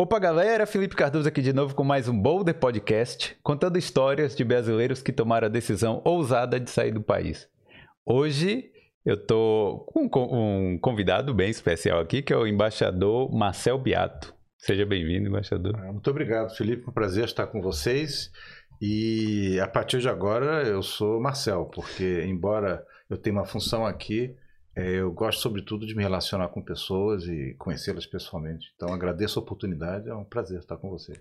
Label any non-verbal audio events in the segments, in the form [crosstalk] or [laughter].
Opa, galera! Felipe Cardoso aqui de novo com mais um Boulder Podcast, contando histórias de brasileiros que tomaram a decisão ousada de sair do país. Hoje eu tô com um convidado bem especial aqui, que é o embaixador Marcel Beato. Seja bem-vindo, embaixador. Ah, muito obrigado, Felipe. É um prazer estar com vocês. E a partir de agora eu sou Marcel, porque embora eu tenha uma função aqui, eu gosto, sobretudo, de me relacionar com pessoas e conhecê-las pessoalmente. Então, agradeço a oportunidade, é um prazer estar com você.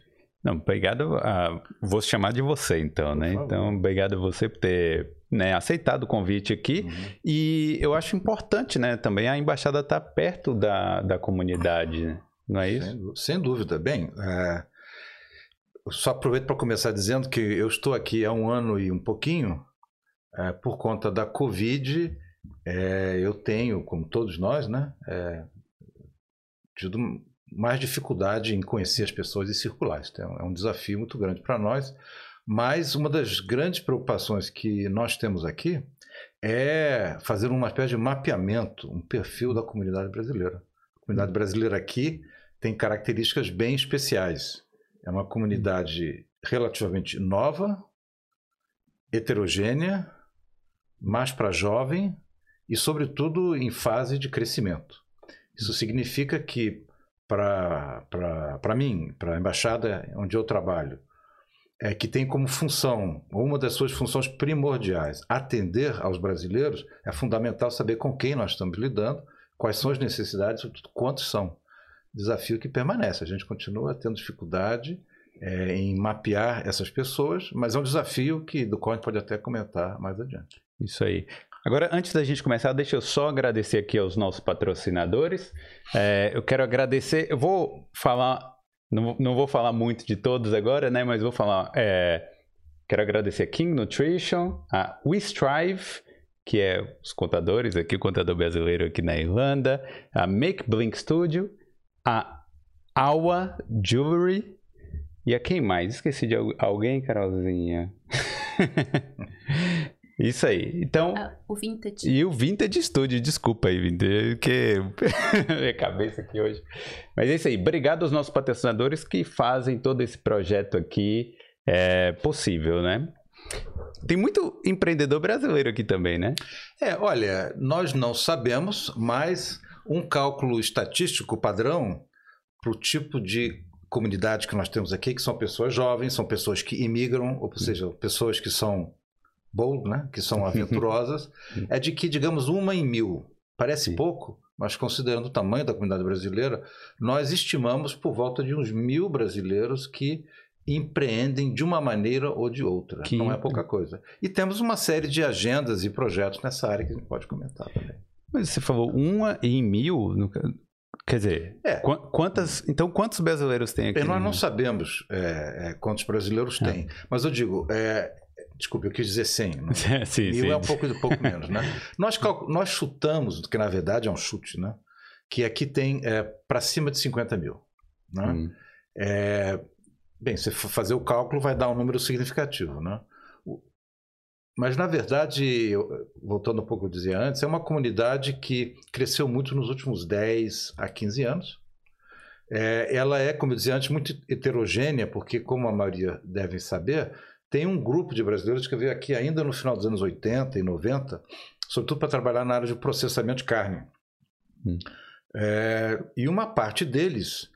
Não, obrigado. A... Vou chamar de você, então, né? Então, obrigado a você por ter né, aceitado o convite aqui. Uhum. E eu acho importante, né, também a embaixada estar tá perto da, da comunidade, né? não é isso? Sem, sem dúvida. Bem, é... só aproveito para começar dizendo que eu estou aqui há um ano e um pouquinho é, por conta da Covid é, eu tenho, como todos nós, né, é, tido mais dificuldade em conhecer as pessoas e circular. Isso é um desafio muito grande para nós. Mas uma das grandes preocupações que nós temos aqui é fazer uma espécie de mapeamento, um perfil da comunidade brasileira. A comunidade brasileira aqui tem características bem especiais. É uma comunidade relativamente nova, heterogênea, mais para jovem, e, sobretudo, em fase de crescimento. Isso significa que, para mim, para a embaixada onde eu trabalho, é que tem como função, uma das suas funções primordiais, atender aos brasileiros, é fundamental saber com quem nós estamos lidando, quais são as necessidades, quantos são. Desafio que permanece. A gente continua tendo dificuldade é, em mapear essas pessoas, mas é um desafio que do qual a gente pode até comentar mais adiante. Isso aí. Agora, antes da gente começar, deixa eu só agradecer aqui aos nossos patrocinadores. É, eu quero agradecer, eu vou falar, não, não, vou falar muito de todos agora, né? Mas vou falar. É, quero agradecer a King Nutrition, a We Strive, que é os contadores aqui, o contador brasileiro aqui na Irlanda, a Make Blink Studio, a Awa Jewelry e a quem mais? Esqueci de alguém, Carolzinha. [laughs] Isso aí. Então. Ah, o Vintage. E o Vintage Studio, desculpa aí, Vintage, porque [laughs] minha cabeça aqui hoje. Mas é isso aí. Obrigado aos nossos patrocinadores que fazem todo esse projeto aqui é, possível, né? Tem muito empreendedor brasileiro aqui também, né? É, olha, nós não sabemos, mas um cálculo estatístico padrão para o tipo de comunidade que nós temos aqui, que são pessoas jovens, são pessoas que imigram, ou seja, pessoas que são bold, né? que são aventurosas, [laughs] é de que, digamos, uma em mil. Parece Sim. pouco, mas considerando o tamanho da comunidade brasileira, nós estimamos por volta de uns mil brasileiros que empreendem de uma maneira ou de outra. Que... Não é pouca coisa. E temos uma série de agendas e projetos nessa área que a gente pode comentar também. Mas você falou uma em mil? Quer dizer, é. quantas, então quantos brasileiros tem aqui? Nós não sabemos é, é, quantos brasileiros ah. tem, mas eu digo, é, Desculpe, eu quis dizer 100. Né? [laughs] sim, Mil sim. é um pouco, um pouco menos, né? nós, nós chutamos, que na verdade é um chute, né? Que aqui tem é, para cima de 50 mil. Né? Hum. É, bem, se for fazer o cálculo, vai dar um número significativo, né? Mas, na verdade, voltando um pouco ao que eu dizia antes, é uma comunidade que cresceu muito nos últimos 10 a 15 anos. É, ela é, como eu dizia antes, muito heterogênea, porque, como a maioria devem saber, tem um grupo de brasileiros que veio aqui ainda no final dos anos 80 e 90, sobretudo para trabalhar na área de processamento de carne. Hum. É, e uma parte deles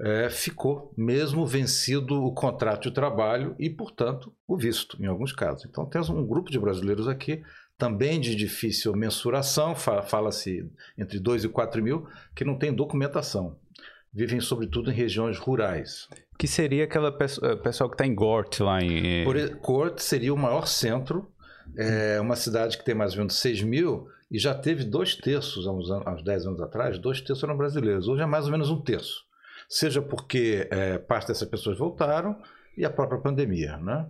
é, ficou, mesmo vencido o contrato de trabalho e, portanto, o visto, em alguns casos. Então, temos um grupo de brasileiros aqui, também de difícil mensuração, fala-se entre 2 e 4 mil, que não tem documentação. Vivem, sobretudo, em regiões rurais. Que seria aquela pessoa, eh, pessoal que está em Gort lá em. Por, Gort seria o maior centro, é uma cidade que tem mais ou menos 6 mil e já teve dois terços, há uns, há uns 10 anos atrás, dois terços eram brasileiros. Hoje é mais ou menos um terço. Seja porque é, parte dessas pessoas voltaram e a própria pandemia. Né?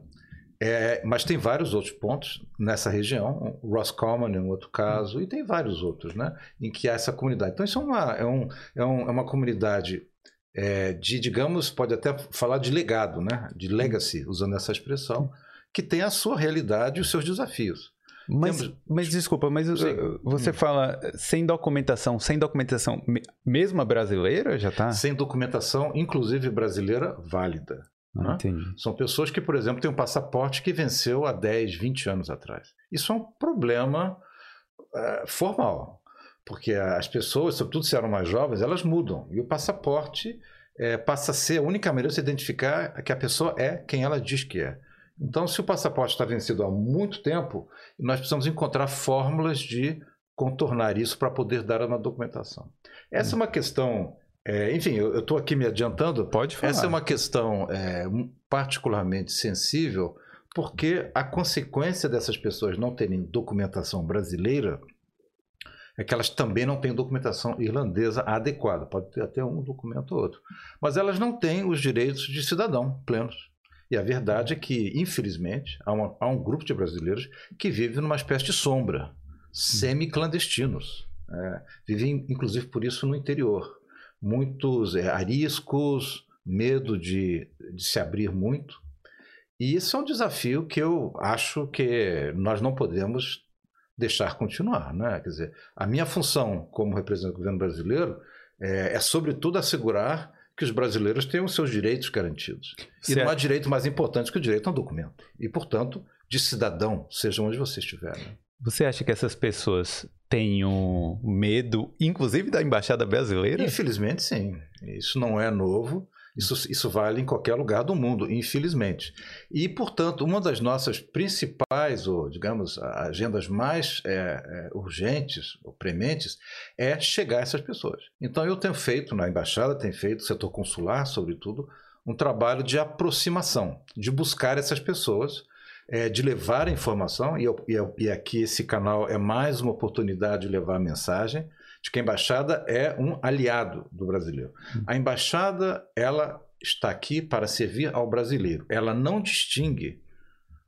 É, mas tem vários outros pontos nessa região, Roscommon é um outro caso, e tem vários outros, né, em que há essa comunidade. Então, isso é uma, é um, é um, é uma comunidade é, de, digamos, pode até falar de legado, né? de legacy, usando essa expressão, que tem a sua realidade e os seus desafios. Mas, Temos... mas desculpa, mas Sim. você hum. fala sem documentação, sem documentação, mesmo a brasileira já está? Sem documentação, inclusive brasileira, válida. Ah, né? São pessoas que, por exemplo, têm um passaporte que venceu há 10, 20 anos atrás. Isso é um problema uh, formal, porque as pessoas, sobretudo se eram mais jovens, elas mudam. E o passaporte é, passa a ser a única maneira de se identificar que a pessoa é quem ela diz que é. Então, se o passaporte está vencido há muito tempo, nós precisamos encontrar fórmulas de contornar isso para poder dar uma documentação. Essa hum. é uma questão é, enfim, eu estou aqui me adiantando. Pode falar. Essa é uma questão é, particularmente sensível, porque a consequência dessas pessoas não terem documentação brasileira é que elas também não têm documentação irlandesa adequada. Pode ter até um documento ou outro. Mas elas não têm os direitos de cidadão plenos. E a verdade é que, infelizmente, há, uma, há um grupo de brasileiros que vive numa espécie de sombra, semi-clandestinos. É, vivem, inclusive, por isso no interior muitos é, ariscos, medo de, de se abrir muito. E isso é um desafio que eu acho que nós não podemos deixar continuar. Né? Quer dizer, a minha função como representante do governo brasileiro é, é sobretudo, assegurar que os brasileiros tenham os seus direitos garantidos. Certo. E não há direito mais importante que o direito a um documento. E, portanto, de cidadão, seja onde você estiver. Né? Você acha que essas pessoas tenham medo, inclusive da embaixada brasileira? Infelizmente, sim. Isso não é novo. Isso, isso vale em qualquer lugar do mundo, infelizmente. E, portanto, uma das nossas principais, ou digamos, agendas mais é, é, urgentes ou prementes é chegar a essas pessoas. Então, eu tenho feito, na embaixada, tenho feito, setor consular, sobretudo, um trabalho de aproximação, de buscar essas pessoas é, de levar a informação, e, eu, e, aqui esse canal é mais uma oportunidade de levar a mensagem de que a embaixada é um aliado do brasileiro. A embaixada, ela está aqui para servir ao brasileiro. Ela não distingue,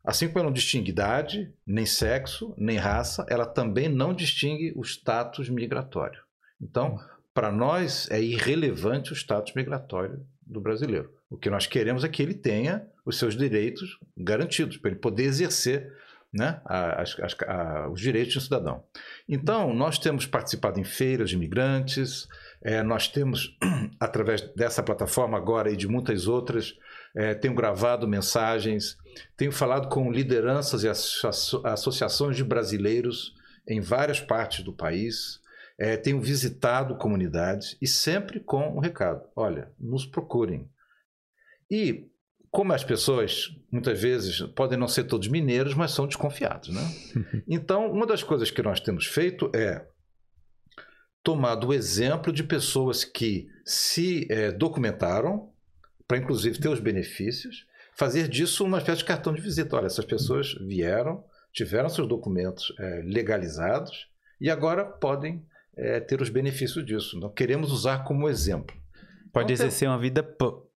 assim como ela não distingue idade, nem sexo, nem raça, ela também não distingue o status migratório. Então, para nós é irrelevante o status migratório do brasileiro. O que nós queremos é que ele tenha os seus direitos garantidos, para ele poder exercer né, a, os direitos um cidadão. Então, nós temos participado em feiras de imigrantes, é, nós temos, [clears throat] através dessa plataforma agora e de muitas outras, é, tenho gravado mensagens, tenho falado com lideranças e associações de brasileiros em várias partes do país, é, tenho visitado comunidades e sempre com um recado: olha, nos procurem. E como as pessoas, muitas vezes, podem não ser todos mineiros, mas são desconfiados. Né? [laughs] Então, uma das coisas que nós temos feito é tomado o exemplo de pessoas que se é, documentaram, para inclusive ter os benefícios, fazer disso uma espécie de cartão de visita. Olha, essas pessoas vieram, tiveram seus documentos é, legalizados e agora podem é, ter os benefícios disso. Não queremos usar como exemplo. Pode então, exercer uma vida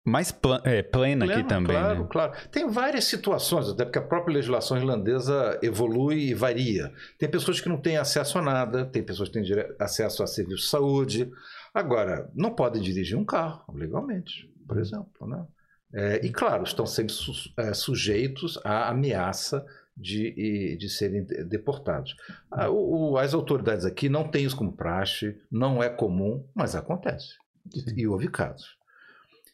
mais é, plena, aqui também. Claro, né? claro. Tem várias situações, até porque a própria legislação irlandesa evolui e varia. Tem pessoas que não têm acesso a nada, tem pessoas que têm acesso a serviços de saúde. Agora, não podem dirigir um carro legalmente, por exemplo. Né? É, e, claro, estão sempre su é, sujeitos à ameaça de, de serem deportados. Ah, o, o, as autoridades aqui não têm isso como praxe, não é comum, mas acontece. E, e houve casos.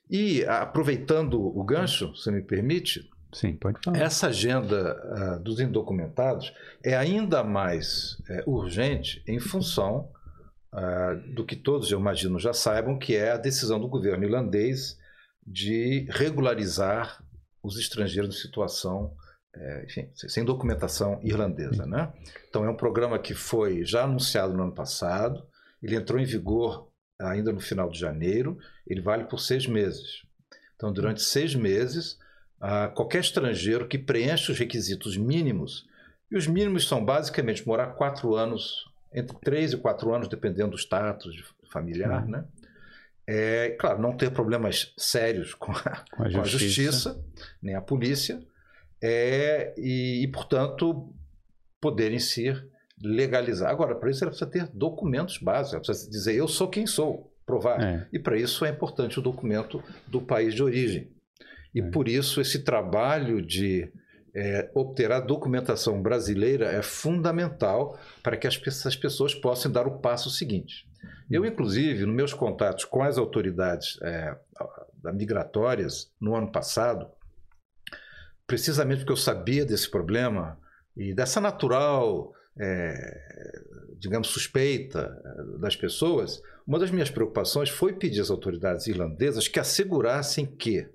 E aproveitando o gancho, se me permite, Sim, pode falar. Essa agenda uh, dos indocumentados é ainda mais uh, urgente em função uh, do que todos, eu imagino, já saibam, que é a decisão do governo irlandês de regularizar os estrangeiros em situação, eh, enfim, sem documentação irlandesa. Né? Então, é um programa que foi já anunciado no ano passado, ele entrou em vigor ainda no final de janeiro, ele vale por seis meses. Então, durante seis meses, qualquer estrangeiro que preencha os requisitos mínimos, e os mínimos são basicamente morar quatro anos, entre três e quatro anos, dependendo do status familiar, uhum. né? É, claro, não ter problemas sérios com a, [laughs] com a, justiça. Com a justiça. nem a polícia, é, e, e, portanto, poderem ser legalizar. Agora, para isso, ela precisa ter documentos básicos, ela precisa dizer eu sou quem sou, provar. É. E para isso é importante o documento do país de origem. E é. por isso esse trabalho de é, obter a documentação brasileira é fundamental para que as, as pessoas possam dar o passo seguinte. Eu, inclusive, nos meus contatos com as autoridades é, migratórias no ano passado, precisamente porque eu sabia desse problema e dessa natural, é, digamos, suspeita é, das pessoas, uma das minhas preocupações foi pedir às autoridades irlandesas que assegurassem que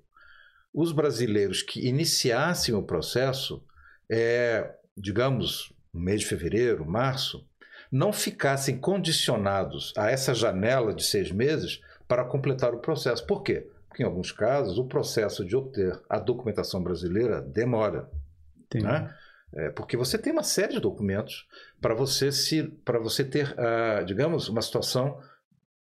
os brasileiros que iniciassem o processo, é, digamos, no mês de fevereiro, março, não ficassem condicionados a essa janela de seis meses para completar o processo. Por quê? Porque, em alguns casos, o processo de obter a documentação brasileira demora. Né? É, porque você tem uma série de documentos para você se para você ter, uh, digamos, uma situação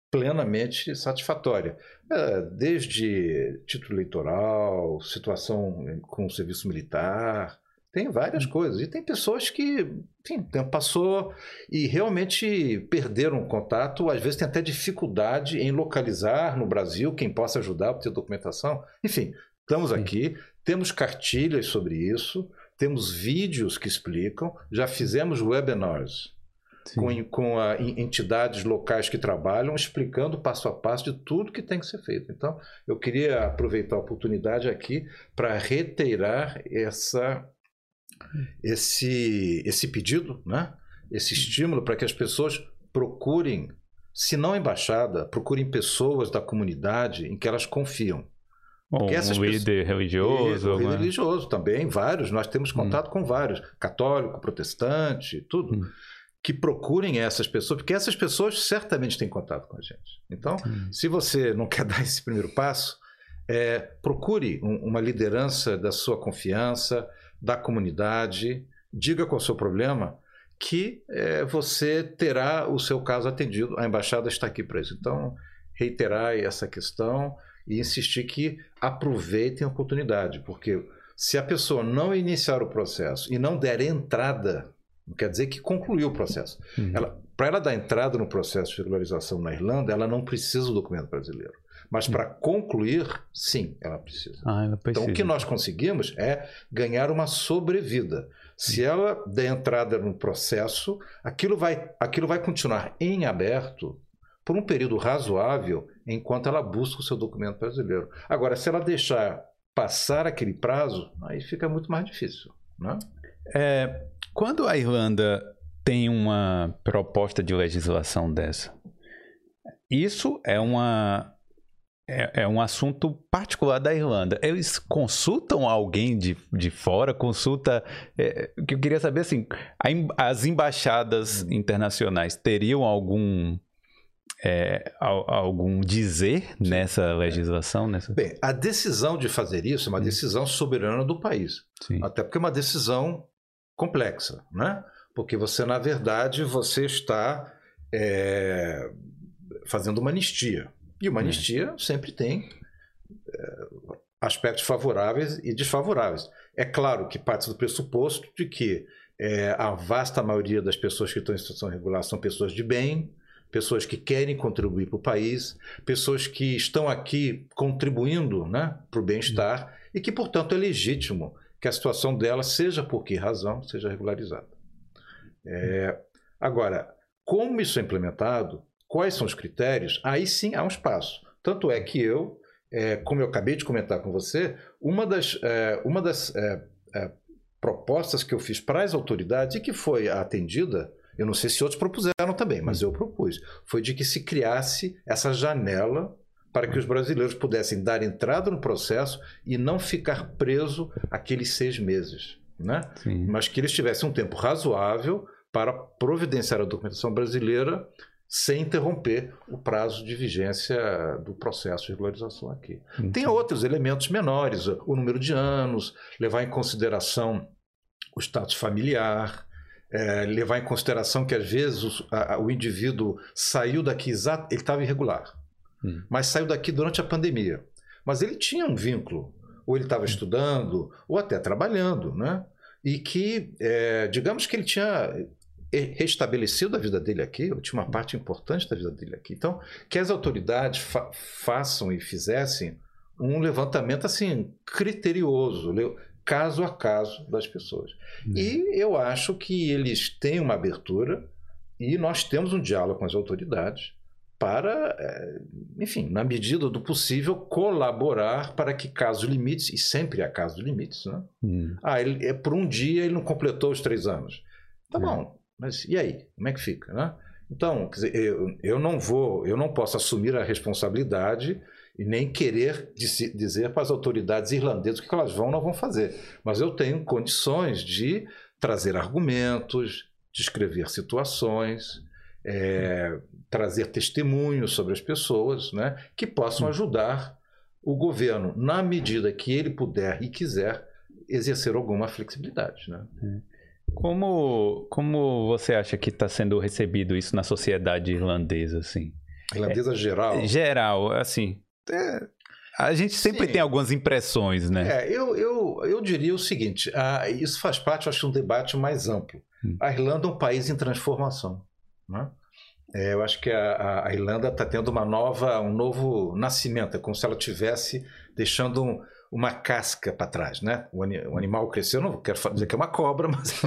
plenamente satisfatória. É, desde título eleitoral, situação com o serviço militar, tem várias hum. coisas. E tem pessoas que, enfim, o tempo passou e realmente perderam o contato, às vezes tem até dificuldade em localizar no Brasil quem possa ajudar a ter documentação. Enfim, estamos aqui, temos cartilhas sobre isso, temos vídeos que explicam, já fizemos webinars com, com a, entidades locais que trabalham, explicando passo a passo de tudo que tem que ser feito. Então, eu queria aproveitar a oportunidade aqui para reiterar essa, esse, esse pedido, né? esse estímulo para que as pessoas procurem, se não a embaixada, procurem pessoas da comunidade em que elas confiam. Porque um essas líder pessoas... religioso. Um líder religioso também, vários. Nós temos hum. contato hum. com vários. Católico, protestante, tudo. Hum que procurem essas pessoas, porque essas pessoas certamente têm contato com a gente. Então, hum. se você não [laughs] quer dar esse primeiro passo, é, procure um, uma liderança da sua confiança, da comunidade, diga qual é o seu problema, que é, você terá o seu caso atendido. A embaixada está aqui para isso. Então, reiterar essa questão e insistir que aproveitem a oportunidade, porque se a pessoa não iniciar o processo e não der entrada não quer dizer que concluiu o processo. Uhum. Para ela dar entrada no processo de regularização na Irlanda, ela não precisa do documento brasileiro. Mas para concluir, sim, ela precisa. Ah, ela precisa. Então, o que nós conseguimos é ganhar uma sobrevida. Se ela der entrada no processo, aquilo vai, aquilo vai continuar em aberto por um período razoável enquanto ela busca o seu documento brasileiro. Agora, se ela deixar passar aquele prazo, aí fica muito mais difícil. Né? É, quando a Irlanda tem uma proposta de legislação dessa, isso é uma é, é, um assunto particular da Irlanda. Eles consultam alguém de, de fora? Consulta. É, que eu queria saber assim: as embaixadas internacionais teriam algum. É, algum dizer nessa legislação? Nessa... Bem, a decisão de fazer isso é uma decisão soberana do país. Sim. Até porque é uma decisão complexa, né? Porque você, na verdade, você está é, fazendo uma anistia. E uma anistia sempre tem é, aspectos favoráveis e desfavoráveis. É claro que parte do pressuposto de que é, a vasta maioria das pessoas que estão em situação regular são pessoas de bem, pessoas que querem contribuir para o país, pessoas que estão aqui contribuindo né, para o bem-estar e que, portanto, é legítimo que a situação dela, seja por que razão, seja regularizada. É, agora, como isso é implementado, quais são os critérios, aí sim há um espaço. Tanto é que eu, é, como eu acabei de comentar com você, uma das, é, uma das é, é, propostas que eu fiz para as autoridades e que foi atendida, eu não sei se outros propuseram também, mas eu propus, foi de que se criasse essa janela para que os brasileiros pudessem dar entrada no processo e não ficar preso aqueles seis meses. Né? Mas que eles tivessem um tempo razoável para providenciar a documentação brasileira sem interromper o prazo de vigência do processo de regularização aqui. Tem outros elementos menores, o número de anos, levar em consideração o status familiar, é, levar em consideração que às vezes o, a, o indivíduo saiu daqui exato, ele estava irregular. Hum. Mas saiu daqui durante a pandemia. Mas ele tinha um vínculo, ou ele estava hum. estudando, ou até trabalhando, né? E que, é, digamos que ele tinha restabelecido a vida dele aqui, ou tinha uma parte importante da vida dele aqui. Então, que as autoridades fa façam e fizessem um levantamento assim criterioso, caso a caso das pessoas. Uhum. E eu acho que eles têm uma abertura e nós temos um diálogo com as autoridades para, é, enfim, na medida do possível, colaborar para que casos limites, e sempre há casos limites, né? Hum. Ah, ele, é, por um dia ele não completou os três anos. Tá hum. bom, mas e aí? Como é que fica, né? Então, quer dizer, eu, eu não vou, eu não posso assumir a responsabilidade e nem querer dizer para as autoridades irlandesas o que elas vão ou não vão fazer. Mas eu tenho condições de trazer argumentos, descrever situações, é, trazer testemunhos sobre as pessoas né, que possam ajudar o governo, na medida que ele puder e quiser, exercer alguma flexibilidade. Né? É. Como, como você acha que está sendo recebido isso na sociedade irlandesa? Assim? Irlandesa é, geral? Geral, assim. É, a gente sempre Sim. tem algumas impressões, né? É, eu, eu, eu diria o seguinte: ah, isso faz parte, eu acho, de um debate mais amplo. Hum. A Irlanda é um país em transformação. Né? É, eu acho que a, a Irlanda está tendo uma nova, um novo nascimento, é como se ela tivesse deixando um, uma casca para trás, né? O, o, animal cresceu, não quero dizer que é uma cobra, [laughs] mas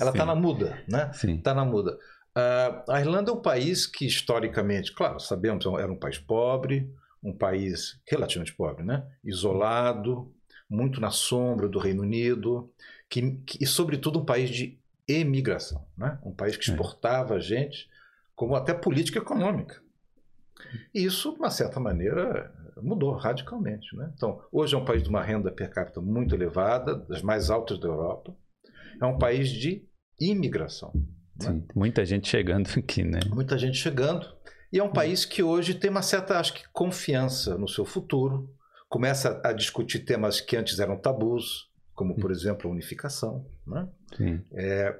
ela está na muda, né? Está na muda. Uh, a Irlanda é um país que historicamente, claro, sabemos, era um país pobre, um país relativamente pobre, né? Isolado, muito na sombra do Reino Unido, que, que, e sobretudo um país de emigração, né? Um país que é. exportava gente como até política econômica. E isso, de uma certa maneira, mudou radicalmente. Né? Então, hoje é um país de uma renda per capita muito elevada, das mais altas da Europa. É um país de imigração. Né? Sim, né? muita gente chegando aqui, né? Muita gente chegando. E é um país que hoje tem uma certa, acho que, confiança no seu futuro. Começa a discutir temas que antes eram tabus, como, por exemplo, a unificação. Né? Sim. É,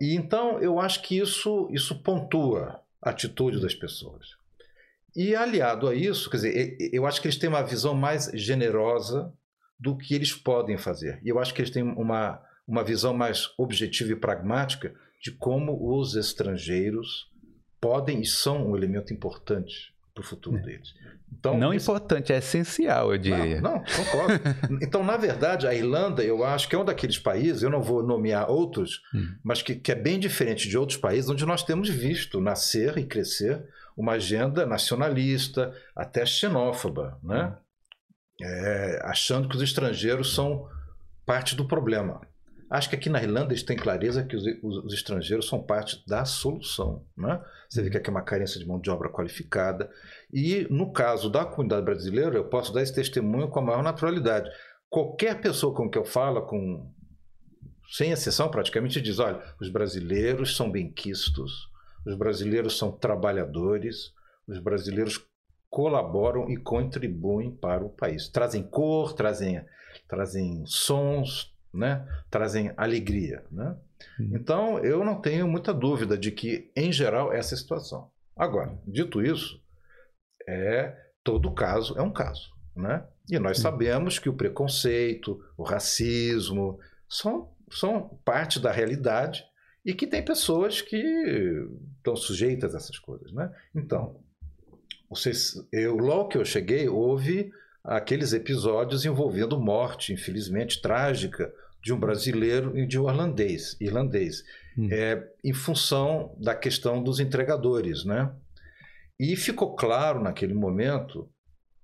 e então eu acho que isso, isso pontua a atitude das pessoas. E aliado a isso, quer dizer, eu acho que eles têm uma visão mais generosa do que eles podem fazer. E eu acho que eles têm uma, uma visão mais objetiva e pragmática de como os estrangeiros podem e são um elemento importante para o futuro é. deles. Então, não isso... importante, é essencial, eu diria. Não, não concordo. [laughs] então, na verdade, a Irlanda, eu acho que é um daqueles países, eu não vou nomear outros, hum. mas que, que é bem diferente de outros países onde nós temos visto nascer e crescer uma agenda nacionalista, até xenófoba, né? Hum. É, achando que os estrangeiros são parte do problema. Acho que aqui na Irlanda eles têm clareza que os, os, os estrangeiros são parte da solução. Né? Você vê que aqui é uma carência de mão de obra qualificada. E no caso da comunidade brasileira, eu posso dar esse testemunho com a maior naturalidade. Qualquer pessoa com que eu falo, com, sem exceção praticamente, diz: olha, os brasileiros são benquistos, os brasileiros são trabalhadores, os brasileiros colaboram e contribuem para o país. Trazem cor, trazem, trazem sons, né? trazem alegria. Né? Hum. Então, eu não tenho muita dúvida de que, em geral, essa é a situação. Agora, dito isso, é todo caso é um caso, né? E nós sabemos que o preconceito, o racismo são, são parte da realidade e que tem pessoas que estão sujeitas a essas coisas, né? Então, vocês, eu logo que eu cheguei houve aqueles episódios envolvendo morte, infelizmente trágica, de um brasileiro e de um irlandês, irlandês hum. é, em função da questão dos entregadores, né? E ficou claro naquele momento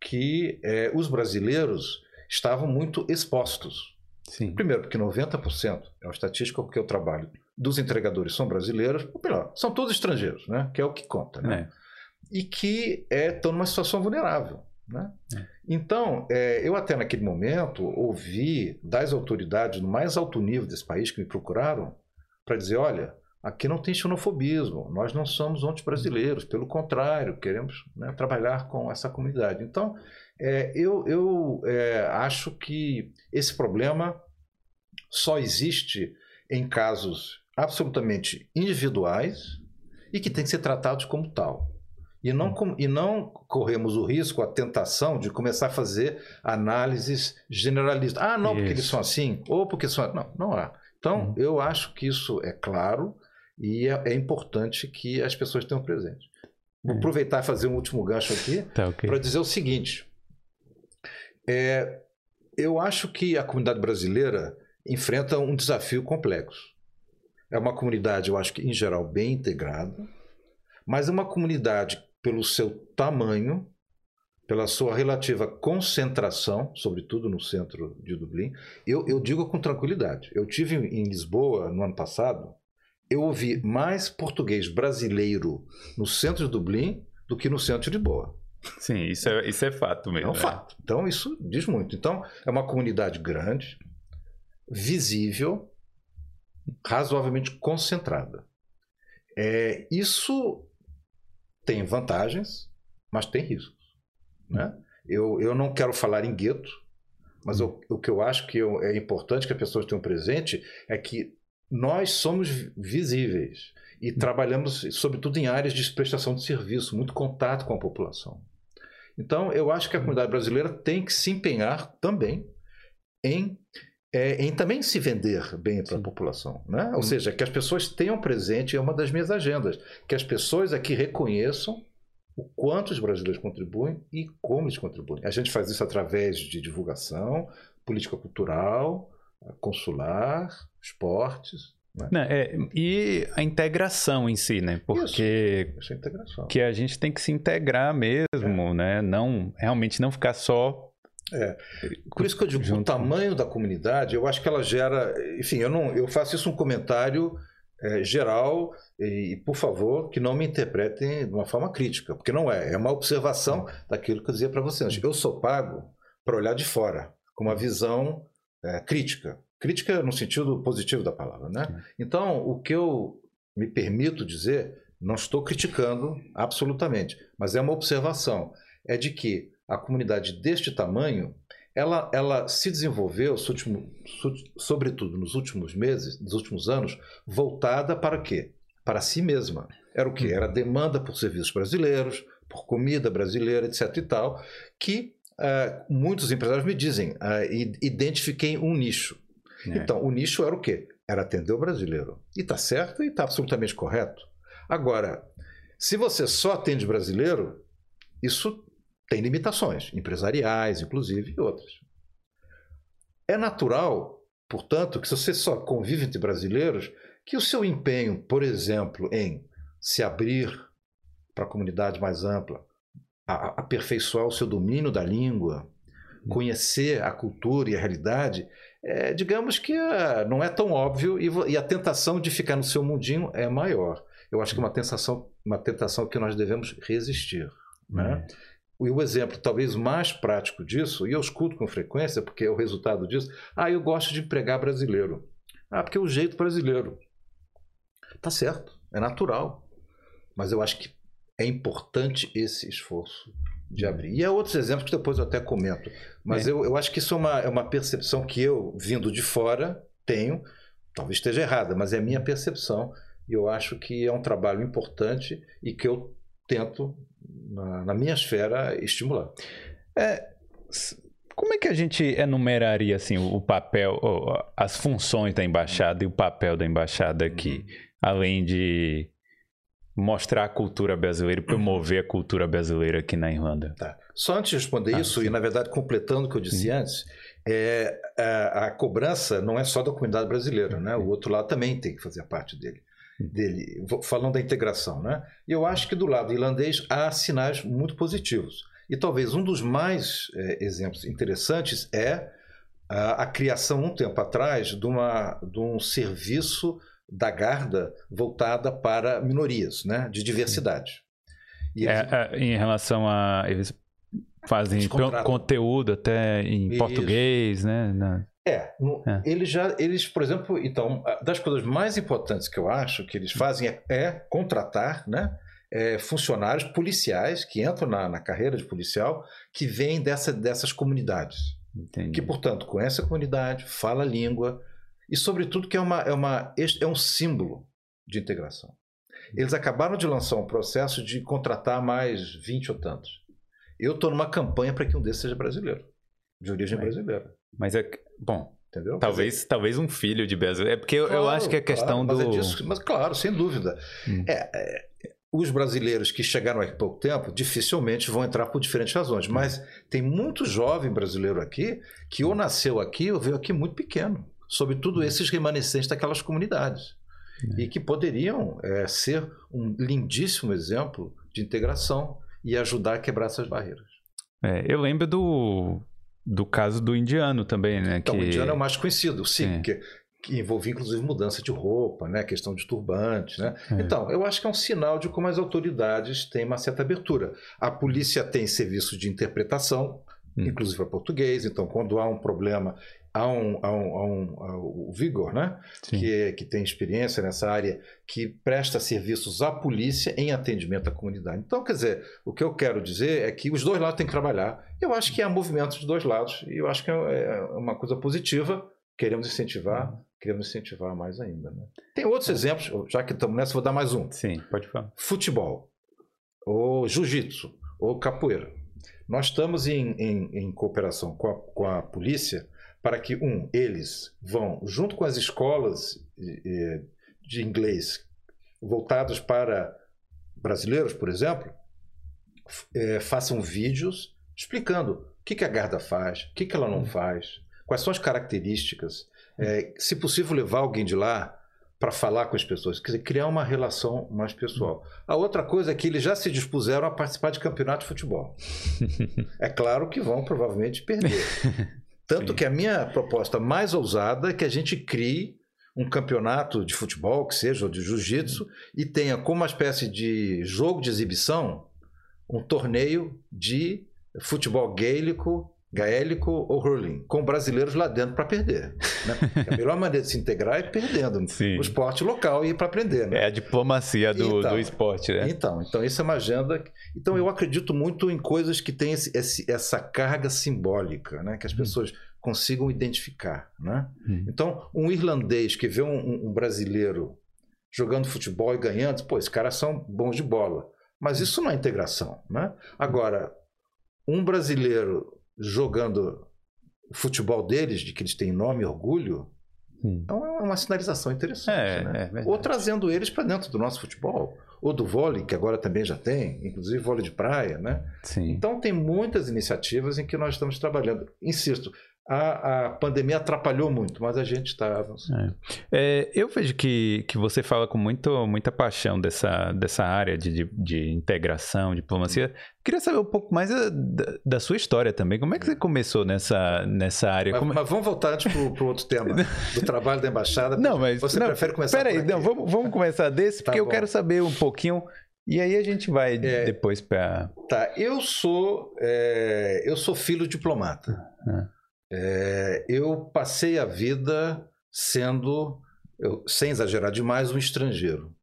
que é, os brasileiros estavam muito expostos. Sim. Primeiro, porque 90%, é uma estatística com que eu trabalho, dos entregadores são brasileiros, ou melhor, são todos estrangeiros, né? que é o que conta. Né? É. E que é, estão numa situação vulnerável. Né? É. Então, é, eu até naquele momento ouvi das autoridades no mais alto nível desse país que me procuraram para dizer: olha, Aqui não tem xenofobismo, nós não somos anti-brasileiros, pelo contrário, queremos né, trabalhar com essa comunidade. Então, é, eu, eu é, acho que esse problema só existe em casos absolutamente individuais e que tem que ser tratados como tal. E não, e não corremos o risco, a tentação de começar a fazer análises generalistas. Ah, não, porque eles são assim, ou porque são. Não, não há. Então, hum. eu acho que isso é claro e é, é importante que as pessoas tenham presente. Vou é. aproveitar e fazer um último gancho aqui [laughs] tá, okay. para dizer o seguinte: é, eu acho que a comunidade brasileira enfrenta um desafio complexo. É uma comunidade, eu acho que, em geral, bem integrada, mas é uma comunidade, pelo seu tamanho, pela sua relativa concentração, sobretudo no centro de Dublin, eu, eu digo com tranquilidade. Eu tive em Lisboa no ano passado, eu ouvi mais português brasileiro no centro de Dublin do que no centro de Boa. Sim, isso é, isso é fato mesmo. É um é. fato. Então, isso diz muito. Então, é uma comunidade grande, visível, razoavelmente concentrada. É, isso tem vantagens, mas tem riscos. Né? Eu, eu não quero falar em gueto, mas o, o que eu acho que eu, é importante que as pessoas tenham presente é que nós somos visíveis e trabalhamos, sobretudo, em áreas de prestação de serviço, muito contato com a população. Então, eu acho que a comunidade brasileira tem que se empenhar também em, é, em também se vender bem para a população. Né? Ou seja, que as pessoas tenham presente, é uma das minhas agendas, que as pessoas aqui reconheçam o quanto os brasileiros contribuem e como eles contribuem. A gente faz isso através de divulgação, política cultural, consular, esportes. Né? Não, é, e a integração em si, né? Porque isso, é integração. que a gente tem que se integrar mesmo, é. né? Não realmente não ficar só é. Por isso que eu digo, junto. o tamanho da comunidade, eu acho que ela gera. Enfim, eu não, eu faço isso um comentário é, geral e, por favor, que não me interpretem de uma forma crítica, porque não é. É uma observação daquilo que eu dizia para vocês. Eu sou pago para olhar de fora, com uma visão é, crítica. Crítica no sentido positivo da palavra, né? Então, o que eu me permito dizer, não estou criticando absolutamente, mas é uma observação, é de que a comunidade deste tamanho, ela, ela se desenvolveu, sobretudo nos últimos meses, nos últimos anos, voltada para quê? Para si mesma. Era o quê? Era demanda por serviços brasileiros, por comida brasileira, etc. e tal, que uh, muitos empresários me dizem, uh, identifiquei um nicho. É. Então, o nicho era o quê? Era atender o brasileiro. E está certo e está absolutamente correto. Agora, se você só atende brasileiro, isso tem limitações, empresariais, inclusive, e outras. É natural, portanto, que se você só convive entre brasileiros, que o seu empenho, por exemplo, em se abrir para a comunidade mais ampla, aperfeiçoar o seu domínio da língua, hum. conhecer a cultura e a realidade, é, digamos que é, não é tão óbvio e, e, a tentação de ficar no seu mundinho é maior. Eu acho que é uma tentação, uma tentação que nós devemos resistir. Né? Uhum. E o exemplo talvez mais prático disso, e eu escuto com frequência, porque é o resultado disso, ah, eu gosto de empregar brasileiro. Ah, porque é o jeito brasileiro. Tá certo, é natural. Mas eu acho que é importante esse esforço de abrir. E há outros exemplos que depois eu até comento. Mas é. eu, eu acho que isso é uma, é uma percepção que eu, vindo de fora, tenho. Talvez esteja errada, mas é a minha percepção. E eu acho que é um trabalho importante e que eu tento, na, na minha esfera, estimular. É, como é que a gente enumeraria assim, o papel, as funções da embaixada e o papel da embaixada aqui? Uhum. Além de mostrar a cultura brasileira, promover a cultura brasileira aqui na Irlanda. Tá. Só antes de responder ah, isso, sim. e na verdade completando o que eu disse uhum. antes, é, a, a, cobrança não é só da comunidade brasileira, né? o outro lado também tem que fazer parte dele. Dele falando da integração. Né? E eu acho que do lado irlandês há sinais muito positivos. E talvez um dos mais é, exemplos interessantes é a, a, criação, um tempo atrás, de, uma, de um serviço da Garda voltada para minorias, né, de diversidade. Eles... É, é, em relação a eles fazem conteúdo até em Isso. português, né? Na... É, no, é, eles já, eles, por exemplo, então, das coisas mais importantes que eu acho que eles fazem é, é contratar, né? É, funcionários policiais que entram na, na, carreira de policial que vêm dessa, dessas comunidades. Entendi. Que, portanto, conhece a comunidade, fala a língua, e, sobretudo, que é, uma, é, uma, é um símbolo de integração. Eles acabaram de lançar um processo de contratar mais 20 ou tantos. Eu estou numa campanha para que um desses seja brasileiro, de origem mas, brasileira. Mas é. Bom, Entendeu? Talvez, dizer, talvez um filho de brasileiro. É porque claro, eu, acho que a questão claro, do. Mas, é disso, mas claro, sem dúvida. Hum. É, é, os brasileiros que chegaram há pouco tempo dificilmente vão entrar por diferentes razões, mas tem muito jovem brasileiro aqui que ou nasceu aqui ou veio aqui muito pequeno, sobretudo esses remanescentes daquelas comunidades, é. e que poderiam é, ser um lindíssimo exemplo de integração e ajudar a quebrar essas barreiras. É, eu lembro do, do caso do indiano também, né? Então, que... o indiano é o mais conhecido, sim, sim. porque que envolvia inclusive mudança de roupa, né? questão de turbantes. Né? É. Então, eu acho que é um sinal de como as autoridades têm uma certa abertura. A polícia tem serviço de interpretação, hum. inclusive para português, então quando há um problema, há um, há um, há um, há o Vigor, né? que, que tem experiência nessa área, que presta serviços à polícia em atendimento à comunidade. Então, quer dizer, o que eu quero dizer é que os dois lados têm que trabalhar. Eu acho que há movimento dos dois lados, e eu acho que é, é uma coisa positiva queremos incentivar, uhum. queremos incentivar mais ainda. Né? Tem outros exemplos, já que estamos nessa, vou dar mais um. Sim, pode falar. Futebol, ou jiu-jitsu, ou capoeira. Nós estamos em, em, em cooperação com a, com a, polícia para que, um, eles vão, junto com as escolas de inglês voltados para brasileiros, por exemplo, é, façam vídeos explicando o que, que a Garda faz, o que, que ela não uhum. faz, Quais são as características? É, se possível, levar alguém de lá para falar com as pessoas, quer dizer, criar uma relação mais pessoal. A outra coisa é que eles já se dispuseram a participar de campeonato de futebol. [laughs] é claro que vão provavelmente perder. [laughs] Tanto Sim. que a minha proposta mais ousada é que a gente crie um campeonato de futebol, que seja, ou de jiu-jitsu, e tenha como uma espécie de jogo de exibição um torneio de futebol gaélico gaélico ou hurling, com brasileiros lá dentro para perder. Né? A melhor maneira de se integrar é perdendo [laughs] Sim. o esporte local e ir para aprender. Né? É a diplomacia do, então, do esporte, né? Então, então, isso é uma agenda. Então, eu acredito muito em coisas que têm esse, esse, essa carga simbólica, né? que as hum. pessoas consigam identificar. Né? Hum. Então, um irlandês que vê um, um brasileiro jogando futebol e ganhando, pô, esses caras são bons de bola. Mas isso não é integração. Né? Agora, um brasileiro jogando o futebol deles, de que eles têm enorme orgulho, hum. é uma sinalização interessante. É, né? é ou trazendo eles para dentro do nosso futebol, ou do vôlei, que agora também já tem, inclusive vôlei de praia. Né? Sim. Então, tem muitas iniciativas em que nós estamos trabalhando. Insisto, a, a pandemia atrapalhou muito, mas a gente está avançando. É. É, eu vejo que, que você fala com muito, muita paixão dessa, dessa área de, de, de integração, diplomacia. Queria saber um pouco mais da, da, sua história também. Como é que você começou nessa, nessa área? Mas, Como... mas vamos voltar antes para o outro tema, [laughs] do trabalho da embaixada. Não, mas você não, prefere começar Peraí, não, vamos, vamos começar desse, tá porque bom. eu quero saber um pouquinho. E aí a gente vai é, depois para. Tá, eu sou é, eu sou filho diplomata. Ah. É, eu passei a vida sendo, eu, sem exagerar demais, um estrangeiro.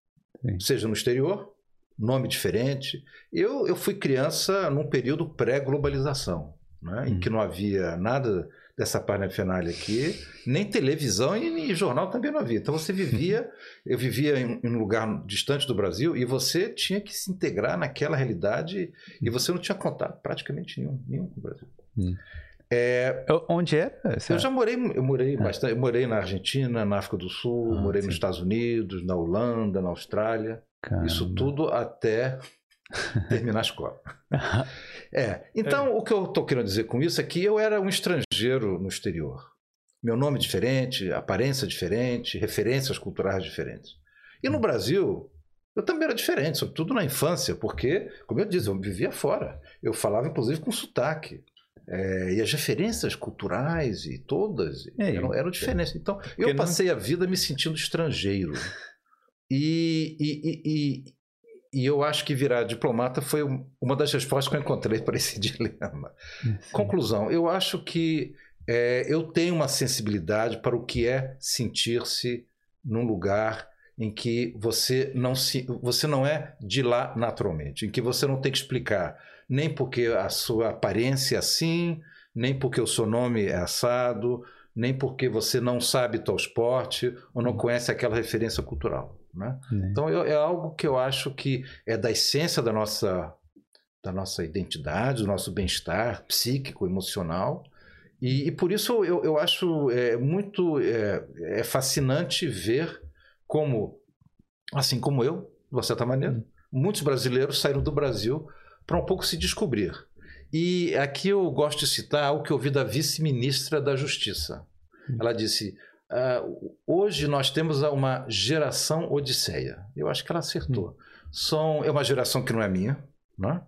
Sim. Seja no exterior, nome diferente. Eu, eu fui criança num período pré-globalização, né, hum. em que não havia nada dessa parafernália aqui, nem televisão e nem jornal também não havia. Então você [laughs] vivia, eu vivia em, em, um lugar distante do Brasil e você tinha que se integrar naquela realidade e você não tinha contato praticamente nenhum, nenhum com o Brasil. Hum. É, Onde é? Eu já morei, eu morei é. bastante. Eu morei na Argentina, na África do Sul, ah, morei sim. nos Estados Unidos, na Holanda, na Austrália. Caramba. Isso tudo até [laughs] terminar a escola. [laughs] é. Então, é. o que eu estou querendo dizer com isso é que eu era um estrangeiro no exterior. Meu nome diferente, aparência diferente, referências culturais diferentes. E no hum. Brasil, eu também era diferente, sobretudo na infância, porque, como eu disse, eu vivia fora. Eu falava, inclusive, com sotaque. É, e as referências culturais e todas é, eram, eram diferentes. Então, eu não... passei a vida me sentindo estrangeiro. E, e, e, e, eu acho que virar diplomata foi uma das respostas que eu encontrei para esse [laughs] dilema. Sim. Conclusão: eu acho que é, eu tenho uma sensibilidade para o que é sentir-se num lugar em que você não se, você não é de lá naturalmente, em que você não tem que explicar nem porque a sua aparência é assim, nem porque o seu nome é assado, nem porque você não sabe tal esporte ou não uhum. conhece aquela referência cultural. Né? Então eu, é algo que eu acho que é da essência da nossa, da nossa identidade, do nosso bem-estar psíquico, emocional. E, e, por isso eu, eu acho é, muito é, é fascinante ver como, assim como eu, de uma certa maneira, uhum. muitos brasileiros saíram do Brasil para um pouco se descobrir. E aqui eu gosto de citar algo que ouvi da vice-ministra da Justiça. Hum. Ela disse: uh, hoje nós temos uma geração odisseia. Eu acho que ela acertou. Hum. São, é uma geração que não é minha, né?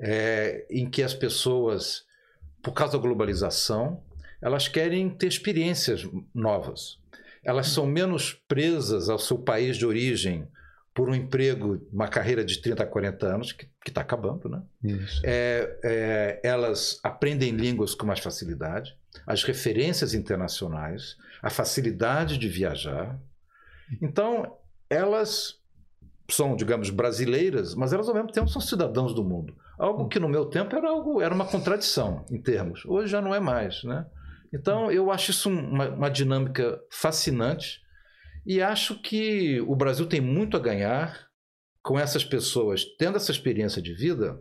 é, em que as pessoas, por causa da globalização, elas querem ter experiências novas. Elas são menos presas ao seu país de origem por um emprego, uma carreira de 30 a 40 anos, que está acabando, né? É, é, elas aprendem línguas com mais facilidade, as referências internacionais, a facilidade de viajar. Então, elas são, digamos, brasileiras, mas elas ao mesmo tempo são cidadãos do mundo. Algo que no meu tempo era algo, era uma contradição em termos. Hoje já não é mais, né? Então, eu acho isso uma, uma dinâmica fascinante e acho que o Brasil tem muito a ganhar com essas pessoas tendo essa experiência de vida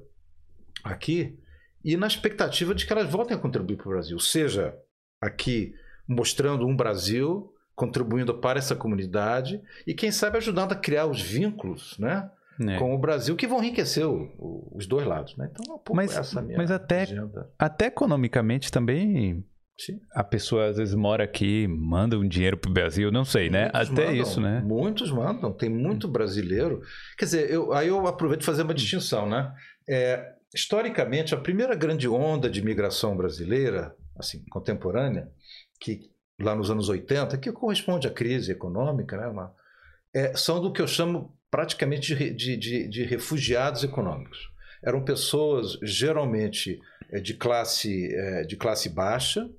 aqui e na expectativa de que elas voltem a contribuir para o Brasil, seja aqui mostrando um Brasil contribuindo para essa comunidade e quem sabe ajudando a criar os vínculos, né? É. com o Brasil que vão enriquecer o, o, os dois lados, né? Então, é um pouco mas, essa minha mas até, agenda. até economicamente também. A pessoa às vezes mora aqui, manda um dinheiro para o Brasil, não sei, né? Muitos Até mandam, isso, né? Muitos mandam, tem muito brasileiro. Quer dizer, eu, aí eu aproveito fazer uma distinção, né? É, historicamente, a primeira grande onda de imigração brasileira, assim, contemporânea, que lá nos anos 80, que corresponde à crise econômica, né? Uma, é, são do que eu chamo praticamente de, de, de, de refugiados econômicos. Eram pessoas geralmente é, de classe, é, de classe baixa,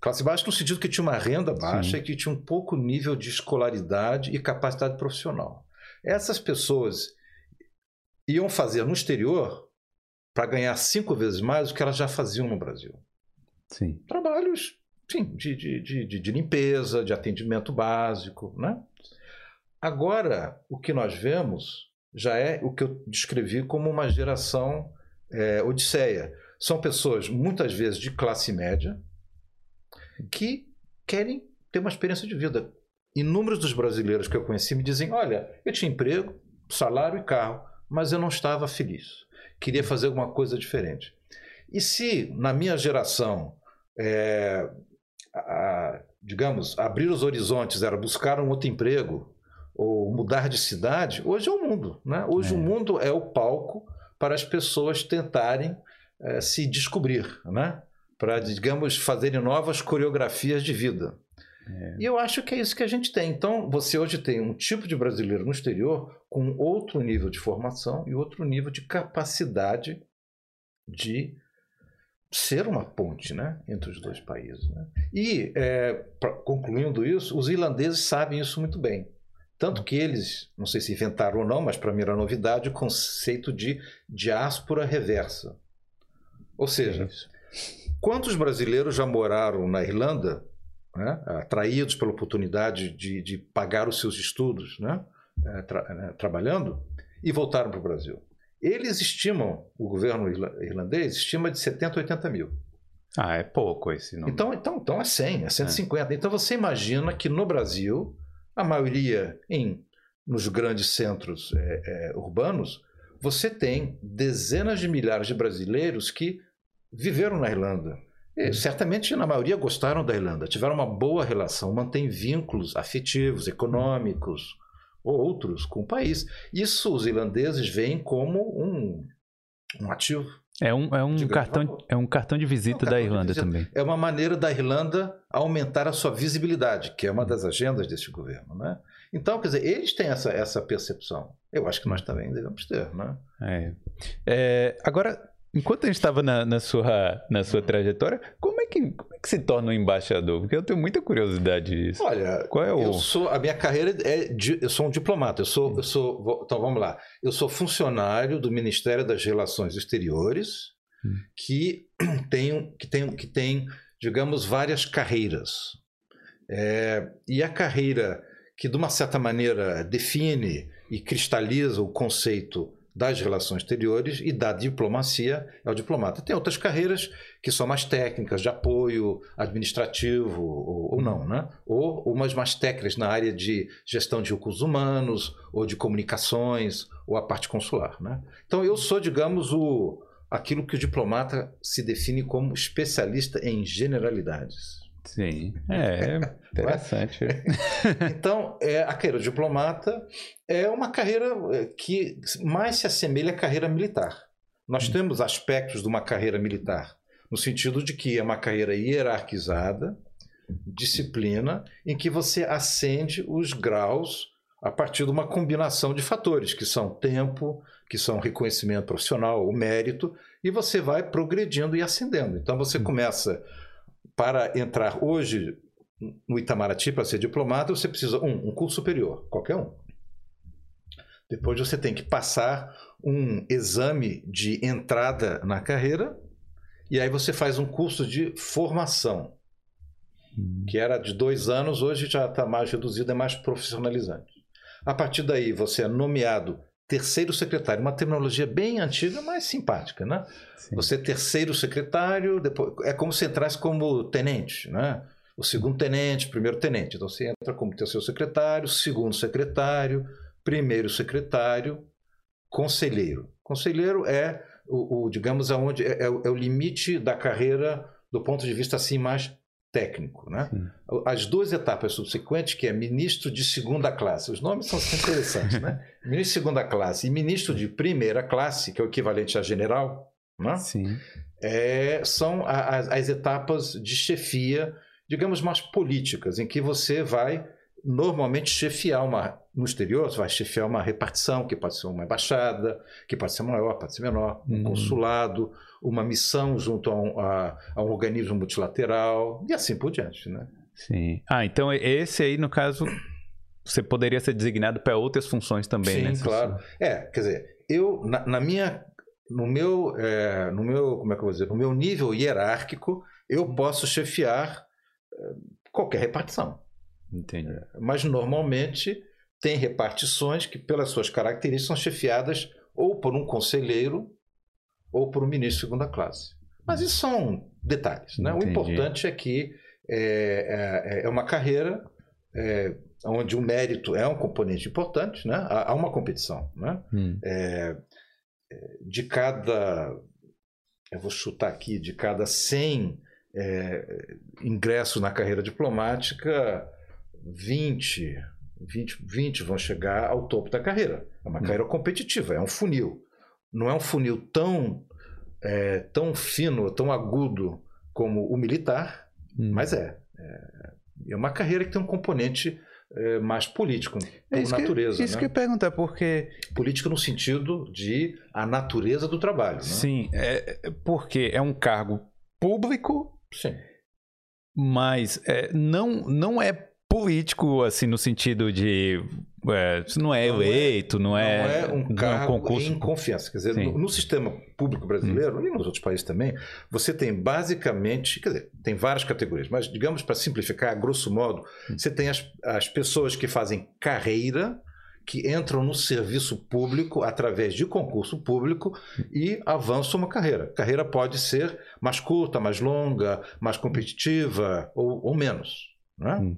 Classe baixa no sentido que tinha uma renda baixa Sim. e que tinha um pouco nível de escolaridade e capacidade profissional. Essas pessoas iam fazer no exterior para ganhar cinco vezes mais do que elas já faziam no Brasil. Sim. Trabalhos sim, de, de, de, de limpeza, de atendimento básico. Né? Agora, o que nós vemos já é o que eu descrevi como uma geração é, odisseia. São pessoas, muitas vezes, de classe média, que querem ter uma experiência de vida. Inúmeros dos brasileiros que eu conheci me dizem: olha, eu tinha emprego, salário e carro, mas eu não estava feliz. Queria fazer alguma coisa diferente. E se na minha geração, é, a, digamos, abrir os horizontes era buscar um outro emprego ou mudar de cidade, hoje é o mundo. Né? Hoje é. o mundo é o palco para as pessoas tentarem é, se descobrir. Né? Para, digamos, fazerem novas coreografias de vida. É. E eu acho que é isso que a gente tem. Então, você hoje tem um tipo de brasileiro no exterior com outro nível de formação e outro nível de capacidade de ser uma ponte né, entre os dois países. Né? E, é, pra, concluindo isso, os irlandeses sabem isso muito bem. Tanto que eles, não sei se inventaram ou não, mas para mim era novidade, o conceito de diáspora reversa. Ou seja, é Quantos brasileiros já moraram na Irlanda, né, atraídos pela oportunidade de, de, pagar os seus estudos, né, é, tra, né, trabalhando, e voltaram para o Brasil? Eles estimam, o governo irlandês estima de 70, 80 mil. Ah, é pouco esse número. Então, então, então é 100, é 150. É. Então você imagina que no Brasil, a maioria em nos grandes centros é, é, urbanos, você tem dezenas de milhares de brasileiros que viveram na Irlanda. E, certamente, na maioria, gostaram da Irlanda, tiveram uma boa relação, mantêm vínculos afetivos, econômicos ou outros com o país. Isso os irlandeses veem como um, um ativo. É um, é, um cartão, é um cartão de visita é um da Irlanda visita. também. É uma maneira da Irlanda aumentar a sua visibilidade, que é uma das agendas deste governo. Né? Então, quer dizer, eles têm essa, essa percepção. Eu acho que nós também devemos ter. Né? É. É, agora, Enquanto a gente estava na, na, sua, na sua trajetória, como é, que, como é que se torna um embaixador? Porque eu tenho muita curiosidade disso. Olha, Qual é o... eu sou, a minha carreira é. De, eu sou um diplomata. Eu sou, eu sou. Então vamos lá. Eu sou funcionário do Ministério das Relações Exteriores, hum. que [clears throat] tem, que, tem, que tem, digamos, várias carreiras. É, e a carreira que, de uma certa maneira, define e cristaliza o conceito das relações exteriores e da diplomacia é o diplomata. Tem outras carreiras que são mais técnicas, de apoio administrativo ou, ou não, né? Ou umas mais técnicas na área de gestão de recursos humanos, ou de comunicações, ou a parte consular, né? Então eu sou, digamos, o aquilo que o diplomata se define como especialista em generalidades. Sim, [laughs] é interessante. [laughs] então, é, a carreira diplomata é uma carreira é, que mais se assemelha à carreira militar. Nós hum. temos aspectos de uma carreira militar, no sentido de que é uma carreira hierarquizada, disciplina, em que você acende os graus a partir de uma combinação de fatores, que são tempo, que são reconhecimento profissional, o mérito, e você vai progredindo e ascendendo. Então você hum. começa para entrar hoje no Itamaraty para ser diplomata, você precisa um, um curso superior, qualquer um. Depois você tem que passar um exame de entrada na carreira e aí você faz um curso de formação, que era de dois anos, hoje já está mais reduzido, é mais profissionalizante. A partir daí você é nomeado terceiro secretário, uma terminologia bem antiga, mas simpática, né? Sim. Você é terceiro secretário, depois é como se entrasse como tenente, né? O segundo tenente, primeiro tenente. Então você entra como terceiro secretário, segundo secretário, primeiro secretário, conselheiro. Conselheiro é o, o digamos aonde é, é, o limite da carreira do ponto de vista assim mais técnico. Né? As duas etapas subsequentes, que é ministro de segunda classe, os nomes são interessantes, né? [laughs] ministro de segunda classe e ministro de primeira classe, que é o equivalente a general, né? é, são as, as etapas de chefia, digamos, mais políticas, em que você vai normalmente chefiar uma no exterior, você vai chefiar uma repartição, que pode ser uma embaixada, que pode ser maior, pode ser menor, um uhum. consulado, uma missão junto a um, a, a um, organismo multilateral e assim por diante, né? Sim. Ah, então esse aí, no caso, você poderia ser designado para outras funções também, Sim, né? Sim, claro. É, quer dizer, eu, na, na minha, no meu, é, no meu, como é que eu vou dizer, no meu nível hierárquico, eu posso chefiar é, qualquer repartição. Entendi. É, mas normalmente tem repartições que, pelas suas características, são chefiadas ou por um conselheiro ou por um ministro de segunda classe. Mas isso são detalhes. Né? O importante é que é, é, é uma carreira é, onde o mérito é um componente importante, né? há, há uma competição. Né? Hum. É, é, de cada, eu vou chutar aqui, de cada 100 é, ingressos na carreira diplomática, 20, 20, 20 vão chegar ao topo da carreira. É uma hum. carreira competitiva, é um funil. Não é um funil tão, é, tão fino, tão agudo como o militar, hum. mas é, é. É uma carreira que tem um componente é, mais político, é por natureza. Que, isso né? que eu ia perguntar, porque. Política no sentido de a natureza do trabalho. Né? Sim, é, é porque é um cargo público. Sim. Mas é, não, não é político, assim, no sentido de. É, não é eleito, não é. Não é, não é um cargo um concurso. em confiança. Quer dizer, no, no, sistema público brasileiro, hum. e nos outros países também, você tem basicamente. Quer dizer, tem várias categorias, mas digamos para simplificar, grosso modo, hum. você tem as, as pessoas que fazem carreira que entram no serviço público através de concurso público e avançam uma carreira. carreira pode ser mais curta, mais longa, mais competitiva ou, ou menos. Né? Hum.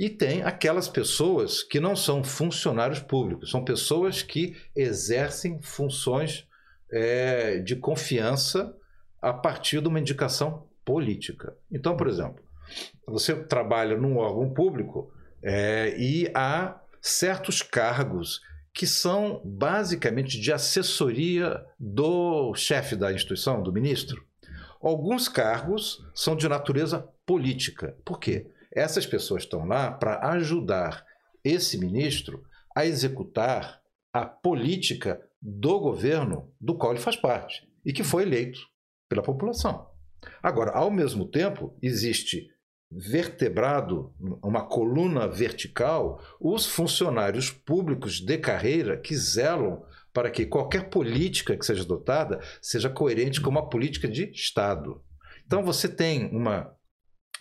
E tem aquelas pessoas que não são funcionários públicos, são pessoas que exercem funções é, de confiança a partir de uma indicação política. Então, por exemplo, você trabalha num órgão público é, e há certos cargos que são basicamente de assessoria do chefe da instituição, do ministro. Alguns cargos são de natureza política. Por quê? Essas pessoas estão lá para ajudar esse ministro a executar a política do governo do qual ele faz parte e que foi eleito pela população. Agora, ao mesmo tempo, existe vertebrado, uma coluna vertical, os funcionários públicos de carreira que zelam para que qualquer política que seja adotada seja coerente com uma política de Estado. Então você tem uma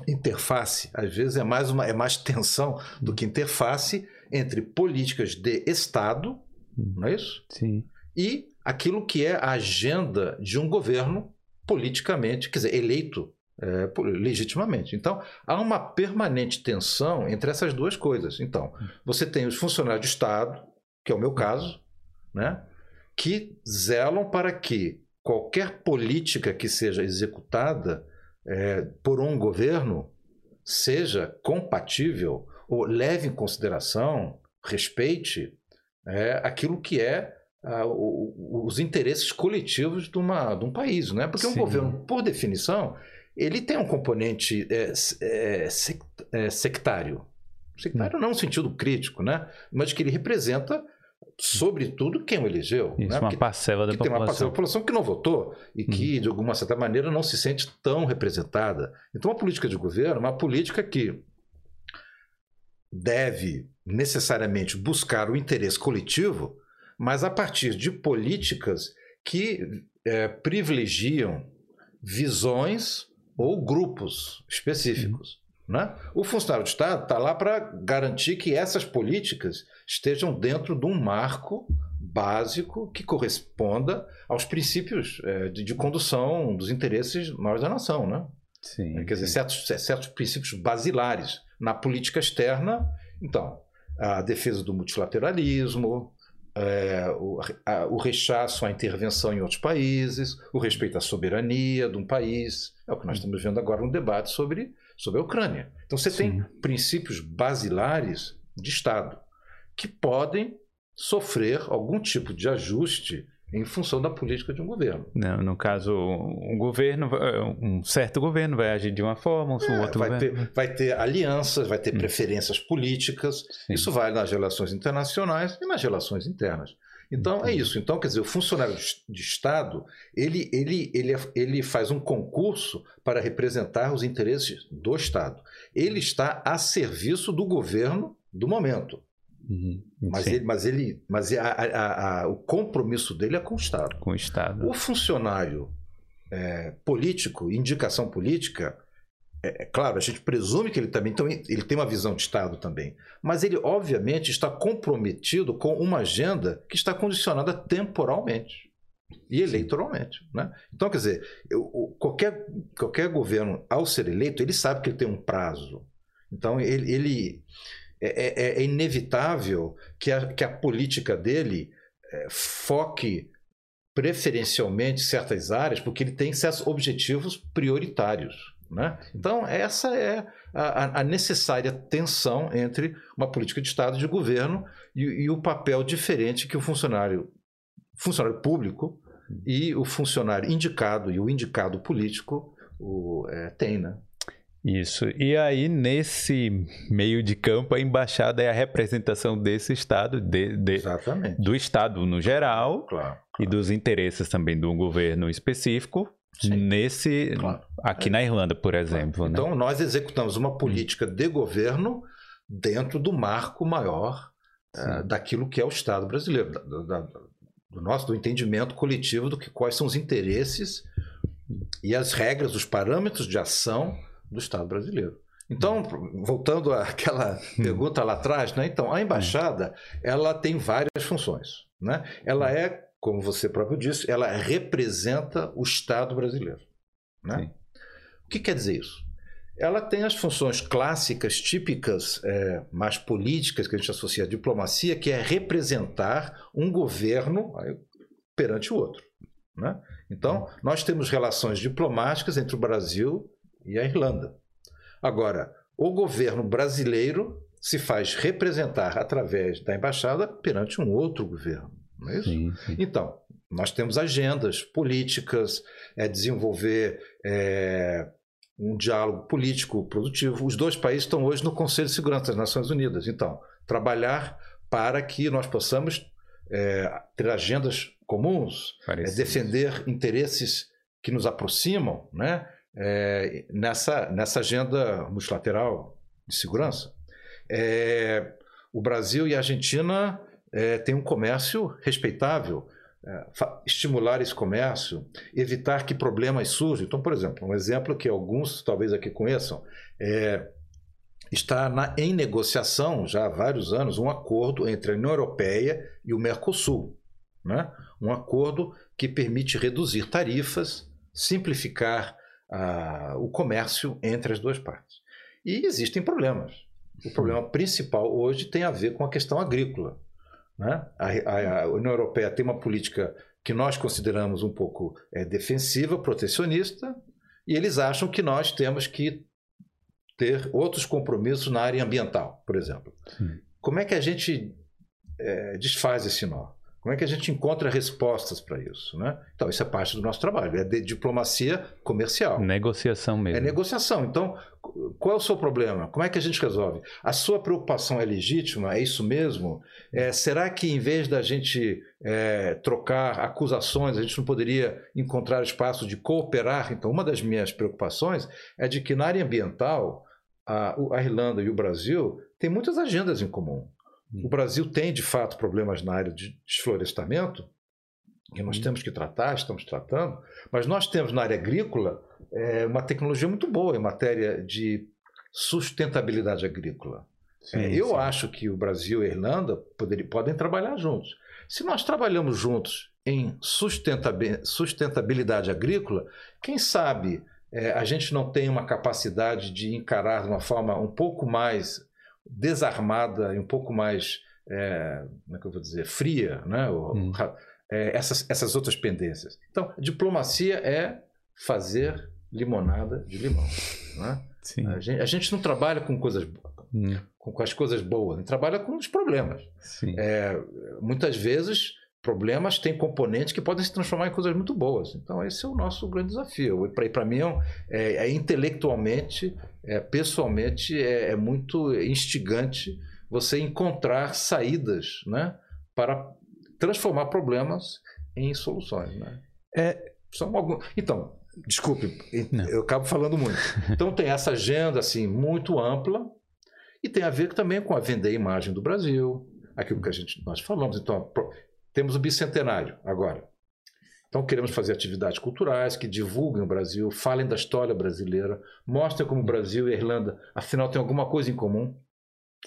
interface, às vezes é mais uma é mais tensão do que interface entre políticas de Estado, não é isso? Sim. E aquilo que é a agenda de um governo politicamente, quer dizer, eleito é, legitimamente. Então, há uma permanente tensão entre essas duas coisas. Então, você tem os funcionários de Estado, que é o meu caso, né, que zelam para que qualquer política que seja executada é, por um governo seja compatível ou leve em consideração, respeite é, aquilo que é a, o, os interesses coletivos de, uma, de um país. Né? Porque Sim. um governo, por definição, ele tem um componente é, é, é, sectário. Sectário hum. não no sentido crítico, né? mas que ele representa sobretudo quem o elegeu. Isso, né? uma parcela da população. Tem uma parcela da população que não votou e que, hum. de alguma certa maneira, não se sente tão representada. Então, a política de governo é uma política que deve necessariamente buscar o interesse coletivo, mas a partir de políticas que é, privilegiam visões ou grupos específicos. Uhum. Né? O funcionário de Estado está lá para garantir que essas políticas estejam dentro de um marco básico que corresponda aos princípios é, de, de, condução dos interesses maiores da nação. Né? Sim, Quer sim. dizer, certos, certos princípios basilares. Na política externa, então, a defesa do multilateralismo, é, o, a, o, rechaço à intervenção em outros países, o respeito à soberania de um país. É o que nós estamos vendo agora no debate sobre, sobre a Ucrânia. Então você Sim. tem princípios basilares de Estado que podem sofrer algum tipo de ajuste em função da política de um governo. Não, no caso, um governo, um certo governo vai agir de uma forma, um é, outro vai governo... Ter, vai ter alianças, vai ter hum. preferências políticas. Sim. Isso vale nas relações internacionais e nas relações internas. Então é isso. Então, quer dizer, o funcionário de Estado ele, ele, ele, ele faz um concurso para representar os interesses do Estado. Ele está a serviço do governo do momento. Uhum, mas, ele, mas ele, mas a, a, a, o compromisso dele é com o Estado. Com o Estado. O funcionário é, político, indicação política, é, é, claro, a gente presume que ele também então, ele tem uma visão de Estado também, mas ele obviamente está comprometido com uma agenda que está condicionada temporalmente e eleitoralmente, né? Então, quer dizer, eu, qualquer qualquer governo ao ser eleito ele sabe que ele tem um prazo. Então ele, ele é, é, é inevitável que a, que a política dele é, foque preferencialmente certas áreas, porque ele tem certos objetivos prioritários. Né? Então, essa é a, a, necessária tensão entre uma política de Estado e de governo e, e o papel diferente que o funcionário, funcionário público e o funcionário indicado e o indicado político o, é, tem. Né? Isso. E aí, nesse meio de campo, a embaixada é a representação desse Estado, de, de do Estado no geral, claro, claro. e dos interesses também do governo específico, Sim. nesse claro. aqui é. na Irlanda, por exemplo. Né? Então, nós executamos uma política de governo dentro do marco maior é, daquilo que é o Estado brasileiro, da, da, do nosso do entendimento coletivo do que quais são os interesses e as regras, os parâmetros de ação do Estado brasileiro. Então, voltando [laughs] àquela hum. pergunta lá atrás, né? então a embaixada ela tem várias funções. Né? Ela é, como você próprio disse, ela representa o Estado brasileiro. Né? O que quer dizer isso? Ela tem as funções clássicas, típicas, é, mais políticas, que a gente associa à diplomacia, que é representar um governo perante o outro. Né? Então, nós temos relações diplomáticas entre o Brasil e a Irlanda. Agora, o governo brasileiro se faz representar através da embaixada perante um outro governo. Não é isso? Sim, sim. Então, nós temos agendas políticas, é desenvolver é, um diálogo político produtivo. Os dois países estão hoje no Conselho de Segurança das Nações Unidas. Então, trabalhar para que nós possamos é, ter agendas comuns, é, defender interesses que nos aproximam, né? é, nessa, nessa agenda multilateral de segurança. É, o Brasil e a Argentina é, têm um comércio respeitável. É, estimular esse comércio, evitar que problemas surjam. Então, por exemplo, um exemplo que alguns talvez aqui conheçam é, está na, em negociação já há vários anos um acordo entre a União Europeia e o Mercosul, né? um acordo que permite reduzir tarifas simplificar uh, o comércio entre as duas partes. E existem problemas. O problema principal hoje tem a ver com a questão agrícola. Né? A, a, a União Europeia tem uma política que nós consideramos um pouco é, defensiva, protecionista, e eles acham que nós temos que ter outros compromissos na área ambiental, por exemplo. Sim. Como é que a gente é, desfaz esse nó? Como é que a gente encontra respostas para isso? Né? Então, isso é parte do nosso trabalho, é de diplomacia comercial. Negociação mesmo. É negociação. Então, qual é o seu problema? Como é que a gente resolve? A sua preocupação é legítima? É isso mesmo? É, será que em vez da gente é, trocar acusações, a gente não poderia encontrar espaço de cooperar? Então, uma das minhas preocupações é de que na área ambiental, a, a Irlanda e o Brasil têm muitas agendas em comum. O Brasil tem, de fato, problemas na área de desflorestamento, que nós temos que tratar, estamos tratando, mas nós temos na área agrícola é, uma tecnologia muito boa em matéria de sustentabilidade agrícola. Sim, é, eu sim. acho que o Brasil e a Irlanda poder, podem trabalhar juntos. Se nós trabalhamos juntos em sustentabilidade agrícola, quem sabe é, a gente não tem uma capacidade de encarar de uma forma um pouco mais desarmada e um pouco mais, é, como é que eu vou dizer, fria, né? Hum. É, essas, essas outras pendências. Então, diplomacia é fazer limonada de limão. Né? A, gente, a, gente, não trabalha com coisas hum. com, com, as coisas boas, a gente trabalha com os problemas. É, muitas vezes problemas têm componentes que podem se transformar em coisas muito boas. Então, esse é o nosso grande desafio. Para mim, é, é, intelectualmente, é, pessoalmente, é, é, muito instigante você encontrar saídas né, para transformar problemas em soluções. Né? É, São algum... Então, desculpe, Não. eu acabo falando muito. Então, tem essa agenda assim, muito ampla e tem a ver também com a vender a imagem do Brasil, aquilo que a gente, nós falamos. Então, temos o bicentenário agora. Então, queremos fazer atividades culturais que divulguem o Brasil, falem da história brasileira, mostrem como o Brasil e a Irlanda, afinal, têm alguma coisa em comum.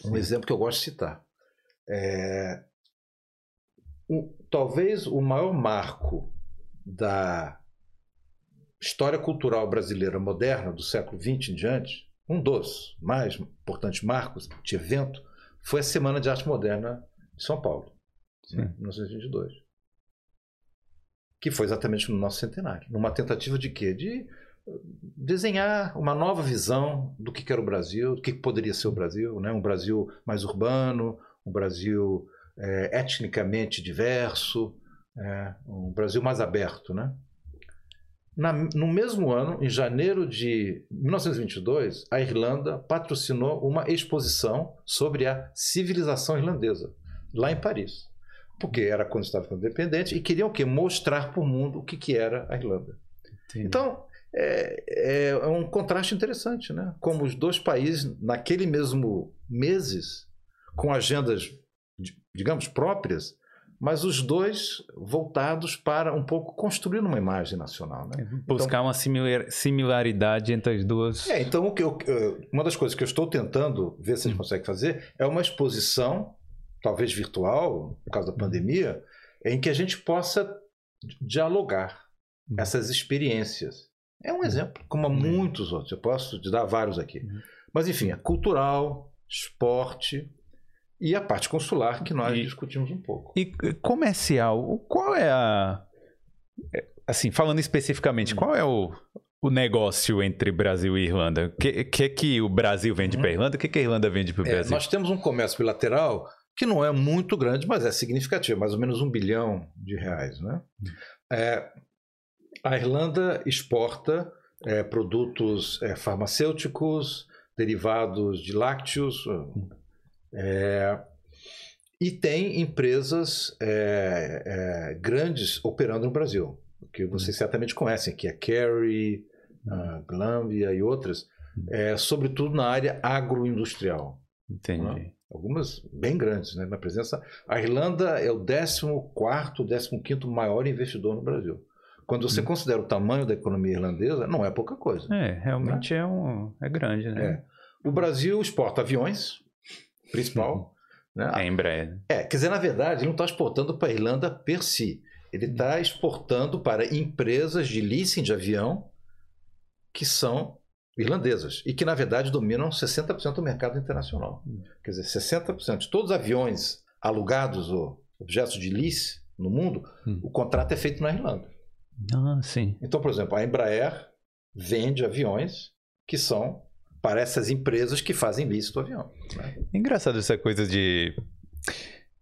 Um exemplo que eu gosto de citar. É, um, talvez o maior marco da história cultural brasileira moderna do século XX em diante, um dos mais importantes marcos de evento, foi a Semana de Arte Moderna de São Paulo. Sim. 1922. Que foi exatamente no nosso centenário. Numa tentativa de quê? De uh, desenhar uma nova visão do que era o Brasil, do que poderia ser o Brasil, né? um Brasil mais urbano, um Brasil é, etnicamente diverso, é, um Brasil mais aberto. Né? Na, no mesmo ano, em janeiro de 1922, a Irlanda patrocinou uma exposição sobre a civilização irlandesa, lá em Paris porque era quando estava ficando independente, e queriam o quê? Mostrar para o mundo o que, que era a Irlanda. Entendi. Então, é, é, é, um contraste interessante, né? Como os dois países, naquele mesmo meses, com agendas, digamos, próprias, mas os dois voltados para um pouco construir uma imagem nacional. Né? Buscar então, uma similar, similaridade entre as duas. É, então, o que eu, uma das coisas que eu estou tentando ver se a gente consegue fazer é uma exposição talvez virtual, por causa da pandemia, em que a gente possa dialogar uhum. essas experiências. É um uhum. exemplo, como há uhum. muitos outros. Eu posso te dar vários aqui. Mas, enfim, é cultural, esporte e a parte consular que nós e, discutimos um pouco. E comercial, qual é a. É, assim, falando especificamente, qual é o, o negócio entre Brasil e Irlanda? O que, que que o Brasil vende para a Irlanda? O que, que a Irlanda vende para o é, Brasil? Nós temos um comércio bilateral que não é muito grande, mas é significativo, mais ou menos um bilhão de reais. Né? É, a Irlanda exporta é, produtos é, farmacêuticos, derivados de lácteos, é, e tem empresas é, é, grandes operando no Brasil, que vocês certamente conhecem, que é Kerry, a Glanvia e outras, sobretudo na área agroindustrial. Entendi. Né? Algumas bem grandes, né? na presença. A Irlanda é o 14, 15 maior investidor no Brasil. Quando você hum. considera o tamanho da economia irlandesa, não é pouca coisa. É, realmente né? é, um, é grande, né? É. O Brasil exporta aviões, principal. Uhum. Né? É Embraer. É, quer dizer, na verdade, ele não está exportando para a Irlanda per si. Ele está exportando para empresas de leasing de avião que são irlandesas e que, na verdade, dominam 60% do mercado internacional. Hum. Quer dizer, 60% de todos os aviões alugados ou objetos de lease no mundo, hum. o contrato é feito na Irlanda. Ah, sim. Então, por exemplo, a Embraer vende aviões que são para essas empresas que fazem lease do avião. Né? Engraçado essa coisa de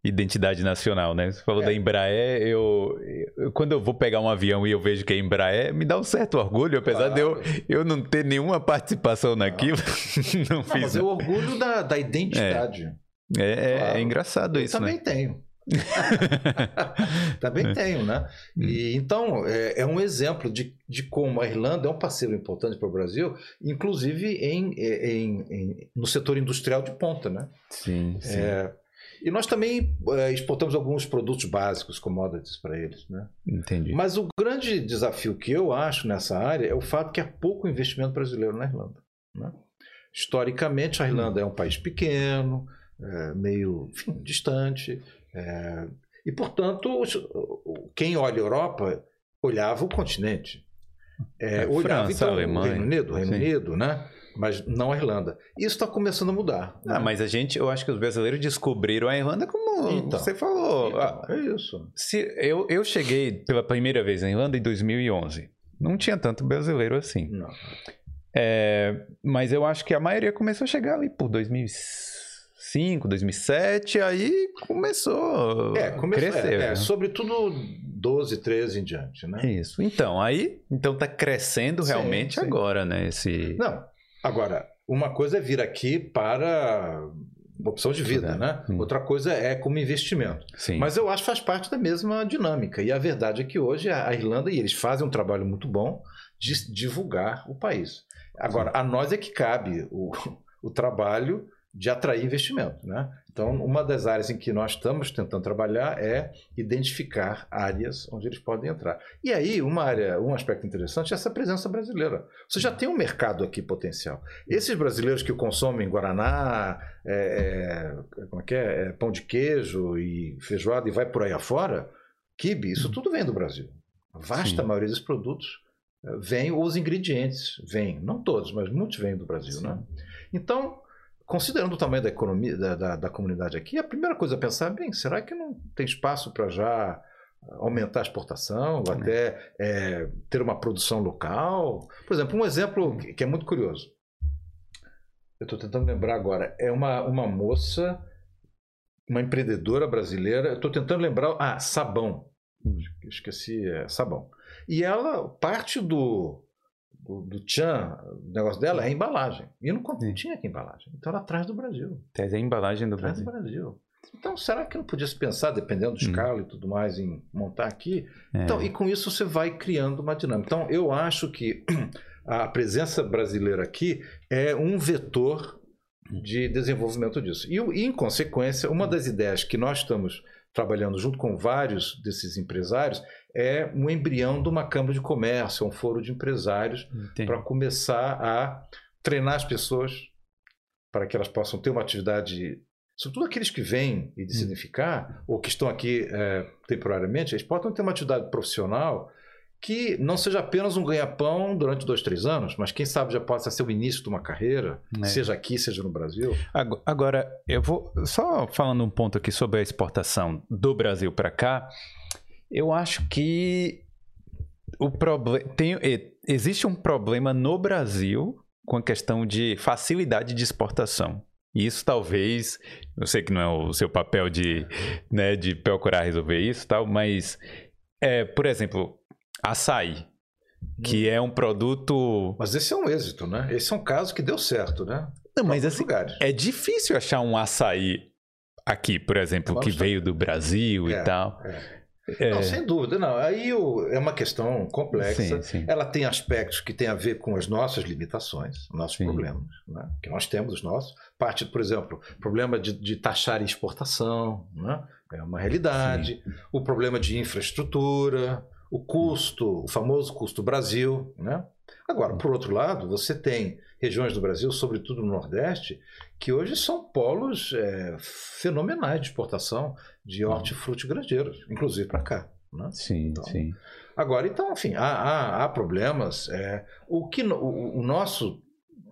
identidade nacional, né? Você falou é. da Embraer, eu, eu, quando eu vou pegar um avião e eu vejo que é Embraer, me dá um certo orgulho, apesar claro. de eu, eu não ter nenhuma participação naquilo. [laughs] não, não fiz. Mas é o orgulho da, da identidade. É, é, claro. é engraçado eu isso, também né? tenho. [laughs] também tenho, né? Hum. E, então, é, é, um exemplo de, de como a Irlanda é um parceiro importante para o Brasil, inclusive em, em, em, no setor industrial de ponta, né? Sim, sim. É, e nós também é, exportamos alguns produtos básicos, commodities para eles. Né? Entendi. Mas o grande desafio que eu acho nessa área é o fato que há pouco investimento brasileiro na Irlanda. Né? Historicamente, a Irlanda hum. é um país pequeno, é, meio enfim, distante, é, e, portanto, quem olha a Europa olhava o continente. É, olhava França, então, Alemanha, o Reino Unido, Reino Unido, né? Mas não a Irlanda. Isso está começando a mudar. Né? Ah, mas a gente, eu acho que os brasileiros descobriram a Irlanda como então, você falou. Então, ah, é isso. Se, eu, eu cheguei pela primeira vez na Irlanda em 2011. Não tinha tanto brasileiro assim. Não. É, mas eu acho que a maioria começou a chegar ali por 2005, 2007, aí começou é, começou, a crescer. É, é, sobretudo 12, 13 em diante, né? Isso. Então, aí então tá crescendo realmente sim, sim. agora, né? Esse... Não, Agora, uma coisa é vir aqui para opção de vida, né? Hum. Outra coisa é como investimento. Sim. Mas eu acho que faz parte da mesma dinâmica. E a verdade é que hoje a Irlanda, e eles fazem um trabalho muito bom de divulgar o país. Agora, Sim. a nós é que cabe o, [laughs] o trabalho de atrair investimento. Né? Então, uma das áreas em que nós estamos tentando trabalhar é identificar áreas onde eles podem entrar. E aí, uma área, um aspecto interessante é essa presença brasileira. Você já tem um mercado aqui potencial. Esses brasileiros que consomem guaraná, é, é, como é que é? é? pão de queijo e feijoada e vai por aí afora, kibe, isso tudo vem do Brasil. A vasta Sim. maioria dos produtos é, vem, ou os ingredientes vêm, não todos, mas muitos vêm do Brasil. Né? Então, considerando o tamanho da economia da, da, da, comunidade aqui, a primeira coisa a pensar é, bem, será que não tem espaço para já aumentar a exportação, ou até é, ter uma produção local? Por exemplo, um exemplo que é muito curioso. Eu estou tentando lembrar agora. É uma, uma moça, uma empreendedora brasileira. Estou tentando lembrar. Ah, sabão. Esqueci, é, sabão. E ela, parte do, do, do Tchan, o negócio dela é a embalagem. E não tinha aqui embalagem. Então ela traz do Brasil. Traz a embalagem do traz Brasil. do Brasil. Então, será que não podia se pensar, dependendo do hum. escala hum. e tudo mais, em montar aqui? É. Então, e com isso você vai criando uma dinâmica. Então, eu acho que [clears throat] a presença brasileira aqui é um vetor de desenvolvimento disso. E, e em consequência, uma das ideias que nós estamos trabalhando junto com vários desses empresários é um embrião de uma Câmara de Comércio, um foro de empresários, para começar a treinar as pessoas para que elas possam ter uma atividade. Sobretudo aqueles que vêm e decidem hum. ficar, ou que estão aqui é, temporariamente, eles podem ter uma atividade profissional que não seja apenas um ganha-pão durante dois, três anos, mas quem sabe já possa ser o início de uma carreira, é. seja aqui, seja no Brasil. Agora, eu vou só falando um ponto aqui sobre a exportação do Brasil para cá. Eu acho que o problema existe um problema no Brasil com a questão de facilidade de exportação. E isso talvez, eu sei que não é o seu papel de, né, de procurar resolver isso, tal, mas é, por exemplo, açaí, que hum. é um produto. Mas esse é um êxito, né? Esse é um caso que deu certo, né? Não, mas assim, lugares. é difícil achar um açaí aqui, por exemplo, que veio do Brasil é, e tal. É. É... Não, sem dúvida, não. Aí o, é uma questão complexa. Sim, sim. Ela tem aspectos que têm a ver com as nossas limitações, nossos sim. problemas, né? que nós temos os nossos. Parte, por exemplo, problema de, de taxar exportação, né? é uma realidade. O problema de infraestrutura, o custo, o famoso custo Brasil, né? Agora, por outro lado, você tem regiões do Brasil, sobretudo no Nordeste, que hoje são polos é, fenomenais de exportação de hortifruti grangeiros, inclusive para cá. Né? Sim, então, sim. Agora, então, enfim, há, há, há problemas. É, o, que, o, o nosso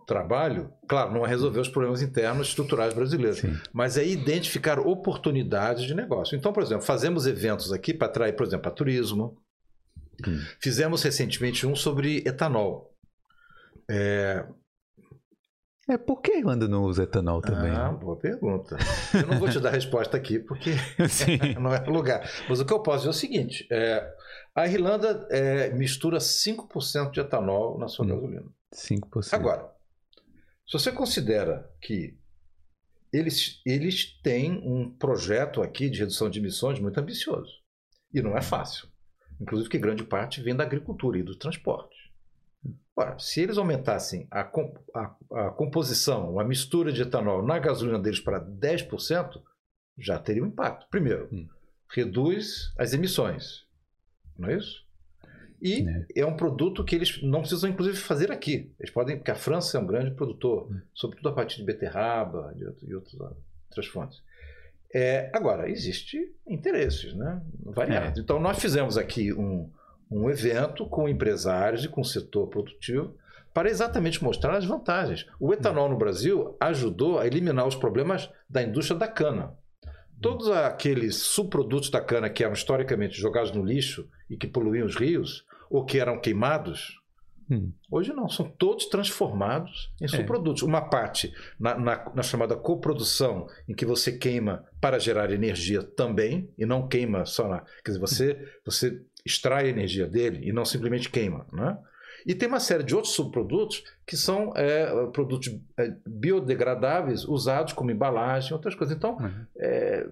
trabalho, claro, não é resolver os problemas internos estruturais brasileiros, Sim. mas é identificar oportunidades de negócio. Então, por exemplo, fazemos eventos aqui para atrair, por exemplo, a turismo. Hum. Fizemos recentemente um sobre etanol. É... É, por que a Irlanda não usa etanol também? Ah, boa pergunta. Eu não vou te dar a resposta aqui, porque [laughs] [laughs] não é lugar. Mas o que eu posso dizer é o seguinte: é, a Irlanda é, mistura 5% de etanol na sua hum, gasolina. 5%. Agora, se você considera que eles, eles têm um projeto aqui de redução de emissões muito ambicioso. E não é fácil. Inclusive que grande parte vem da agricultura e do transporte. Ora, se eles aumentassem a, a, a composição, a mistura de etanol na gasolina deles para 10%, já teria um impacto. Primeiro, hum. reduz as emissões. Não é isso? E né? é um produto que eles não precisam, inclusive, fazer aqui. Eles podem, porque a França é um grande produtor, hum. sobretudo a partir de beterraba e, outras fontes. É, agora, existe interesses né? variados. É. Então, nós fizemos aqui um, um evento com empresários e com o setor produtivo para exatamente mostrar as vantagens. O etanol no Brasil ajudou a eliminar os problemas da indústria da cana. Todos aqueles subprodutos da cana que eram historicamente jogados no lixo e que poluíam os rios, ou que eram queimados, hum. hoje não, são todos transformados em é. subprodutos. É. Uma parte na, na, na, chamada coprodução, em que você queima para gerar energia também, e não queima só na. Quer dizer, você, você extrai a energia dele e não simplesmente queima. Né? E tem uma série de outros subprodutos que são é, produtos é, biodegradáveis usados como embalagem, outras coisas. Então, uhum. é,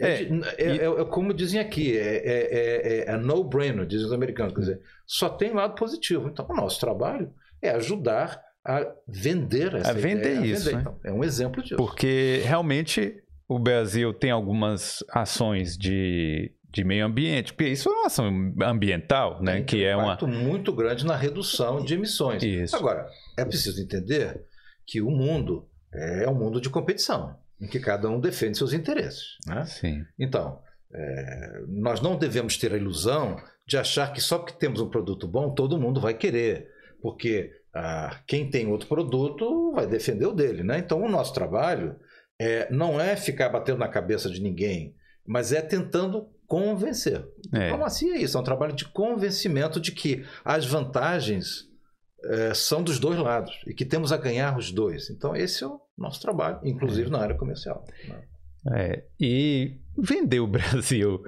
é, é, é, é, é, como dizem aqui, é, é no-brainer, dizem os americanos. Quer dizer, só tem lado positivo. Então, o nosso trabalho é ajudar a vender essa a vender ideia, isso. A vender. Então, é um exemplo disso. Porque realmente o Brasil tem algumas ações de, de meio ambiente, porque isso é uma ação ambiental, né? Tem que é um impacto muito grande na redução de emissões. Isso. Agora, é preciso entender que o mundo é um mundo de competição em que cada um defende seus interesses. Né? Sim. Então, é, nós não devemos ter a ilusão de achar que só porque temos um produto bom, todo mundo vai querer. Porque ah, quem tem outro produto vai defender o dele. Né? Então, o nosso trabalho é, não é ficar batendo na cabeça de ninguém, mas é tentando convencer. É. Então, assim é isso, é um trabalho de convencimento de que as vantagens é, são dos dois lados e que temos a ganhar os dois. Então, esse é o nosso trabalho, inclusive é. na área comercial. Né? É, e vender o [laughs] Brasil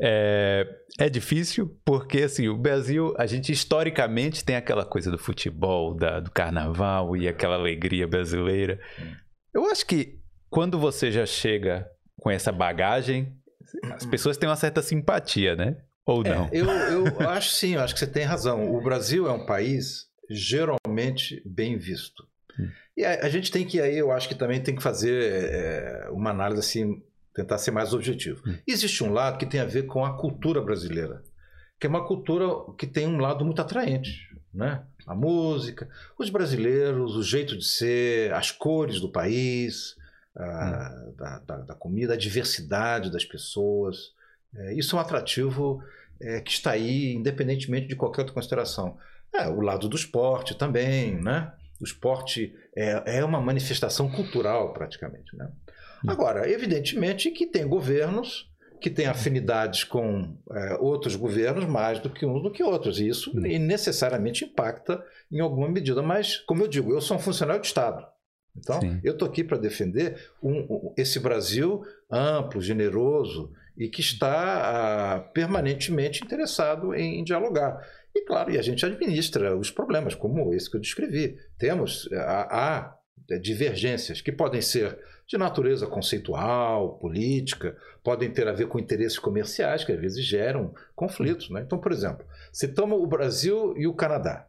é, é, difícil porque assim o Brasil a gente historicamente tem aquela coisa do futebol, da, do carnaval e aquela alegria brasileira. Hum. Eu acho que quando você já chega com essa bagagem, as hum. pessoas têm uma certa simpatia, né? Ou é, não? É, eu, eu [laughs] acho sim, eu acho que você tem razão. O Brasil é um país geralmente bem visto. E a, a, gente tem que aí, eu acho que também tem que fazer é, uma análise assim, tentar ser mais objetivo. Hum. Existe um lado que tem a ver com a cultura brasileira, que é uma cultura que tem um lado muito atraente, né? A música, os brasileiros, o jeito de ser, as cores do país, a, hum. da, da, da, comida, a diversidade das pessoas. É, isso é um atrativo é, que está aí, independentemente de qualquer outra consideração. É, o lado do esporte também, né? O esporte é, é uma manifestação cultural, praticamente, né? Hum. Agora, evidentemente que tem governos que têm afinidades com é, outros governos mais do que uns do que outros. E isso hum. necessariamente impacta em alguma medida. Mas, como eu digo, eu sou um funcionário de Estado. Então, Sim. eu estou aqui para defender um, um, esse Brasil amplo, generoso e que está ah, permanentemente interessado em, em dialogar. E claro, e a gente administra os problemas, como esse que eu descrevi. Temos, há, há é, divergências que podem ser de natureza conceitual, política, podem ter a ver com interesses comerciais, que às vezes geram conflitos. Né? Então, por exemplo, se toma o Brasil e o Canadá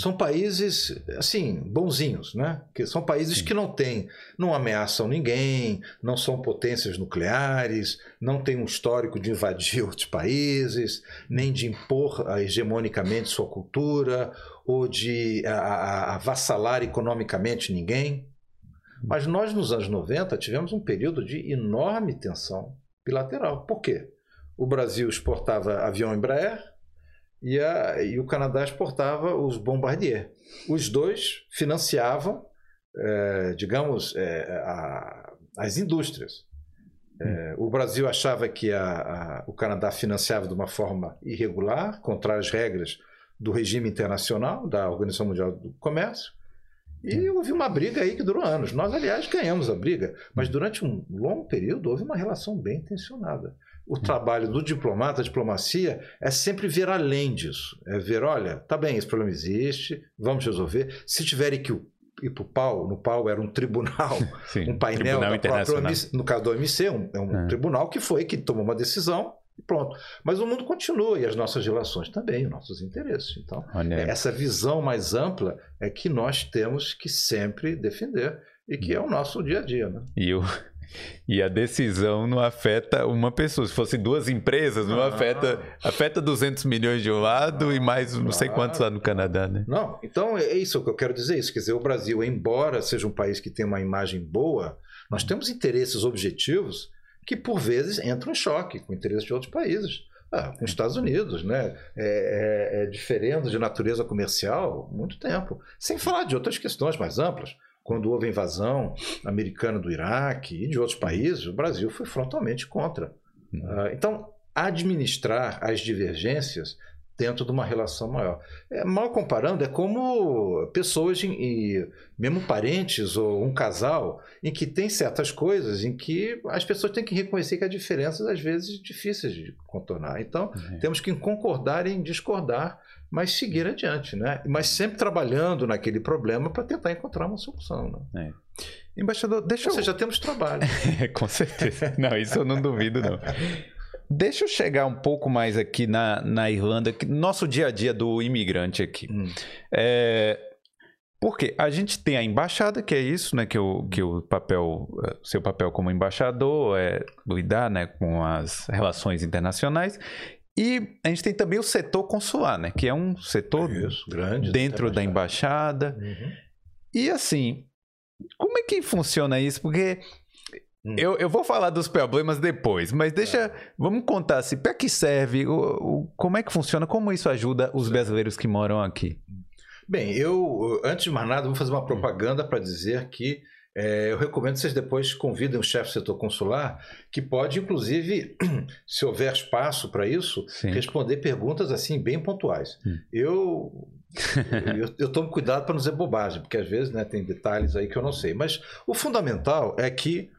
são países assim bonzinhos, né? Que são países Sim. que não têm, não ameaçam ninguém, não são potências nucleares, não têm um histórico de invadir [laughs] outros países, nem de impor hegemonicamente sua cultura ou de avassalar economicamente ninguém. Mas nós nos anos 90 tivemos um período de enorme tensão bilateral. Por quê? o Brasil exportava avião Embraer e, a, e o Canadá exportava os Bombardier. Os dois financiavam, é, digamos, é, a, as indústrias. É, o Brasil achava que a, o Canadá financiava de uma forma irregular, contra as regras do regime internacional, da Organização Mundial do Comércio. E houve uma briga aí que durou anos. Nós, aliás, ganhamos a briga, mas durante um longo período houve uma relação bem tensionada. O trabalho do diplomata, a diplomacia, é sempre ver além disso. É ver, olha, tá bem, esse problema existe, vamos resolver. Se tiverem que ir para o pau, no pau era um tribunal, [laughs] Sim, um painel tribunal da própria no caso do OMC, um, é um é. tribunal que foi que tomou uma decisão e pronto. Mas o mundo continua e as nossas relações também, os nossos interesses. Então, Olha. essa visão mais ampla é que nós temos que sempre defender e que é o nosso dia a dia. Né? E o, e a decisão não afeta uma pessoa. Se fosse duas empresas, não, afeta afeta 200 milhões de um lado e mais não sei quantos lá no Canadá, né? Não, então é isso que eu quero dizer. Isso quer dizer, o Brasil, embora seja um país que tem uma imagem boa, nós temos interesses objetivos que por vezes entram em choque com interesses de outros países. Ah, com os Estados Unidos, né? É, é, é diferente de natureza comercial muito tempo. Sem falar de outras questões mais amplas quando houve a invasão americana do Iraque e de outros países, o Brasil foi frontalmente contra. Uhum. Uh, então, administrar as divergências dentro de uma relação maior. É, mal comparando, é como pessoas, e mesmo parentes ou um casal, em que tem certas coisas em que as pessoas têm que reconhecer que há diferenças, às vezes, difíceis de contornar. Então, uhum. temos que concordar em discordar mas seguir adiante, né? Mas sempre trabalhando naquele problema para tentar encontrar uma solução. Né? É. Embaixador, deixa Ou eu... seja, temos trabalho. [laughs] Com certeza. Não, isso eu não duvido, não. Deixa eu chegar um pouco mais aqui na, na Irlanda, nosso dia a dia do imigrante aqui. Hum. É, porque a gente tem a embaixada, que é isso, né? Que o, que o papel, eh, seu papel como embaixador é lidar né, com as relações internacionais. E a gente tem também o setor consular, né? Que é um setor Isso, grande dentro da embaixada. Uhum. E assim, como é que funciona isso? Porque hum. eu, eu vou falar dos problemas depois, mas deixa. É. Vamos contar assim, para que serve? O, o, como é que funciona? Como isso ajuda os brasileiros que moram aqui? Bem, eu, antes de mais nada, vou fazer uma propaganda para dizer que é, eu recomendo que vocês depois convidem o chefe do setor consular, que pode, inclusive, [clears throat] se houver espaço para isso, Sim. responder perguntas assim bem pontuais. Hum. Eu, [laughs] eu, eu tomo cuidado para não dizer bobagem, porque às vezes né, tem detalhes aí que eu não sei. Mas o fundamental é que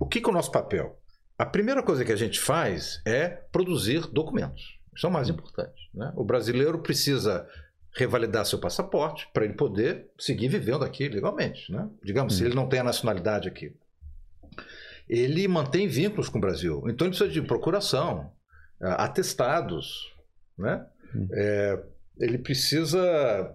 o que, que é o nosso papel? A primeira coisa que a gente faz é produzir documentos. Isso é o mais hum. importante. Né? O brasileiro precisa revalidar seu passaporte para ele poder seguir vivendo aqui legalmente. Né? Digamos, hum. se ele não tem a nacionalidade aqui. Ele mantém vínculos com o Brasil. Então ele precisa de procuração, atestados. Né? Hum. É, ele precisa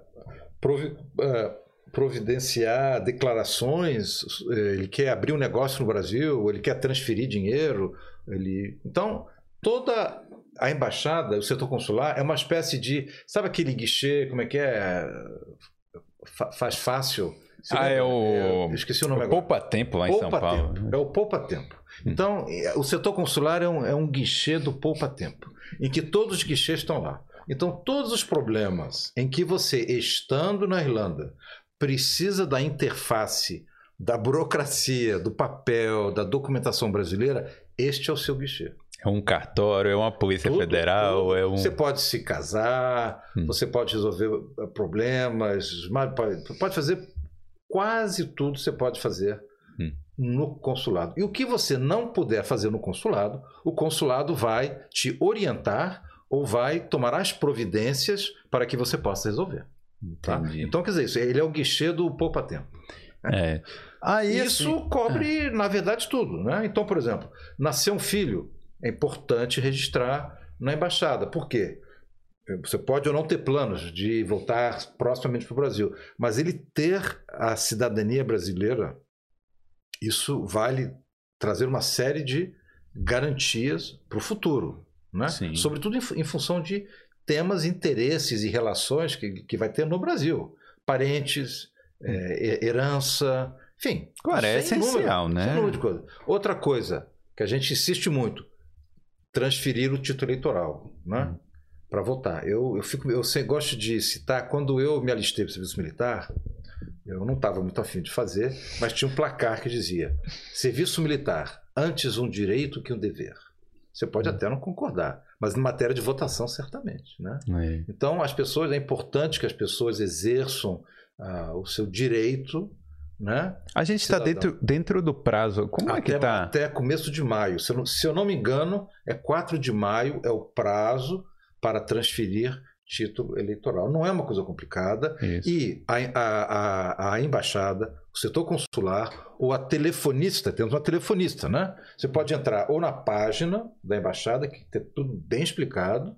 provi uh, providenciar declarações, ele quer abrir um negócio no Brasil, ele quer transferir dinheiro. Ele... Então, toda a embaixada, o setor consular, é uma espécie de. Sabe aquele guichê, como é que é? faz fácil. Você ah, é o. esqueci o nome o agora. Poupa Tempo lá em Poupa São Paulo. Tempo. É o Poupa Tempo. Hum. Então, o setor consular é um, é um guichê do Poupa Tempo, em que todos os guichês estão lá. Então, todos os problemas em que você, estando na Irlanda, precisa da interface, da burocracia, do papel, da documentação brasileira, este é o seu guichê. É um cartório, é uma polícia tudo, federal, tudo. é um. Você pode se casar, hum. você pode resolver eh, problemas, pode fazer quase tudo você pode fazer hum. no consulado. E o que você não puder fazer no consulado, o consulado vai te orientar ou vai tomar as providências para que você possa resolver. Tá? Então, quer dizer, isso, ele é o guichê do poupa tempo. É. Aí, isso assim, cobre, é. na verdade, tudo. Né? Então, por exemplo, nasceu um filho, é importante registrar na embaixada. Por quê? Você pode ou não ter planos de voltar proximamente para o Brasil, mas ele ter a cidadania brasileira, isso vale trazer uma série de garantias para o futuro. Né? Sobretudo em, em, função de temas, interesses e relações que, que vai ter no Brasil. Parentes, é, herança, enfim. Claro, é essencial, número, né? Outra coisa que a gente insiste muito: transferir o título eleitoral, né? Hum. Para votar. Eu, eu, fico, eu gosto de citar, quando eu me alistei para o serviço militar, eu não estava muito afim de fazer, mas tinha um placar que dizia: serviço militar, antes um direito que um dever. Você pode hum. até não concordar, mas em matéria de votação, certamente. Né? É. Então, as pessoas, é importante que as pessoas exerçam uh, o seu direito. Né? A gente está dentro, dentro do prazo. Como até, é que está? Até começo de maio. Se eu, não, se eu não me engano, é 4 de maio é o prazo para transferir título eleitoral. Não é uma coisa complicada. Isso. E a, a, a, a, embaixada, o setor consular ou a telefonista, temos uma telefonista, né? Você pode entrar ou na página da embaixada, que tem tudo bem explicado,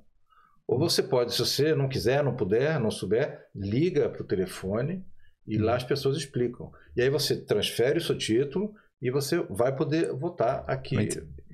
ou você pode, se você não quiser, não puder, não souber, liga para o telefone e lá as pessoas explicam. E aí você transfere o seu título e você vai poder votar aqui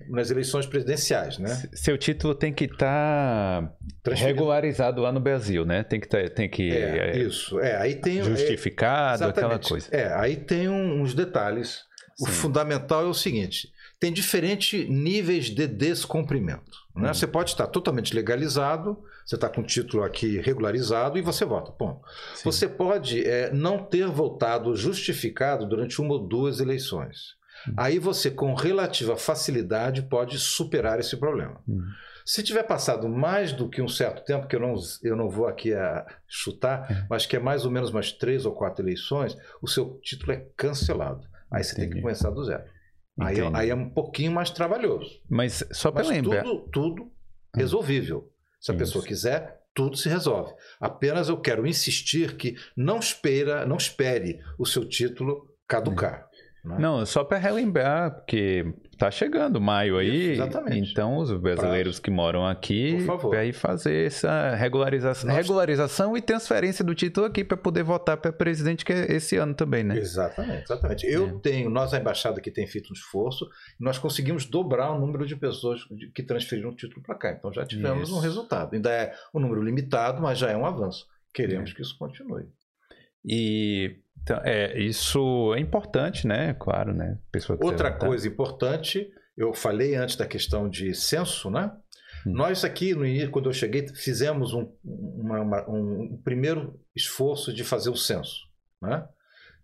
nas eleições presidenciais, né? Seu título tem que estar tá regularizado lá no Brasil, né? Tem que tá, tem que é, é, isso. É, aí tem justificado é, aquela coisa. É, aí tem uns detalhes. Sim. O fundamental é o seguinte: tem diferentes níveis de descumprimento. Né? Uhum. Você pode estar totalmente legalizado, você está com o título aqui regularizado e você vota. Bom, você pode é, não ter votado justificado durante uma ou duas eleições. Uhum. Aí você, com relativa facilidade, pode superar esse problema. Uhum. Se tiver passado mais do que um certo tempo, que eu não, eu não vou aqui a chutar, é. mas que é mais ou menos umas três ou quatro eleições, o seu título é cancelado. Aí você Entendi. tem que começar do zero. Aí, é, aí, é um pouquinho mais trabalhoso. Mas só para lembrar. Tudo, tudo ah. resolvível. Se a Isso. pessoa quiser, tudo se resolve. Apenas eu quero insistir que não espera, não espere o seu título caducar. Né? Não, só para relembrar, porque tá chegando maio aí. Exatamente. Então, os brasileiros que moram aqui, aí fazer essa regularização, Nós... regularização e transferência do título aqui para poder votar para presidente que é esse ano também, né? Exatamente, exatamente. Eu é. tenho, nós a embaixada que tem feito um esforço, nós conseguimos dobrar o número de pessoas que transferiram o título para cá. Então já tivemos isso. um resultado. Ainda é um número limitado, mas já é um avanço. Queremos é. que isso continue. E então, é, isso é importante, né? Claro, né? Pessoa Outra coisa importante, eu falei antes da questão de censo, né? Hum. Nós aqui, no início, quando eu cheguei, fizemos um, uma, uma, um primeiro esforço de fazer o censo, né?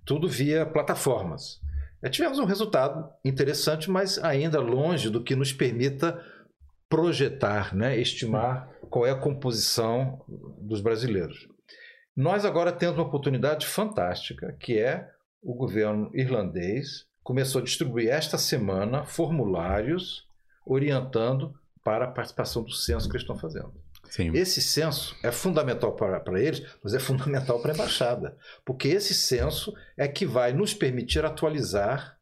Tudo via plataformas. É, tivemos um resultado interessante, mas ainda longe do que nos permita projetar, né? estimar hum. qual é a composição dos brasileiros. Nós agora temos uma oportunidade fantástica, que é o governo irlandês começou a distribuir esta semana formulários orientando para a participação do censo que eles estão fazendo. Sim. Esse censo é fundamental para, para eles, mas é fundamental para a embaixada, porque esse censo é que vai nos permitir atualizar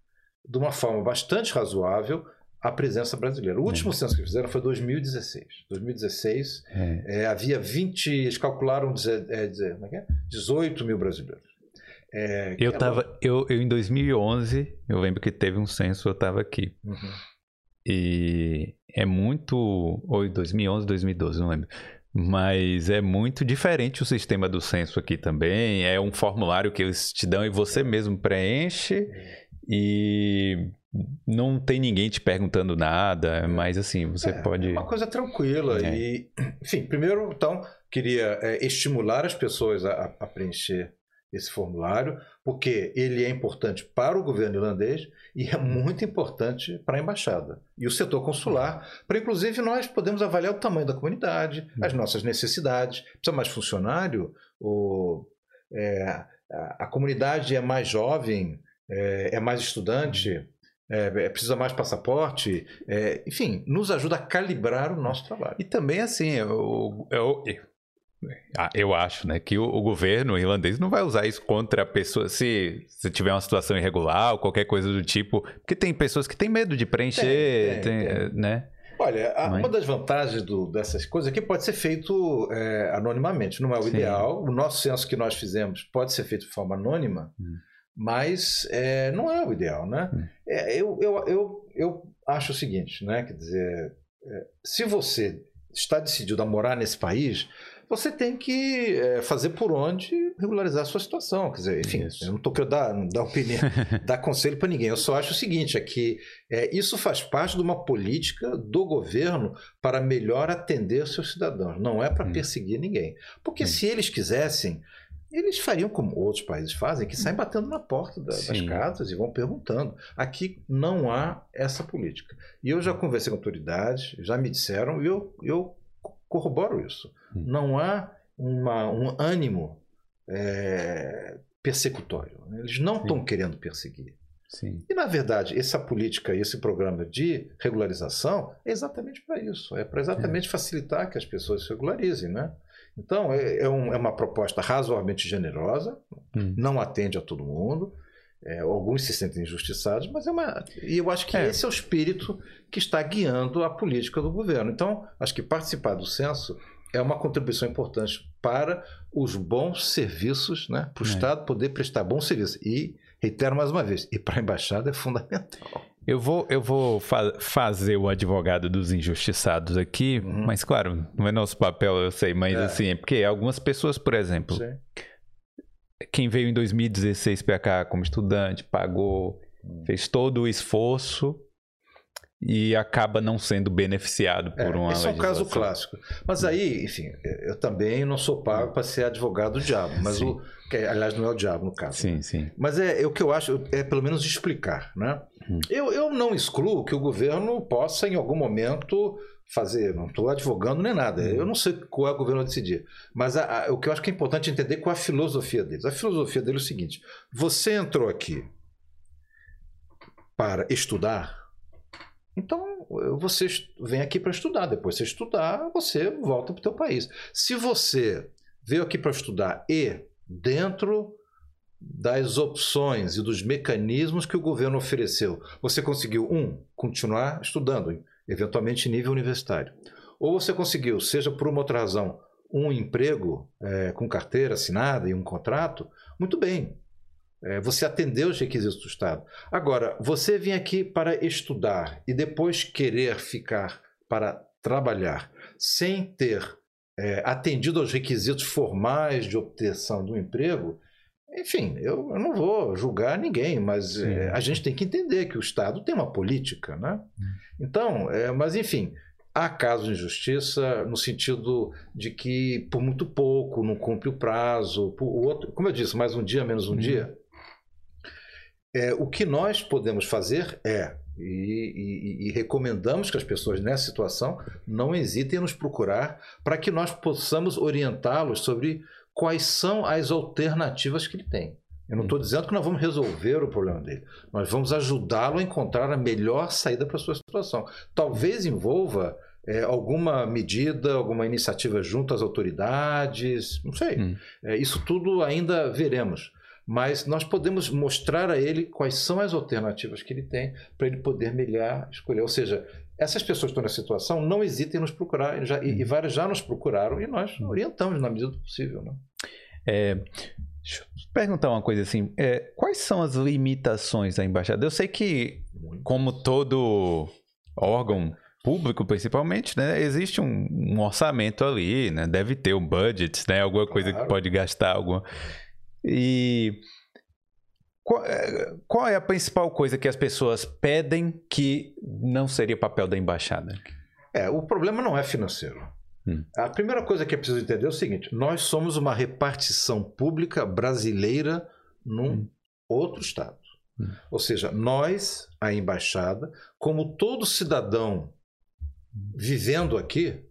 de uma forma bastante razoável a presença brasileira. O último é. censo que fizeram foi 2016. 2016 é. É, havia 20, eles calcularam dizer, é, dizer, como é é? 18 mil brasileiros. Eu tava, eu, eu em 2011, eu lembro que teve um censo, eu estava aqui. Uhum. E é muito, ou 2011, 2012, não lembro. Mas é muito diferente o sistema do censo aqui também. É um formulário que eles te dão e você mesmo preenche. E não tem ninguém te perguntando nada, é. mas assim, você é, pode. É uma coisa tranquila. É. E, [clears throat] enfim, primeiro, então, queria é, estimular as pessoas a, a, preencher esse formulário, porque ele é importante para o governo irlandês e é muito importante para a embaixada e o setor consular, para inclusive nós podemos avaliar o tamanho da comunidade, as nossas necessidades. Precisa mais funcionário? Ou, é, a, a comunidade é mais jovem? É, é mais estudante? É, é, precisa mais passaporte, é, enfim, nos ajuda a calibrar o nosso trabalho. E também, assim, eu, eu, eu acho né, que o, o, governo irlandês não vai usar isso contra a pessoa se, se tiver uma situação irregular ou qualquer coisa do tipo, porque tem pessoas que têm medo de preencher, tem, tem, tem. né? Olha, a, uma das vantagens do, dessas coisas é que pode ser feito é, anonimamente, não é o Sim. ideal. O nosso censo que nós fizemos pode ser feito de forma anônima. Hum mas é, não é o ideal, né? Hum. É, eu, eu, eu, eu acho o seguinte, né? Quer dizer, é, se você está decidido a morar nesse país, você tem que é, fazer por onde regularizar a sua situação. Quer dizer, enfim, isso. eu não estou querendo dar, dar opinião, [laughs] dar conselho para ninguém. Eu só acho o seguinte: é que é, isso faz parte de uma política do governo para melhor atender seus cidadãos. Não é para hum. perseguir ninguém. Porque hum. se eles quisessem, eles fariam como outros países fazem, que saem batendo na porta da, das casas e vão perguntando. Aqui não há essa política. E eu já conversei com autoridades, já me disseram, e eu, eu corroboro isso. Hum. Não há uma, um ânimo é, persecutório. Eles não estão querendo perseguir. Sim. E, na verdade, essa política, esse programa de regularização é exatamente para isso. É para exatamente é. facilitar que as pessoas se regularizem. Né? Então, é, é, um, é uma proposta razoavelmente generosa, hum. não atende a todo mundo. É, alguns se sentem injustiçados, mas é uma. E eu acho que é. esse é o espírito que está guiando a política do governo. Então, acho que participar do censo é uma contribuição importante para os bons serviços, né? para o é. Estado poder prestar bons serviços. E, reitero mais uma vez, e para a embaixada é fundamental. Eu vou, eu vou fa fazer o advogado dos injustiçados aqui, uhum. mas claro, não é nosso papel, eu sei, mas é. assim, é porque algumas pessoas, por exemplo, Sim quem veio em 2016 para cá como estudante, pagou, hum. fez todo o esforço e acaba não sendo beneficiado por é, uma Esse é um caso clássico. Mas aí, enfim, eu também não sou pago para ser advogado do diabo, mas sim. o que aliás não é o diabo no caso. Sim, sim. Mas é, é o que eu acho é pelo menos explicar, né? Hum. Eu, eu não excluo que o governo possa em algum momento fazer, não estou advogando nem nada. Eu não sei qual é o governo a decidir. Mas a, a, o que eu acho que é importante entender qual é a filosofia deles. A filosofia deles é o seguinte: você entrou aqui para estudar, então você vem aqui para estudar. Depois você estudar, você volta para o teu país. Se você veio aqui para estudar e dentro das opções e dos mecanismos que o governo ofereceu, você conseguiu um continuar estudando eventualmente nível universitário. Ou você conseguiu, seja por uma outra razão, um emprego é, com carteira assinada e um contrato, muito bem. É, você atendeu os requisitos do Estado. Agora, você vem aqui para estudar e depois querer ficar para trabalhar sem ter é, atendido aos requisitos formais de obtenção do emprego, enfim, eu, eu, não vou julgar ninguém, mas é, a gente tem que entender que o Estado tem uma política, né? Então, é, mas enfim, há casos de injustiça no sentido de que por muito pouco não cumpre o prazo, por outro, como eu disse, mais um dia, menos um hum. dia. É, o que nós podemos fazer é, e, e, e, recomendamos que as pessoas nessa situação não hesitem em nos procurar para que nós possamos orientá-los sobre quais são as alternativas que ele tem. Eu não estou uhum. dizendo que nós vamos resolver o problema dele. Nós vamos ajudá-lo a encontrar a melhor saída para a sua situação. Talvez envolva é, alguma medida, alguma iniciativa junto às autoridades, não sei. Hum. É, isso tudo ainda veremos. Mas nós podemos mostrar a ele quais são as alternativas que ele tem para ele poder melhor escolher. Ou seja, essas pessoas que estão nessa situação não hesitem em nos procurar, já, e, e, várias já nos procuraram e nós orientamos na medida do possível. Né? É, deixa eu perguntar uma coisa assim: é, quais são as limitações da embaixada? Eu sei que, como todo órgão público principalmente, né, existe um, um, orçamento ali, né, deve ter um budget, né, alguma coisa claro. que pode gastar, alguma... E qual, é, qual, é a principal coisa que as pessoas pedem que não seria papel da embaixada? É, o problema não é financeiro. Hum. A primeira coisa que é preciso entender é o seguinte: nós somos uma repartição pública brasileira num hum. outro estado. Hum. Ou seja, nós, a embaixada, como todo cidadão vivendo aqui,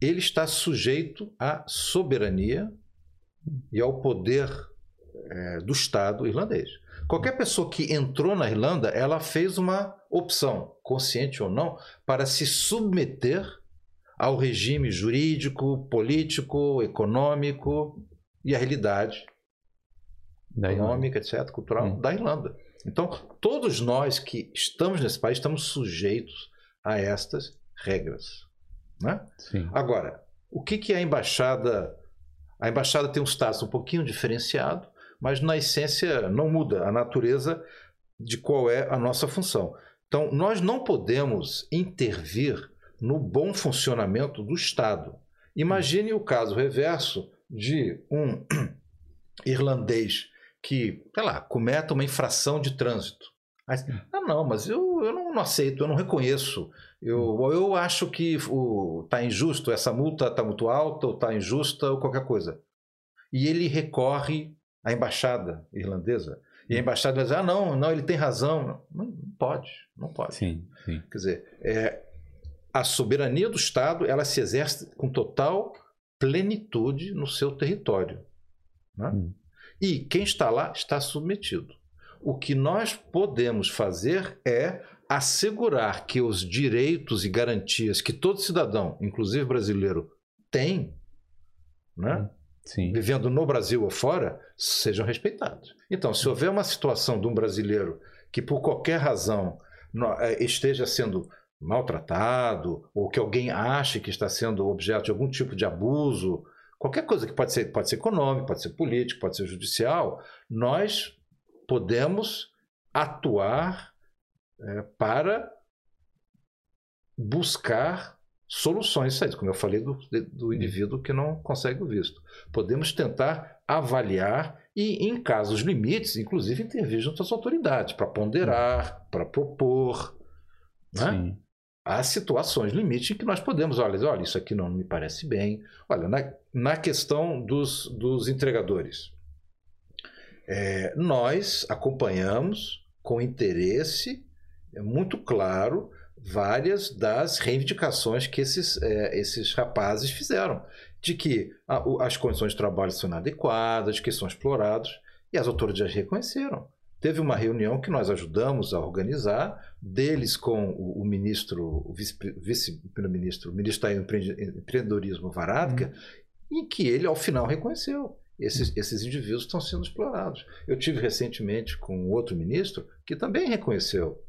ele está sujeito à soberania e ao poder é, do Estado irlandês. Qualquer pessoa que entrou na Irlanda, ela fez uma opção, consciente ou não, para se submeter ao regime jurídico, político, econômico e à realidade da econômica, etc., cultural hum. da Irlanda. Então, todos nós que estamos nesse país estamos sujeitos a estas regras. Né? Agora, o que, que a embaixada. A embaixada tem um status um pouquinho diferenciado, mas na essência não muda a natureza de qual é a nossa função. Então, nós não podemos intervir no bom funcionamento do Estado. Imagine o caso reverso de um [clears throat] irlandês que, sei lá, cometa uma infração de trânsito. Aí, ah, não, mas eu, eu não, aceito, eu não reconheço. Eu, eu acho que está injusto, essa multa está muito alta, ou está injusta, ou qualquer coisa. E ele recorre à embaixada irlandesa. E a embaixada vai dizer: ah, não, não, ele tem razão. Não, não pode, não pode. Sim, sim. Quer dizer, é, a soberania do Estado ela se exerce com total plenitude no seu território. Né? Hum. E quem está lá está submetido. O que nós podemos fazer é assegurar que os direitos e garantias que todo cidadão, inclusive brasileiro, tem, né? Sim. vivendo no Brasil ou fora, sejam respeitados. Então, se houver uma situação de um brasileiro que, por qualquer razão, é, esteja sendo maltratado, ou que alguém ache que está sendo objeto de algum tipo de abuso, qualquer coisa que pode ser, pode ser econômico, pode ser político, pode ser judicial, nós podemos atuar é, para buscar soluções saídas, como eu falei do, do indivíduo que não consegue o visto. Podemos tentar avaliar e, em casos limites, inclusive intervir junto às autoridades, para ponderar, para propor. Né? Há situações limite em que nós podemos, olha, olha, isso aqui não me parece bem. Olha, na, na questão dos, dos entregadores, é, nós acompanhamos com interesse muito claro várias das reivindicações que esses, é, esses rapazes fizeram, de que a, as condições de trabalho são inadequadas, que são explorados, e as autoridades reconheceram. Teve uma reunião que nós ajudamos a organizar, deles com o, o ministro, o vice-primeiro-ministro, o ministro da Empreendedorismo Varadkar, uhum. em que ele, ao final, reconheceu. Esses, esses indivíduos estão sendo explorados. Eu tive recentemente com outro ministro que também reconheceu.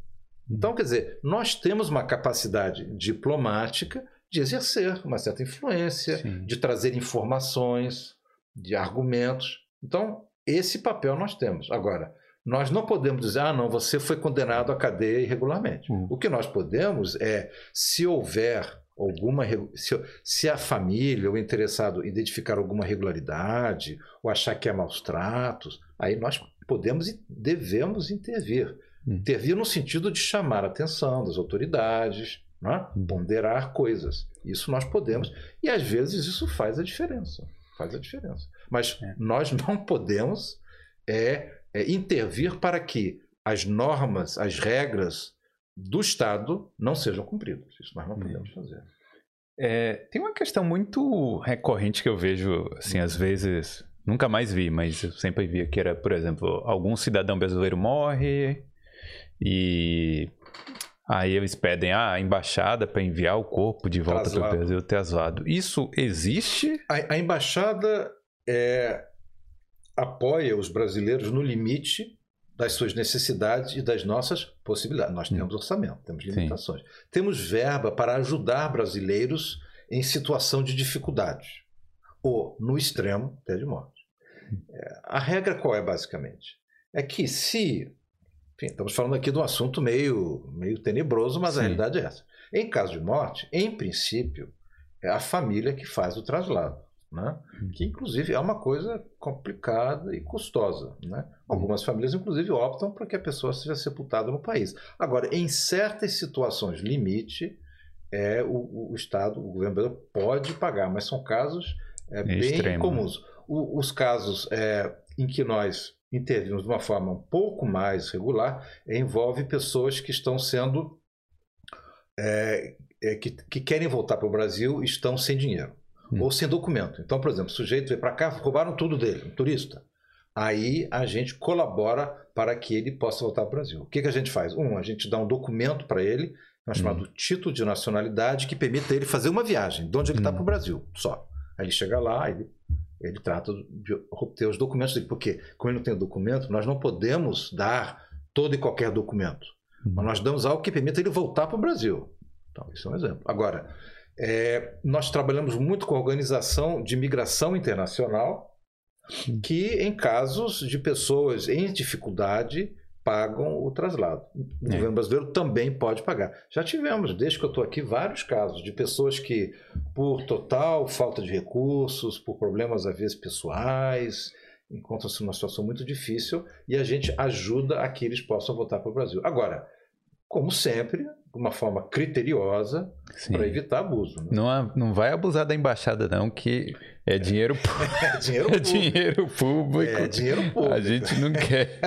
Então, quer dizer, nós temos uma capacidade diplomática de exercer uma certa influência, Sim. de trazer informações, de argumentos. Então, esse papel nós temos. Agora, nós não podemos dizer, ah, não, você foi condenado à cadeia irregularmente. Uhum. O que nós podemos é, se houver alguma. Se, se a família, o interessado, identificar alguma irregularidade, ou achar que é maus tratos, aí nós podemos e devemos intervir. Intervir no sentido de chamar a atenção das autoridades, né? ponderar coisas. Isso nós podemos, e às vezes isso faz a diferença. Faz a diferença. Mas é. nós [laughs] não podemos é é, intervir para que as normas, as regras do Estado não sejam cumpridas. Isso nós não podemos fazer. É, tem uma questão muito recorrente que eu vejo, assim, às vezes, nunca mais vi, mas eu sempre via que era, por exemplo, algum cidadão brasileiro morre e aí eles pedem a embaixada para enviar o corpo de volta para o Brasil traslado. Isso existe? A, a embaixada é, apoia os brasileiros no limite das suas necessidades e das nossas possibilidades. Nós temos orçamento, temos limitações. Sim. Temos verba para ajudar brasileiros em situação de dificuldade, ou no extremo, até de morte. É, a regra qual é, basicamente? É que se. Enfim, estamos falando aqui de um assunto meio, meio tenebroso, mas Sim. a realidade é essa. Em caso de morte, em princípio, é a família que faz o traslado né? Uhum. que inclusive é uma coisa complicada e custosa. Né? Algumas famílias, inclusive, optam para que a pessoa seja sepultada no país. Agora, em certas situações limite, é, o, o Estado, o governo brasileiro pode pagar, mas são casos é, é bem extremo. Né? comuns. O, os casos é, em que nós intervimos de uma forma um pouco mais regular envolve pessoas que estão sendo. É, é, que, que querem voltar para o Brasil e estão sem dinheiro hum. ou sem documento. Então, por exemplo, o sujeito veio para cá, roubaram tudo dele, um turista. Aí a gente colabora para que ele possa voltar para o Brasil. O que, que a gente faz? Um, a gente dá um documento para ele, é chamado hum. título de nacionalidade, que permite ele fazer uma viagem, de onde ele está hum. para o Brasil, só. Aí ele chega lá, ele, ele trata de obter os documentos dele, porque, como ele não tem documento, nós não podemos dar todo e qualquer documento. Hum. Mas nós damos algo que permita ele voltar para o Brasil. Então, isso é um exemplo. Agora, é, nós trabalhamos muito com a organização de migração internacional, que em casos de pessoas em dificuldade pagam o traslado. O é. governo brasileiro também pode pagar. Já tivemos, desde que eu estou aqui, vários casos de pessoas que, por total falta de recursos, por problemas às vezes pessoais, encontram-se numa situação muito difícil e a gente ajuda a que eles possam voltar para o Brasil. Agora, como sempre, de uma forma criteriosa para evitar abuso. Né? Não, não vai abusar da embaixada, não, que é dinheiro, [laughs] é [laughs] dinheiro público. É dinheiro público. É dinheiro público. A gente não [laughs] quer.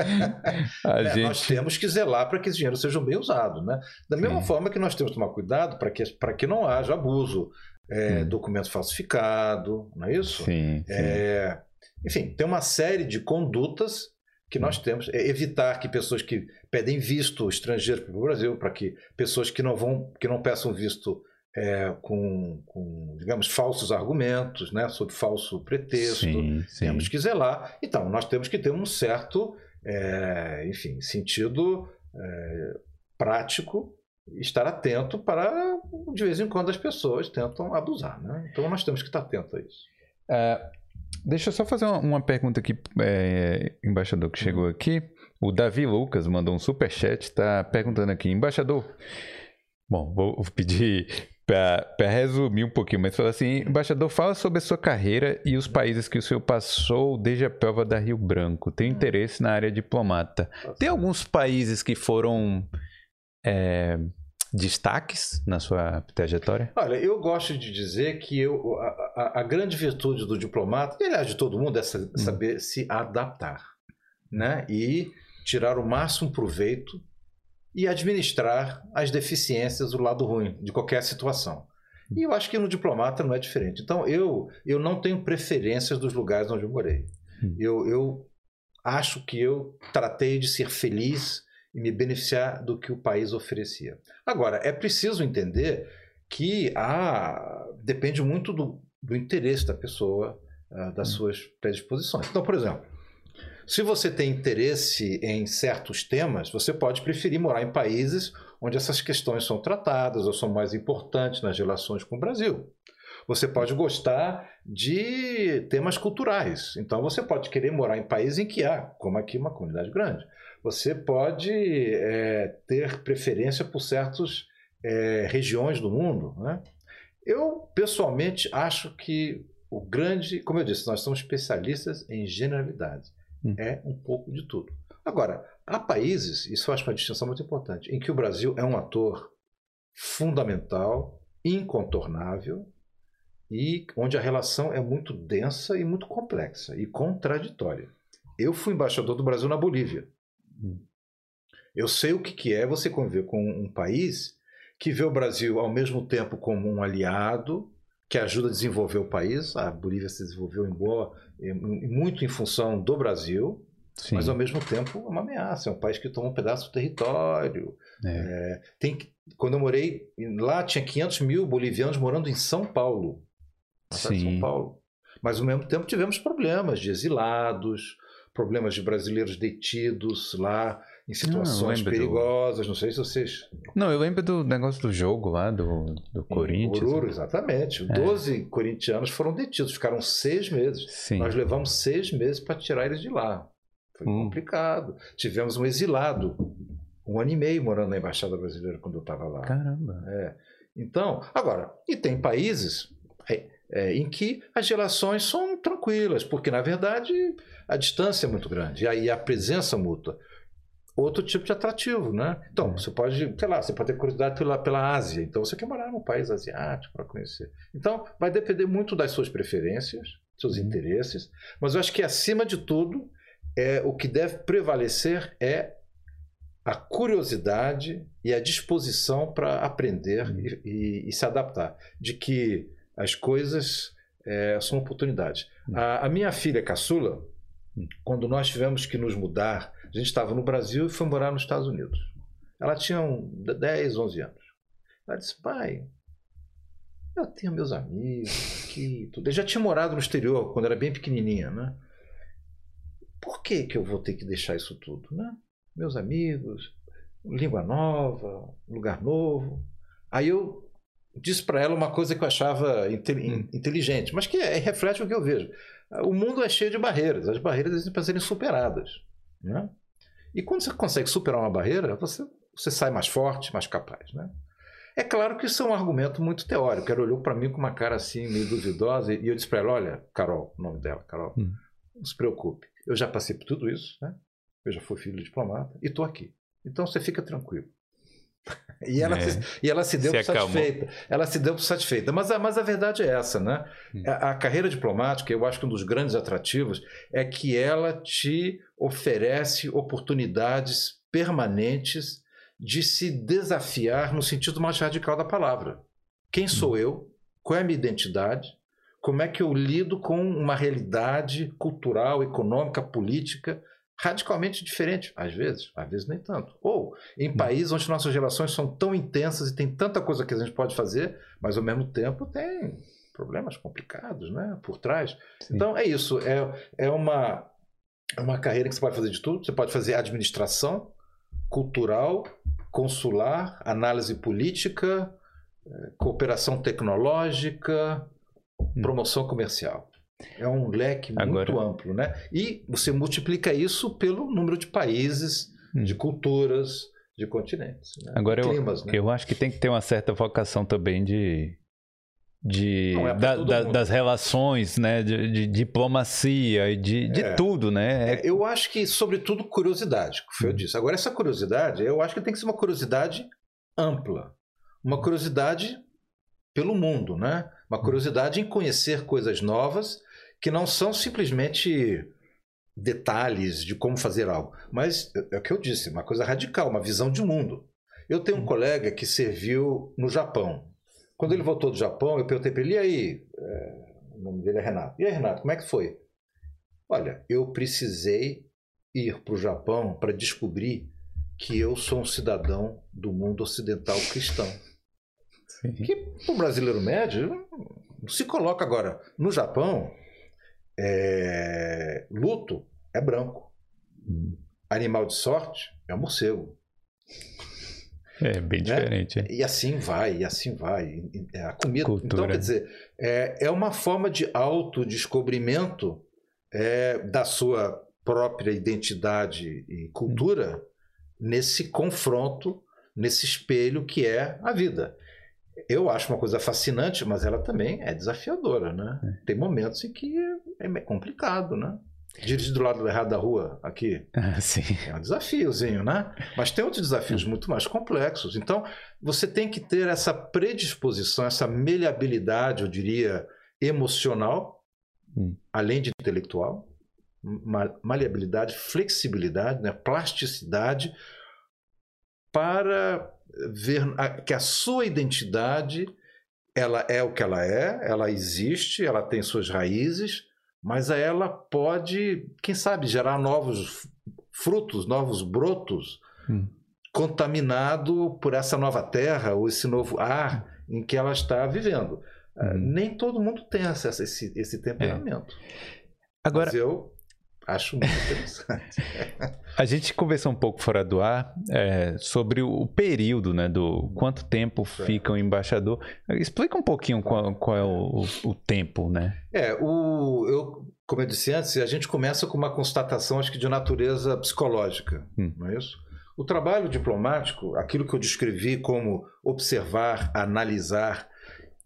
A é, gente... Nós temos que zelar para que esse dinheiro seja bem usado. Né? Da mesma Sim. forma que nós temos que tomar cuidado para que, que não haja abuso. É, hum. Documento falsificado, não é isso? Sim. sim. É, enfim, tem uma série de condutas que nós temos. É evitar que pessoas que pedem visto estrangeiro para o Brasil, para que pessoas que não vão, que não peçam visto é, com, com, digamos, falsos argumentos, né, sob falso pretexto. Sim, sim. Temos que zelar. Então, nós temos que ter um certo, é, enfim, sentido é, prático, estar atento para, de vez em quando, as pessoas tentam abusar. Né? Então, nós temos que estar atentos a isso. Uh, deixa eu só fazer uma, uma pergunta aqui, é, embaixador, que chegou aqui. O Davi Lucas mandou um super chat, está perguntando aqui, embaixador. Bom, vou pedir para resumir um pouquinho, mas fala assim, embaixador, fala sobre a sua carreira e os países que o senhor passou desde a prova da Rio Branco. Tem interesse na área diplomata. Tem alguns países que foram é, destaques na sua trajetória? Olha, eu gosto de dizer que eu, a, a, a grande virtude do diplomata, e aliás de todo mundo, é hum. saber hum. se adaptar, né? E tirar o máximo proveito e administrar as deficiências, o lado ruim de qualquer situação. E eu acho que no diplomata não é diferente. Então, eu, eu não tenho preferências dos lugares onde eu morei. Hum. Eu, eu acho que eu tratei de ser feliz e me beneficiar do que o país oferecia. Agora, é preciso entender que há, depende muito do, do interesse da pessoa, uh, das hum. suas predisposições. Então, por exemplo, se você tem interesse em certos temas, você pode preferir morar em países onde essas questões são tratadas ou são mais importantes nas relações com o Brasil. Você pode gostar de temas culturais. Então, você pode querer morar em países em que há, como aqui, uma comunidade grande. Você pode é, ter preferência por certas é, regiões do mundo. Né? Eu, pessoalmente, acho que o grande, como eu disse, nós somos especialistas em generalidades. Hum. É um pouco de tudo. Agora, há países, isso acho uma distinção muito importante, em que o Brasil é um ator fundamental, incontornável, e onde a relação é muito densa e muito complexa e contraditória. Eu fui embaixador do Brasil na Bolívia. Hum. Eu sei o que é você conviver com um país que vê o Brasil ao mesmo tempo como um aliado, que ajuda a desenvolver o país. A Bolívia se desenvolveu em boa, muito em função do Brasil, Sim. mas ao mesmo tempo é uma ameaça. É um país que toma um pedaço do território. É. É, tem, quando eu morei lá, tinha 500 mil bolivianos morando em São Paulo, Sim. São Paulo. Mas ao mesmo tempo tivemos problemas de exilados, problemas de brasileiros detidos lá em situações não, perigosas. Do... Não sei se vocês. Não, eu lembro do negócio do jogo lá do, do Corinthians. Oruro, exatamente. É. Doze corintianos foram detidos, ficaram seis meses. Sim. Nós levamos seis meses para tirar eles de lá. Foi hum. complicado. Tivemos um exilado, um ano e meio morando na Embaixada Brasileira quando eu estava lá. Caramba. É. Então, agora, e tem países é, é, em que as relações são tranquilas, porque na verdade a distância é muito grande e aí a presença mútua outro tipo de atrativo, né? Então, você pode, sei lá, você pode ter curiosidade pela, pela Ásia, então você quer morar num país asiático para conhecer. Então, vai depender muito das suas preferências, seus uhum. interesses, mas eu acho que acima de tudo, é o que deve prevalecer é a curiosidade e a disposição para aprender uhum. e, e, e, se adaptar, de que as coisas é, são oportunidades. Uhum. A, a minha filha caçula. Quando nós tivemos que nos mudar a gente estava no Brasil e foi morar nos Estados Unidos. Ela tinha 10, 11 anos. Ela disse, pai, eu tenho meus amigos aqui, tudo. Eu já tinha morado no exterior quando era bem pequenininha, né? Por que que eu vou ter que deixar isso tudo, né? Meus amigos, língua nova, lugar novo. Aí eu disse para ela uma coisa que eu achava inteligente, mas que é, reflete o que eu vejo. O mundo é cheio de barreiras, as barreiras precisam serem superadas. Né? E quando você consegue superar uma barreira, você, você sai mais forte, mais capaz. Né? É claro que isso é um argumento muito teórico. Ela olhou para mim com uma cara assim, meio duvidosa, e eu disse para ela: Olha, Carol, o nome dela, Carol, hum. não se preocupe. Eu já passei por tudo isso, né? eu já fui filho de diplomata e estou aqui. Então você fica tranquilo. E ela, é. se, e ela se deu se satisfeita. Ela se deu satisfeita. Mas a, mas a verdade é essa, né? Hum. A, a, carreira diplomática, eu acho que um dos grandes atrativos é que ela te oferece oportunidades permanentes de se desafiar no sentido mais radical da palavra. Quem sou hum. eu? Qual é a minha identidade? Como é que eu lido com uma realidade cultural, econômica, política radicalmente diferente, às vezes, às vezes nem tanto. Ou em hum. países onde nossas relações são tão intensas e tem tanta coisa que a gente pode fazer, mas ao mesmo tempo tem problemas complicados né, por trás. Sim. Então é isso, é, é uma, é uma carreira que você pode fazer de tudo. Você pode fazer administração, cultural, consular, análise política, eh, cooperação tecnológica, hum. promoção comercial. É um leque Agora... muito amplo, né? E você multiplica isso pelo número de países, hum. de culturas, de continentes. Né? Agora, de climas, eu, né? eu acho que tem que ter uma certa vocação também de de, é da, da, das relações, né, de, de diplomacia e de, de é. tudo, né? É... Eu acho que, sobretudo, curiosidade, que foi eu hum. disse. Agora, essa curiosidade, eu acho que tem que ser uma curiosidade ampla, uma curiosidade pelo mundo, né? Uma hum. curiosidade em conhecer coisas novas que não são simplesmente detalhes de como fazer algo, mas é o que eu disse, uma coisa radical, uma visão de mundo. Eu tenho um hum. colega que serviu no Japão. Quando ele voltou do Japão, eu perguntei para ele, e aí? É, o nome dele é Renato. E aí, Renato, como é que foi? Olha, eu precisei ir para o Japão para descobrir que eu sou um cidadão do mundo ocidental cristão. [laughs] Sim. Que o brasileiro médio se coloca agora. No Japão, é, luto é branco. Hum. Animal de sorte é o morcego. É bem né? diferente. E assim vai, e assim vai. É, a comida. Então, Cultura. Então, quer dizer, é, é uma forma de autodescobrimento é, da sua própria identidade e cultura nesse confronto, nesse espelho que é a vida. Eu acho uma coisa fascinante, mas ela também é desafiadora, né? É. Tem momentos em que é complicado, né? Dirigir do lado errado da rua aqui [laughs] ah, sim. é um desafiozinho, né? Mas tem outros desafios hum. muito mais complexos. Então, você tem que ter essa predisposição, essa maleabilidade, eu diria, emocional, hum. além de intelectual, maleabilidade, flexibilidade, né? plasticidade, para ver que a sua identidade ela é o que ela é, ela existe, ela tem suas raízes, mas ela pode, quem sabe, gerar novos frutos, novos brotos, hum. contaminado por essa nova terra ou esse novo ar em que ela está vivendo. Hum. Nem todo mundo tem acesso a esse, esse temperamento. É. Agora, mas eu Acho muito interessante. [laughs] a gente conversou um pouco fora do ar é, sobre o período, né? Do quanto tempo fica o embaixador. Explica um pouquinho qual, qual é o, o, tempo, né? É, o, eu, como eu disse antes, a gente começa com uma constatação, acho que de natureza psicológica, hum. não é isso? O trabalho diplomático, aquilo que eu descrevi como observar, analisar,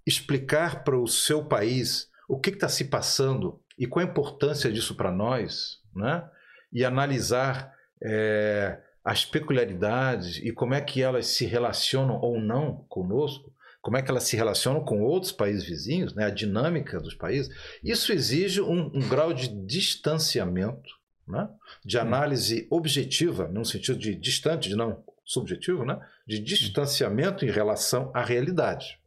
explicar para o seu país o que está se passando e qual a importância disso para nós, né? e analisar é, as peculiaridades e como é que elas se relacionam ou não conosco, como é que elas se relacionam com outros países vizinhos, né? a dinâmica dos países, isso exige um, um grau de distanciamento, né? de análise objetiva, no sentido de distante, de não subjetivo, né? de distanciamento em relação à realidade.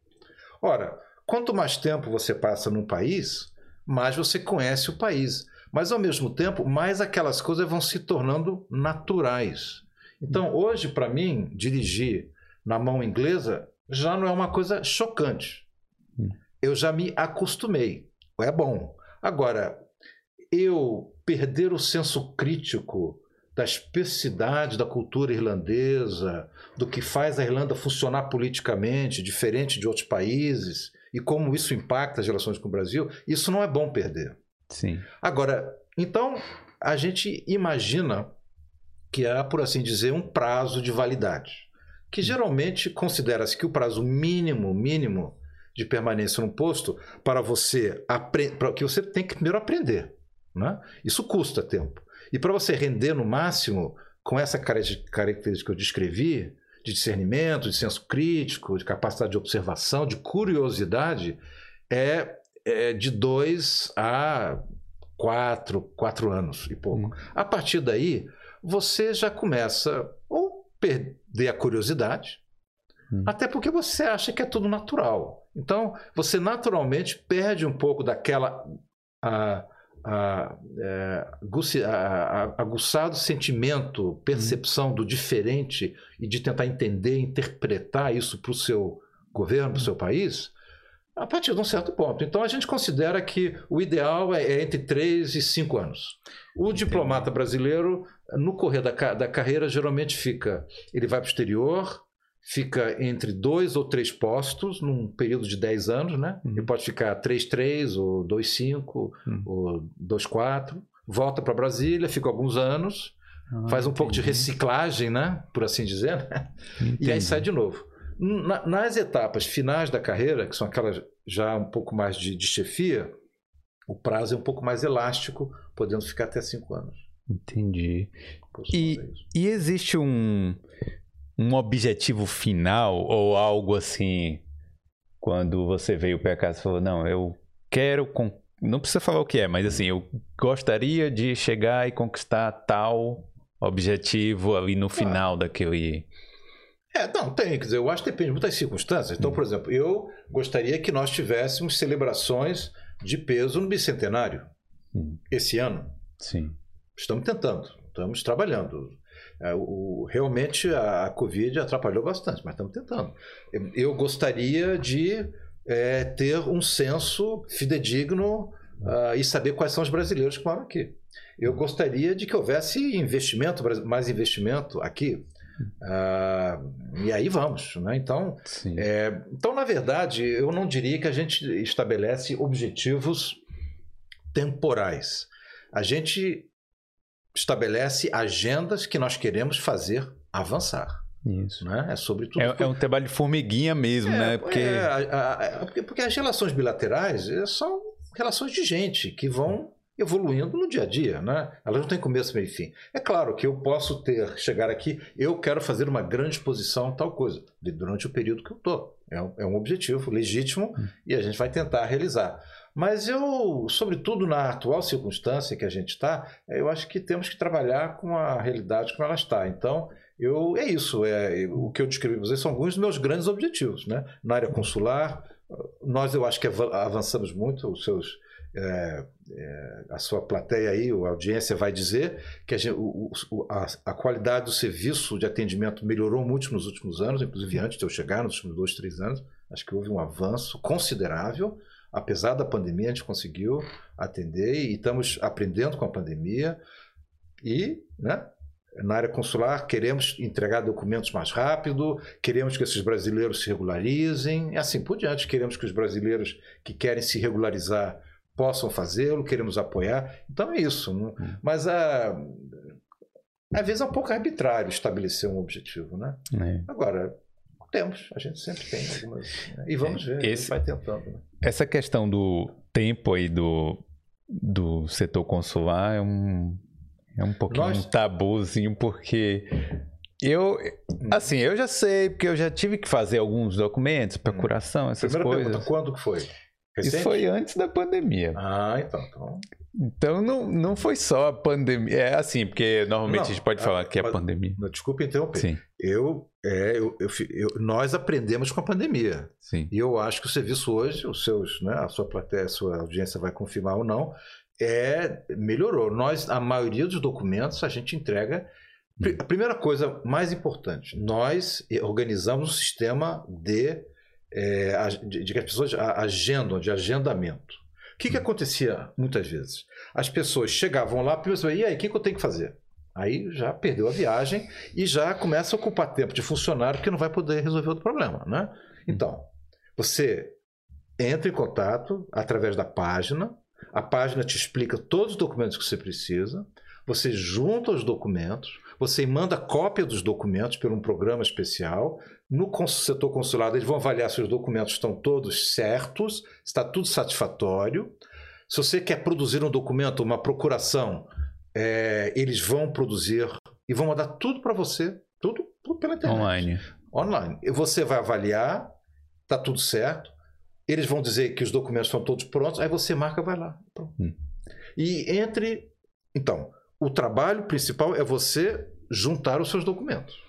Ora, quanto mais tempo você passa num país, mais você conhece o país. Mas, ao mesmo tempo, mais aquelas coisas vão se tornando naturais. Então, hoje, para mim, dirigir na mão inglesa já não é uma coisa chocante. Hum. Eu já me acostumei. É bom. Agora, eu perder o senso crítico da especificidade da cultura irlandesa, do que faz a Irlanda funcionar politicamente, diferente de outros países, e como isso impacta as relações com o Brasil, isso não é bom perder. Sim. Agora, então, a gente imagina que há, por assim dizer, um prazo de validade, que geralmente considera-se que o prazo mínimo, mínimo de permanência no posto para você para que você tem que primeiro aprender, né? Isso custa tempo. E para você render no máximo com essa característica que eu descrevi, de discernimento, de senso crítico, de capacidade de observação, de curiosidade, é, é de dois a quatro, quatro anos e pouco. Hum. A partir daí, você já começa ou perder a curiosidade, hum. até porque você acha que é tudo natural. Então, você naturalmente perde um pouco daquela a, a, é, a, aguçado sentimento, percepção do diferente e de tentar entender, interpretar isso para o seu governo, para o seu país, a partir de um certo ponto. Então a gente considera que o ideal é, é entre 3 e 5 anos. O Entendi. diplomata brasileiro, no correr da, da carreira, geralmente fica. Ele vai para o exterior, fica entre dois ou três postos num período de 10 anos, né? Uhum. Ele pode ficar 3-3 ou 2-5 uhum. ou 2-4, volta para Brasília, fica alguns anos, ah, faz um entendi. pouco de reciclagem, né? Por assim dizer, né? e aí sai de novo. Na, nas etapas finais da carreira, que são aquelas já um pouco mais de, de chefia, o prazo é um pouco mais elástico, podendo ficar até cinco anos. Entendi. E, e existe um, um objetivo final ou algo assim, quando você veio para casa e falou, não, eu quero... Não precisa falar o que é, mas assim, eu gostaria de chegar e conquistar tal objetivo ali no final daquele é, não, tem. Quer dizer, eu acho que depende muito das circunstâncias. Então, hum. por exemplo, eu gostaria que nós tivéssemos celebrações de peso no bicentenário hum. esse ano. Sim. Estamos tentando, estamos trabalhando. É, o, realmente a, Covid atrapalhou bastante, mas estamos tentando. Eu, eu gostaria de é, ter um censo fidedigno uh, e saber quais são os brasileiros que moram aqui. Eu gostaria de que houvesse investimento, mais investimento aqui. Uh, e aí vamos, né? Então, é, então, na verdade, eu não diria que a gente estabelece objetivos temporais. A gente estabelece agendas que nós queremos fazer avançar. Isso. Né? É sobre tudo. É, é, um trabalho de formiguinha mesmo, é, né? Porque... É, a, a, porque as relações bilaterais são relações de gente que vão evoluindo no dia a dia, né? Elas não têm começo, meio e fim. É claro que eu posso ter, chegar aqui, eu quero fazer uma grande exposição, tal coisa, durante o período que eu estou. É, um, é um objetivo legítimo hum. e a gente vai tentar realizar. Mas eu, sobretudo na atual circunstância que a gente está, eu acho que temos que trabalhar com a realidade como ela está. Então, eu, é isso. É, o que eu descrevi para vocês são alguns dos meus grandes objetivos. Né? Na área consular, nós eu acho que avançamos muito, os seus é, é, a sua plateia aí, a audiência vai dizer que a, gente, o, o, a, a, qualidade do serviço de atendimento melhorou muito nos últimos anos, inclusive antes de eu chegar, nos últimos dois, três anos. Acho que houve um avanço considerável. Apesar da pandemia, a gente conseguiu atender e estamos aprendendo com a pandemia. E, né, na área consular, queremos entregar documentos mais rápido, queremos que esses brasileiros se regularizem, e assim por diante. Queremos que os brasileiros que querem se regularizar possam fazê-lo, queremos apoiar. Então é isso. Não? Hum. Mas a, às vezes é um pouco arbitrário estabelecer um objetivo, né? É. Agora, temos, a gente sempre tem algumas. Né? E vamos ver, Esse, vai tentando. Né? Essa questão do tempo aí do, do setor consular é um, é um pouquinho Nós... um tabuzinho, porque eu, hum. assim, eu já sei, porque eu já tive que fazer alguns documentos, procuração, essas Primeira coisas. Pergunta, quando que foi? Recente? Isso foi antes da pandemia. Ah, então. Então, então não, não foi só a pandemia. É assim, porque normalmente não, a gente pode a, falar que é a pandemia. Desculpa interromper. Sim. Eu, é, eu, eu, eu, nós aprendemos com a pandemia. Sim. E eu acho que o serviço hoje, os seus, né, a sua plateia, a sua audiência vai confirmar ou não, é, melhorou. Nós, a maioria dos documentos, a gente entrega. A primeira coisa mais importante, nós organizamos um sistema de é, de, de que as pessoas agendam, de agendamento. O que, que acontecia muitas vezes? As pessoas chegavam lá e pensavam, e aí, o que, que eu tenho que fazer? Aí já perdeu a viagem e já começa a ocupar tempo de funcionário que não vai poder resolver o problema. Né? Então, você entra em contato através da página, a página te explica todos os documentos que você precisa, você junta os documentos, você manda cópia dos documentos por um programa especial. No setor consulado, eles vão avaliar se os documentos estão todos certos, está tudo satisfatório. Se você quer produzir um documento, uma procuração, é, eles vão produzir e vão mandar tudo para você, tudo, pela internet. Online. Online. Você vai avaliar, está tudo certo. Eles vão dizer que os documentos estão todos prontos, aí você marca, vai lá. Hum. E entre. Então, o trabalho principal é você juntar os seus documentos.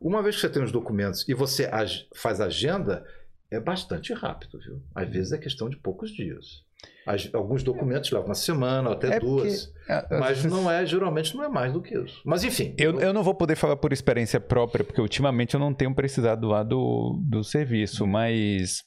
Uma vez que você tem os documentos e você faz agenda, é bastante rápido, viu? Às vezes é questão de poucos dias. Alguns documentos levam uma semana, até é duas. Porque, é, mas não é, geralmente não é mais do que isso. Mas enfim. Eu, eu não vou poder falar por experiência própria, porque ultimamente eu não tenho precisado lá do, do serviço, mas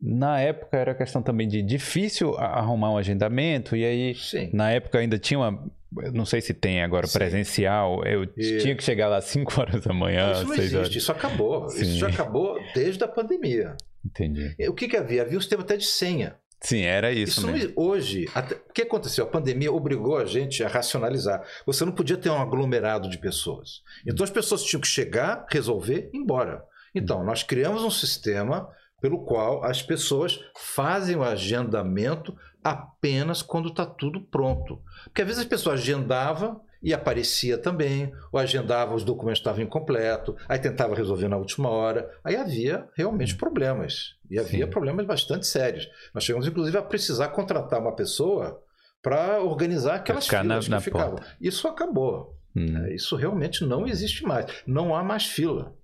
na época era questão também de difícil arrumar um agendamento, e aí Sim. na época ainda tinha uma. Não sei se tem agora Sim. presencial. Eu e... tinha que chegar lá 5 horas da manhã. Isso não existe, horas. isso acabou. Sim. Isso já acabou desde a pandemia. Entendi. O que, que havia? Havia o sistema até de senha. Sim, era isso, isso mesmo. Hoje, até, o que aconteceu? A pandemia obrigou a gente a racionalizar. Você não podia ter um aglomerado de pessoas. Então as pessoas tinham que chegar, resolver, ir embora. Então, nós criamos um sistema pelo qual as pessoas fazem o agendamento apenas quando está tudo pronto. Porque às vezes as pessoas agendavam e aparecia também, ou agendava, os documentos estavam incompletos, aí tentava resolver na última hora, aí havia realmente problemas. E havia Sim. problemas bastante sérios. Nós chegamos, inclusive, a precisar contratar uma pessoa para organizar aquelas filas na, que na ficavam. Porta. Isso acabou. Hum. É, isso realmente não existe mais. Não há mais fila.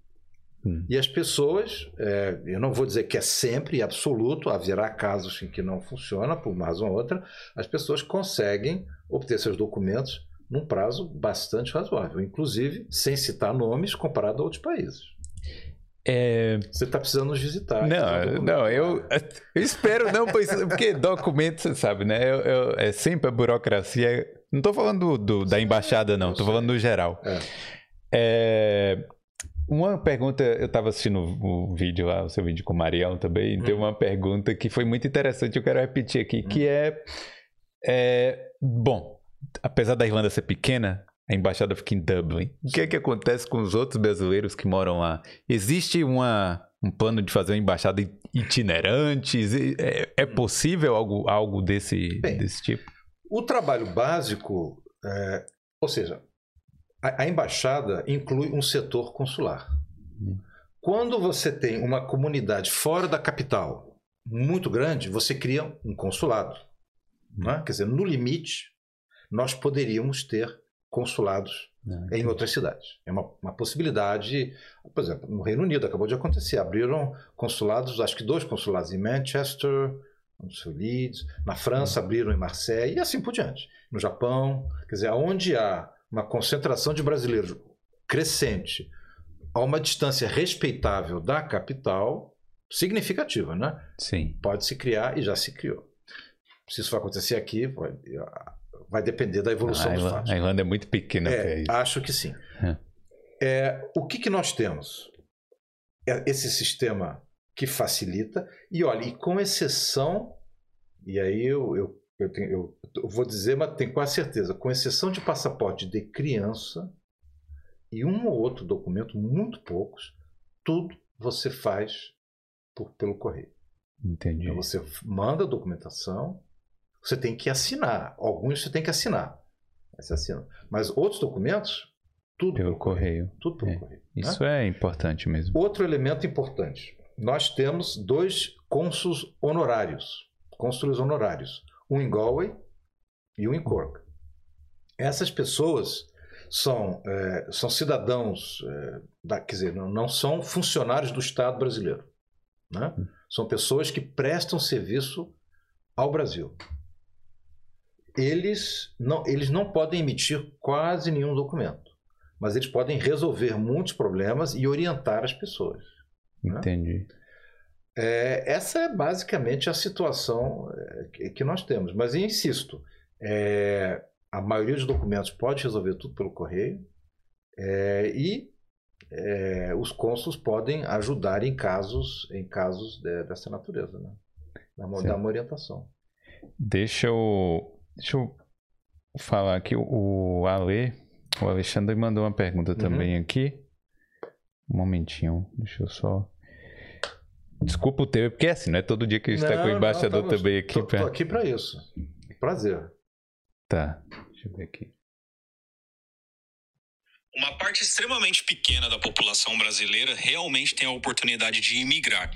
Hum. E as pessoas, é, eu não vou dizer que é sempre absoluto, haverá casos em que não funciona, por mais uma outra, as pessoas conseguem obter seus documentos num prazo bastante razoável, inclusive sem citar nomes comparado a outros países. É... Você está precisando nos visitar. Não, não, eu, eu espero não, porque documento, você sabe, né? Eu, eu, é sempre a burocracia. Não estou falando do, do, da embaixada, não, estou falando no geral. É. É, uma pergunta, eu estava assistindo o vídeo lá, o seu vídeo com o Marião também, hum. tem uma pergunta que foi muito interessante, eu quero repetir aqui, hum. que é, é, bom, apesar da Irlanda ser pequena, a embaixada fica em Dublin. O que é que acontece com os outros brasileiros que moram lá? Existe uma, um plano de fazer uma embaixada itinerante? É, é possível algo, algo desse, Bem, desse tipo? O trabalho básico, é, ou seja, a, a embaixada inclui um setor consular. Quando você tem uma comunidade fora da capital muito grande, você cria um consulado. Né? Quer dizer, no limite, nós poderíamos ter consulados Não, em outras cidades. É uma, uma, possibilidade. Por exemplo, no Reino Unido acabou de acontecer. Abriram consulados, acho que dois consulados em Manchester, no seu Leeds. Na França, abriram em Marseille e assim por diante. No Japão. Quer dizer, onde há uma concentração de brasileiros crescente a uma distância respeitável da capital, significativa, né? Sim. Pode se criar e já se criou. Se isso vai acontecer aqui, vai, depender da evolução dos fatos. A Irlanda é muito pequena é, para isso. Acho que sim. É. É, o que, que nós temos? É esse sistema que facilita, e olha, e com exceção, e aí eu, eu eu, tenho, eu, eu vou dizer, mas tenho quase certeza, com exceção de passaporte de criança e um ou outro documento, muito poucos, tudo você faz por, pelo correio. Entendi. Então você manda a documentação, você tem que assinar. Alguns você tem que assinar. Você assina. Mas outros documentos, tudo pelo, correio. correio. Tudo pelo é. correio. Né? Isso né? é importante mesmo. Outro elemento importante. Nós temos dois cônsuls honorários. Cônsules honorários um em Galway e um em Cork. Essas pessoas são, é, são cidadãos, é, da, quer dizer, não, não, são funcionários do Estado brasileiro. Né? São pessoas que prestam serviço ao Brasil. Eles não, eles não podem emitir quase nenhum documento, mas eles podem resolver muitos problemas e orientar as pessoas. Né? Entendi. Né? É, essa é basicamente a situação é, que nós temos. Mas insisto, é, a maioria dos documentos pode resolver tudo pelo correio é, e é, os cônsuls podem ajudar em casos, em casos de, dessa natureza, né? dar, uma, dar uma orientação. Deixa eu, deixa eu falar aqui, o Ale, O Alexandre mandou uma pergunta uhum. também aqui. Um momentinho, deixa eu só. Desculpa o teu, porque é assim, não é todo dia que a gente está com o embaixador não, também aqui. Tô, pra... aqui para isso. Prazer. Tá, deixa eu ver aqui. Uma parte extremamente pequena da população brasileira realmente tem a oportunidade de imigrar.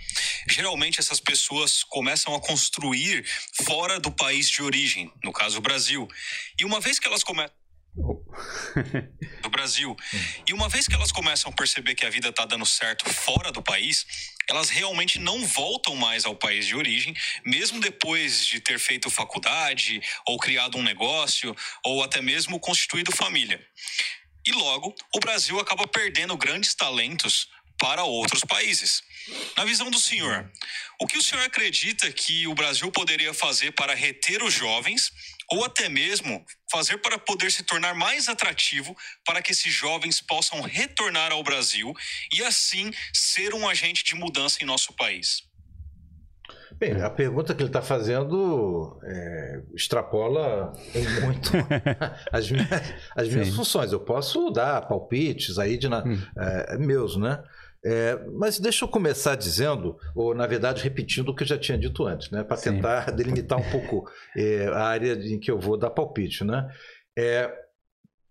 Geralmente, essas pessoas começam a construir fora do país de origem, no caso, o Brasil. E uma vez que elas começam. [laughs] do Brasil. E uma vez que elas começam a perceber que a vida está dando certo fora do país, elas realmente não voltam mais ao país de origem, mesmo depois de ter feito faculdade, ou criado um negócio, ou até mesmo constituído família. E logo, o Brasil acaba perdendo grandes talentos para outros países. Na visão do senhor, o que o senhor acredita que o Brasil poderia fazer para reter os jovens, ou até mesmo fazer para poder se tornar mais atrativo para que esses jovens possam retornar ao Brasil e assim ser um agente de mudança em nosso país? Bem, a pergunta que ele está fazendo é, extrapola muito [laughs] as minhas, as minhas funções. Eu posso dar palpites aí de na, hum. é, meus, né? É, mas deixa eu começar dizendo, ou na verdade repetindo o que eu já tinha dito antes, né? Para tentar [laughs] delimitar um pouco é, a área em que eu vou dar palpite, né? É,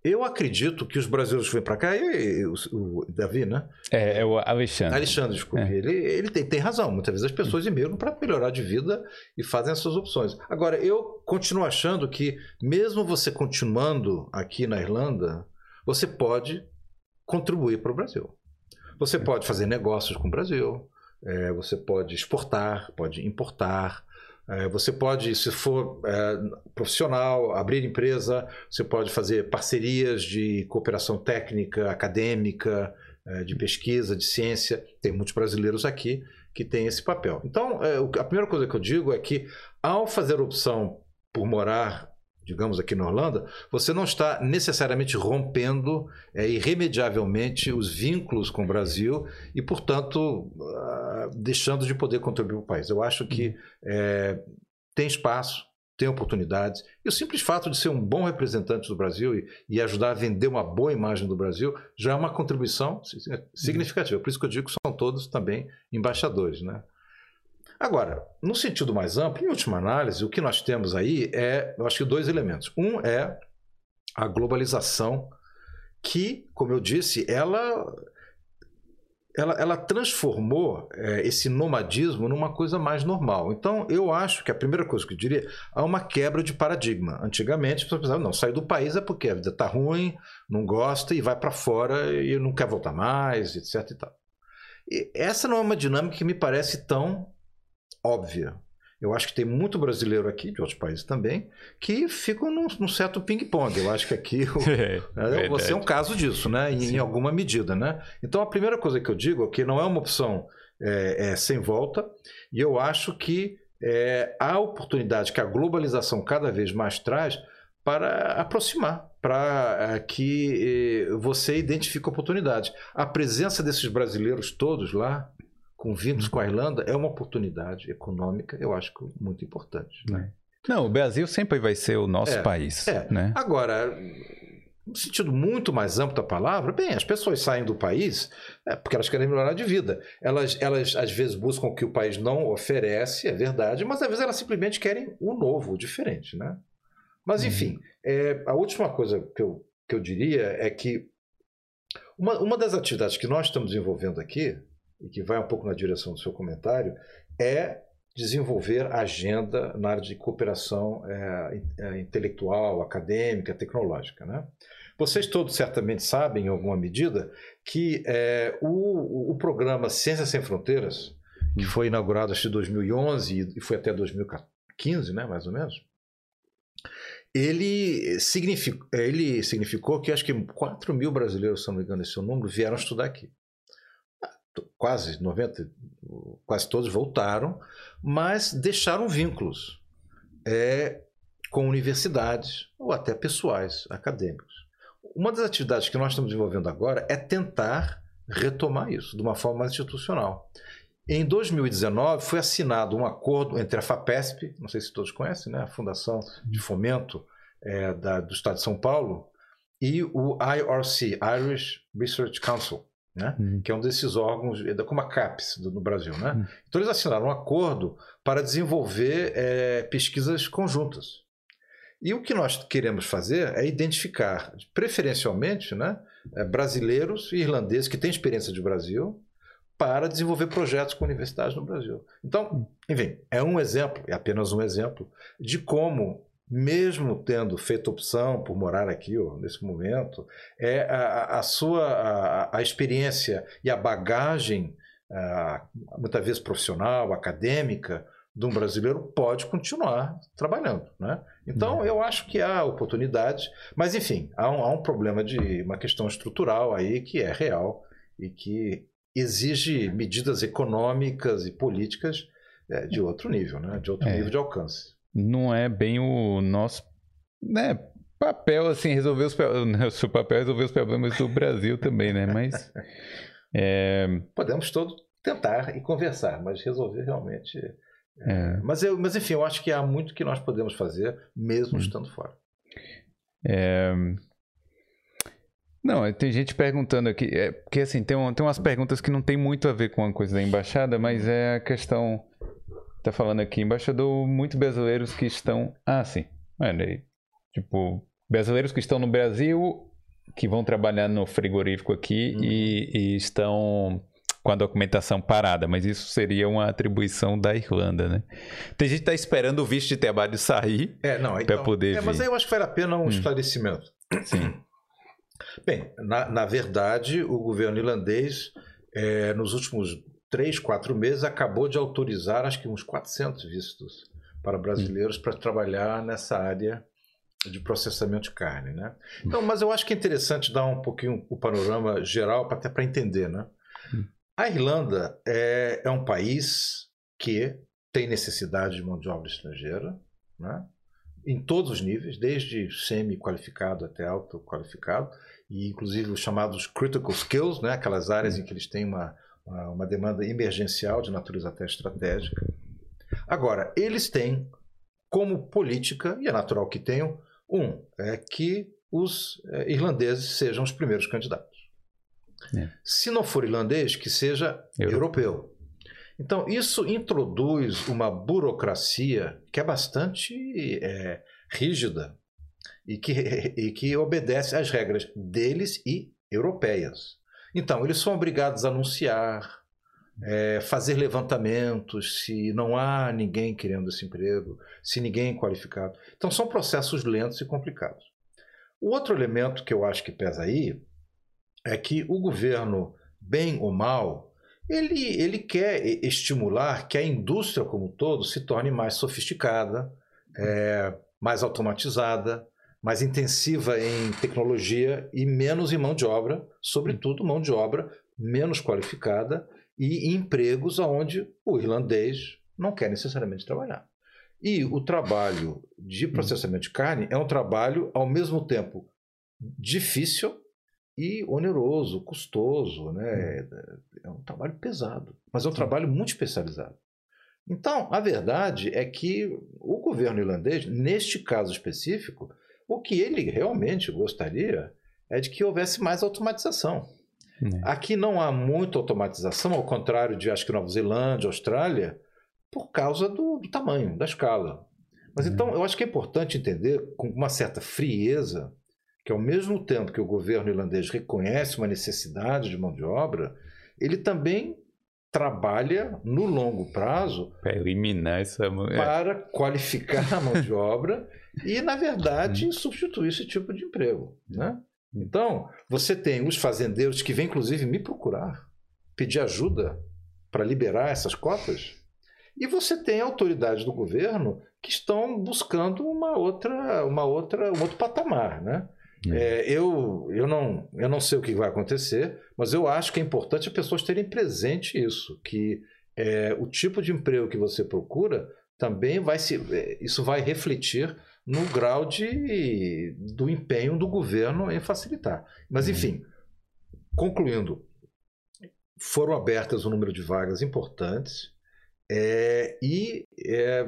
eu acredito que os brasileiros que vêm para cá, e, o, o, Davi, né? É, é o Alexandre. Alexandre, desculpe. É. Ele, ele tem, tem, razão. Muitas vezes as pessoas imigram para melhorar de vida e fazem essas opções. Agora, eu continuo achando que, mesmo você continuando aqui na Irlanda, você pode contribuir para o Brasil. Você pode fazer negócios com o Brasil, é, você pode exportar, pode importar, é, você pode, se for é, profissional, abrir empresa, você pode fazer parcerias de cooperação técnica, acadêmica, é, de pesquisa, de ciência. Tem muitos brasileiros aqui que têm esse papel. Então, a primeira coisa que eu digo é que, ao fazer opção por morar digamos aqui na Holanda, você não está necessariamente rompendo é, irremediavelmente os vínculos com o Brasil e, portanto, uh, deixando de poder contribuir para o país. Eu acho que é, tem espaço, tem oportunidades. E o simples fato de ser um bom representante do Brasil e, e, ajudar a vender uma boa imagem do Brasil já é uma contribuição significativa. Por isso que eu digo que são todos também embaixadores. Né? Agora, no sentido mais amplo, em última análise, o que nós temos aí é, eu acho que dois elementos. Um é a globalização, que, como eu disse, ela ela, ela transformou é, esse nomadismo numa coisa mais normal. Então, eu acho que a primeira coisa que eu diria há uma quebra de paradigma. Antigamente, as pessoas não, sair do país é porque a vida está ruim, não gosta e vai para fora e não quer voltar mais, etc. E. E essa não é uma dinâmica que me parece tão óbvia. Eu acho que tem muito brasileiro aqui, de outros países também, que ficam num, num certo ping-pong. Eu acho que aqui [laughs] o, é, você é um caso disso, né? Em, em, alguma medida, né? Então a primeira coisa que eu digo é que não é uma opção é, é, sem volta, e eu acho que é, há oportunidade que a globalização cada vez mais traz para aproximar, para é, que é, você identifique oportunidades. A presença desses brasileiros todos lá com vínculos com a Irlanda é uma oportunidade econômica, eu acho muito importante. Né? Não, o Brasil sempre vai ser o nosso é, país. É. Né? Agora, no sentido muito mais amplo da palavra, bem, as pessoas saem do país é, porque elas querem melhorar de vida. Elas, elas às vezes buscam o que o país não oferece, é verdade, mas às vezes elas simplesmente querem o novo, o diferente, né? Mas uhum. enfim, uhum. a última coisa que eu, que eu diria é que uma, uma das atividades que nós estamos desenvolvendo aqui, e que vai um pouco na direção do seu comentário, é desenvolver agenda na área de cooperação é, intelectual, acadêmica, tecnológica. Né? Vocês todos certamente sabem, em alguma medida, que é, o, o programa Ciências Sem Fronteiras, que foi inaugurado em 2011 e foi até 2015, né, mais ou menos, ele, significou, ele significou que acho que 4 mil brasileiros, se não me engano, esse é o número, vieram estudar aqui quase 90, quase todos voltaram, mas deixaram vínculos é, com universidades ou até pessoais, acadêmicos. Uma das atividades que nós estamos desenvolvendo agora é tentar retomar isso de uma forma mais institucional. Em 2019 foi assinado um acordo entre a FAPESP, não sei se todos conhecem, né, a Fundação de Fomento é, da, do Estado de São Paulo, e o IRC, Irish Research Council, né? Uhum. que é um desses órgãos, é como a CAPES do, no Brasil. Né? Uhum. Então, eles assinaram um acordo para desenvolver é, pesquisas conjuntas. E o que nós queremos fazer é identificar, preferencialmente, né, é, brasileiros e irlandeses que têm experiência de Brasil para desenvolver projetos com universidades no Brasil. Então, enfim, é um exemplo, é apenas um exemplo, de como, mesmo tendo feito opção por morar aqui ó, nesse momento, é a, a sua a, a, experiência e a bagagem, a, muitas vezes profissional, acadêmica, de um brasileiro pode continuar trabalhando. Né? Então, uhum. eu acho que há oportunidades, mas, enfim, há um, há um problema de uma questão estrutural aí que é real e que exige medidas econômicas e políticas é, de outro nível, né? de outro é. nível de alcance. Não é bem o nosso né, papel, assim, resolver os [laughs] seu papel é resolver os problemas do Brasil também, né? Mas. [laughs] É... Podemos todos tentar e conversar, mas resolver realmente é. Mas, eu, mas enfim, eu acho que há muito que nós podemos fazer, mesmo hum. estando fora. É... Não, tem gente perguntando aqui, é, porque assim, tem, um, tem umas perguntas que não tem muito a ver com a coisa da embaixada, mas é a questão. Tá falando aqui, embaixador, muitos brasileiros que estão. Ah, sim. Mano, aí, tipo, brasileiros que estão no Brasil, que vão trabalhar no frigorífico aqui uhum. e, e estão com a documentação parada, mas isso seria uma atribuição da Irlanda, né? Tem gente que está esperando o visto de trabalho sair é, não, então, para poder é, Mas aí eu acho que vale a pena um hum. esclarecimento. Sim. Bem, na, na verdade, o governo irlandês, é, nos últimos três, quatro meses, acabou de autorizar, acho que uns 400 vistos para brasileiros hum. para trabalhar nessa área de processamento de carne, né? Então, mas eu acho que é interessante dar um pouquinho o panorama geral para até para entender, né? Hum. A Irlanda é, é um país que tem necessidade de mão de obra estrangeira, né? em todos os níveis, desde semi-qualificado até alto qualificado, e inclusive os chamados critical skills, né? aquelas áreas em que eles têm uma, uma, uma demanda emergencial de natureza até estratégica. Agora, eles têm como política, e é natural que tenham, um, é que os é, irlandeses sejam os primeiros candidatos. É. Se não for irlandês, que seja europeu. europeu. Então, isso introduz uma burocracia que é bastante é, rígida e que, [laughs] e que obedece às regras deles e europeias. Então, eles são obrigados a anunciar, é, fazer levantamentos se não há ninguém querendo esse emprego, se ninguém é qualificado. Então, são processos lentos e complicados. O outro elemento que eu acho que pesa aí é que o governo, bem ou mal, ele, ele quer estimular que a indústria como um todo se torne mais sofisticada, é, mais automatizada, mais intensiva em tecnologia e menos em mão de obra, sobretudo mão de obra menos qualificada e empregos onde o irlandês não quer necessariamente trabalhar. E o trabalho de processamento de carne é um trabalho, ao mesmo tempo, difícil e oneroso, custoso, né? Hum. É um trabalho pesado, mas é um trabalho muito especializado. Então, a verdade é que o governo irlandês, neste caso específico, o que ele realmente gostaria é de que houvesse mais automatização. É. Aqui não há muita automatização, ao contrário de acho que Nova Zelândia, Austrália, por causa do, do tamanho, da escala. Mas é. então eu acho que é importante entender com uma certa frieza que ao mesmo tempo que o governo irlandês reconhece uma necessidade de mão de obra, ele também trabalha no longo prazo para eliminar essa é. para qualificar a mão de obra e na verdade substituir esse tipo de emprego, né? Então você tem os fazendeiros que vêm inclusive me procurar pedir ajuda para liberar essas cotas e você tem autoridades do governo que estão buscando uma outra uma outra um outro patamar, né? É. é, eu, eu, não, eu não sei o que vai acontecer, mas eu acho que é importante as pessoas terem presente isso, que é, o tipo de emprego que você procura também vai se. É, isso vai refletir no grau de, do empenho do governo em facilitar. Mas, uhum. enfim, concluindo, foram abertas um número de vagas importantes é, e, é,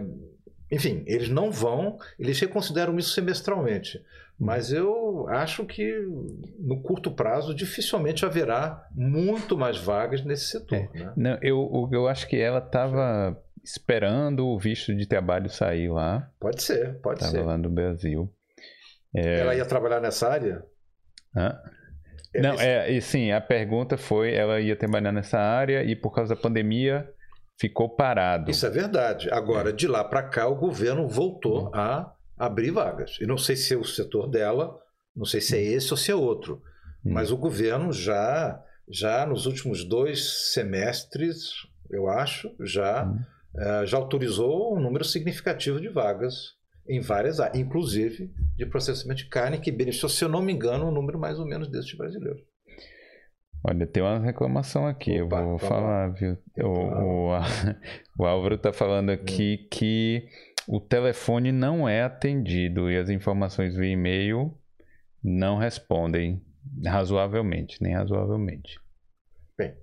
enfim, eles não vão, eles reconsideram isso semestralmente. Mas eu acho que no curto prazo dificilmente haverá muito mais vagas nesse setor. É. Né? Não, eu, eu acho que ela estava esperando o visto de trabalho sair lá. Pode ser, pode tava ser. Estava lá no Brasil. É... Ela ia trabalhar nessa área? Hã? É Não, é, e sim, a pergunta foi, ela ia trabalhar nessa área e por causa da pandemia ficou parado. Isso é verdade. Agora, é. de lá para cá, o governo voltou uhum. a abrir vagas. E não sei se é o setor dela, não sei se é uhum. esse ou se é outro, uhum. mas o governo já, já nos últimos dois semestres, eu acho, já, uh, já autorizou um número significativo de vagas em várias áreas, inclusive de processamento de carne, que beneficiou, se eu não me engano, um número mais ou menos desses brasileiros. Olha, tem uma reclamação aqui, Opa, eu vou falar, viu? O, o, [laughs] o, Álvaro está falando aqui hum. que o telefone não é atendido e as informações do e-mail não respondem razoavelmente, nem razoavelmente. Bem,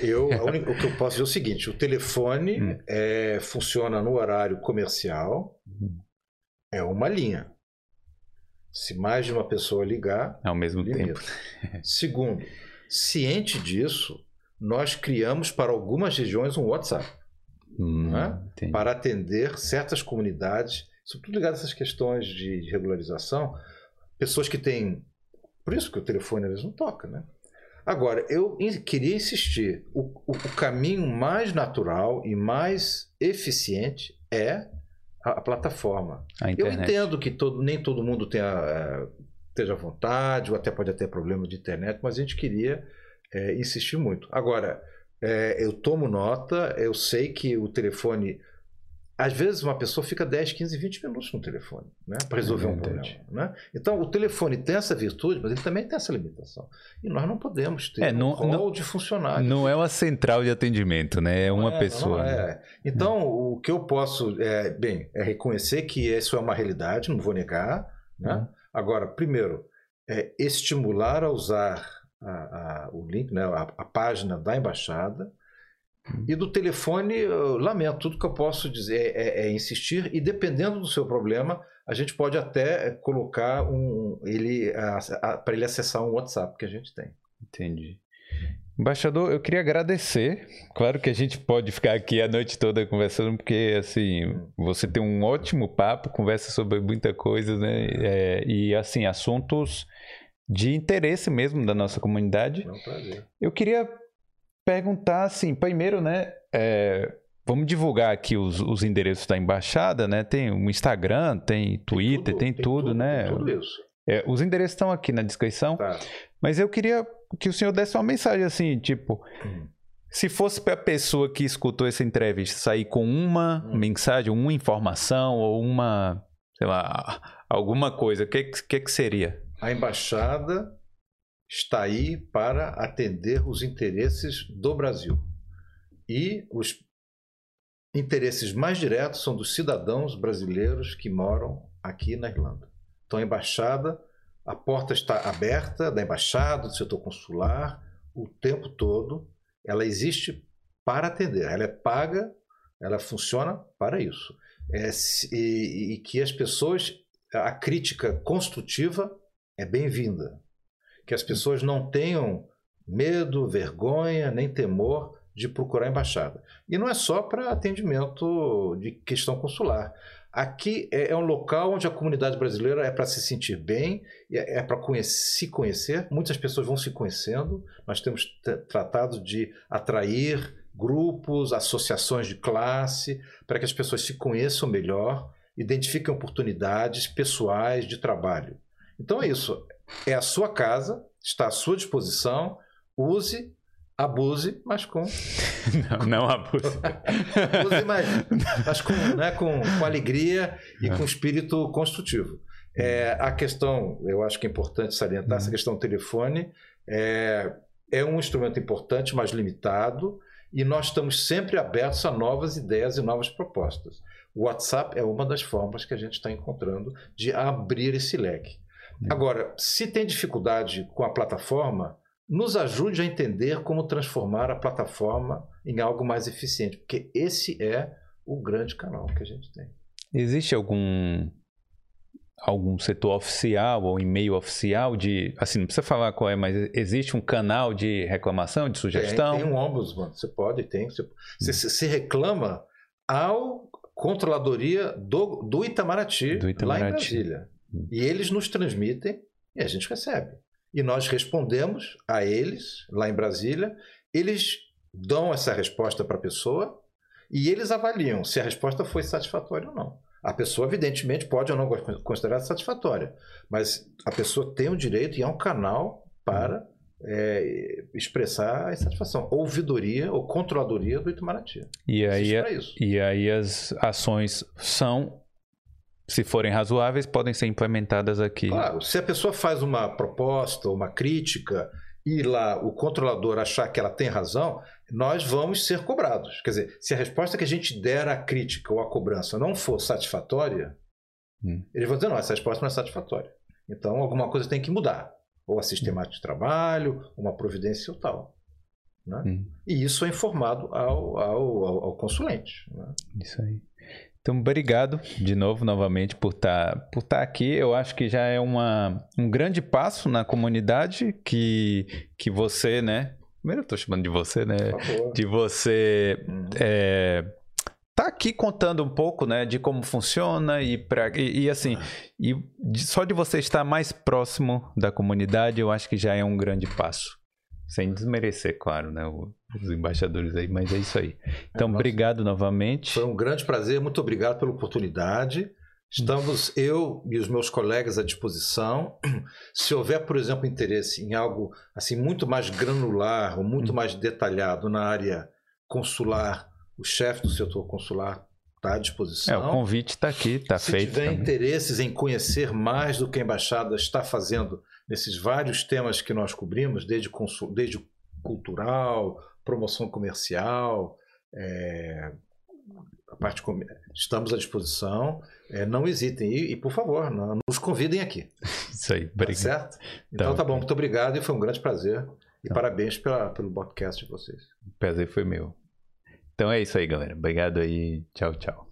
eu, única, o que eu posso dizer é o seguinte: o telefone hum. é, funciona no horário comercial, hum é uma linha. Se mais de uma pessoa ligar. Ao mesmo limita. tempo. [laughs] Segundo, ciente disso, nós criamos para algumas regiões um WhatsApp. Hum, né? Para atender certas comunidades, sobretudo ligadas a essas questões de regularização, pessoas que têm. Por isso que o telefone às vezes não toca, né? Agora, eu queria insistir: o, o, o caminho mais natural e mais eficiente é a, plataforma. A eu entendo que todo, nem todo mundo tenha, é, esteja à vontade, ou até pode ter problema de internet, mas a gente queria é, insistir muito. Agora, é, eu tomo nota, eu sei que o telefone às vezes uma pessoa fica 10, 15, 20 minutos no telefone né, para resolver é um problema. Né? Então, o telefone tem essa virtude, mas ele também tem essa limitação. E nós não podemos ter é, não, um rol de funcionários. Não é uma central de atendimento, né? é uma é, pessoa. Não, é. Então, o que eu posso, é, bem, é reconhecer que isso é uma realidade, não vou negar. Né? Uhum. Agora, primeiro, é estimular a usar a, a, o link, né, a, a página da embaixada, e do telefone, eu lamento, tudo que eu posso dizer é, é, é, insistir, e dependendo do seu problema, a gente pode até colocar um, ele para ele acessar um WhatsApp que a gente tem. Entendi. Embaixador, eu queria agradecer. Claro que a gente pode ficar aqui a noite toda conversando, porque assim, hum. você tem um ótimo papo, conversa sobre muita coisa, né? É, e assim, assuntos de interesse mesmo da nossa comunidade. É um prazer. Eu queria perguntar assim, primeiro, né? É, vamos divulgar aqui os, os, endereços da embaixada, né? Tem o Instagram, tem Twitter, tem tudo, tem tudo, tudo né? Tem tudo isso. É, os endereços estão aqui na descrição. Tá. Mas eu queria que o senhor desse uma mensagem assim, tipo, hum. se fosse para a pessoa que escutou essa entrevista sair com uma hum. mensagem, uma informação ou uma, sei lá, alguma coisa, o que, que, que seria? A embaixada está aí para atender os interesses do Brasil. E os interesses mais diretos são dos cidadãos brasileiros que moram aqui na Irlanda. Então, a embaixada, a porta está aberta da embaixada, do setor consular, o tempo todo. Ela existe para atender, ela é paga, ela funciona para isso. É, e, e que as pessoas, a crítica construtiva é bem-vinda que as pessoas não tenham medo, vergonha, nem temor de procurar a embaixada. E não é só para atendimento de questão consular. Aqui é, é um local onde a comunidade brasileira é para se sentir bem, é, é para se conhecer. Muitas pessoas vão se conhecendo. Nós temos tratado de atrair grupos, associações de classe, para que as pessoas se conheçam melhor, identifiquem oportunidades pessoais de trabalho. Então é isso. É a sua casa, está à sua disposição. Use, abuse, mas com. Não, não abuse. [laughs] use, mas, mas com, né, com, com alegria e com espírito construtivo. É, a questão, eu acho que é importante salientar, essa uhum. questão do telefone é, é um instrumento importante, mas limitado, e nós estamos sempre abertos a novas ideias e novas propostas. O WhatsApp é uma das formas que a gente está encontrando de abrir esse leque. É. Agora, se tem dificuldade com a plataforma, nos ajude a entender como transformar a plataforma em algo mais eficiente, porque esse é o grande canal que a gente tem. Existe algum algum setor oficial ou e-mail oficial de. Assim, não precisa falar qual é, mas existe um canal de reclamação, de sugestão? Tem, tem um ombudsman, você pode, tem. Você, você, você reclama ao controladoria do, do, Itamaraty, do Itamaraty, lá em Brasília. Hum. E eles nos transmitem e a gente recebe. E nós respondemos a eles, lá em Brasília, eles dão essa resposta para a pessoa e eles avaliam se a resposta foi satisfatória ou não. A pessoa, evidentemente, pode ou não considerar satisfatória, mas a pessoa tem o direito e é um canal para é, expressar a insatisfação. Ouvidoria ou controladoria do Itamaraty. E aí, e aí as ações são, se forem razoáveis, podem ser implementadas aqui. Claro, se a pessoa faz uma proposta, uma crítica, e lá o controlador achar que ela tem razão, nós vamos ser cobrados. Quer dizer, se a resposta que a gente der à crítica ou à cobrança não for satisfatória, hum. eles vão dizer, não, essa resposta não é satisfatória. Então, alguma coisa tem que mudar. Ou a sistemática de trabalho, uma providência ou tal. Né? Hum. E isso é informado ao, ao, ao, ao consulente. Né? Isso aí. Então, obrigado de novo, novamente, por estar tá, por tá aqui. Eu acho que já é uma, um grande passo na comunidade que, que você, né? Primeiro eu estou chamando de você, né? De você uhum. é, tá aqui contando um pouco, né, de como funciona e, pra, e, e assim, e só de você estar mais próximo da comunidade, eu acho que já é um grande passo. Sem desmerecer, claro, né? Os embaixadores aí, mas é isso aí. Então, é, obrigado novamente. Foi um grande prazer, muito obrigado pela oportunidade. Estamos, eu e os meus colegas à disposição. [clears throat] Se houver, por exemplo, interesse em algo assim muito mais granular ou muito mais detalhado na área consular, o chefe do setor consular está à disposição. É, o convite está aqui, está feito. Se tiver também. interesses em conhecer mais do que a embaixada está fazendo nesses vários temas que nós cobrimos, desde, desde cultural, promoção comercial, é, a parte com... estamos à disposição. É, não hesitem e, e, por favor, não, nos convidem aqui. [laughs] Isso aí, tá obrigado. Tá certo? Então, tá bom, muito obrigado e foi um grande prazer. E então. parabéns pela, pelo podcast de vocês. O prazer foi meu. Então é isso aí, galera. Obrigado aí. Tchau, tchau.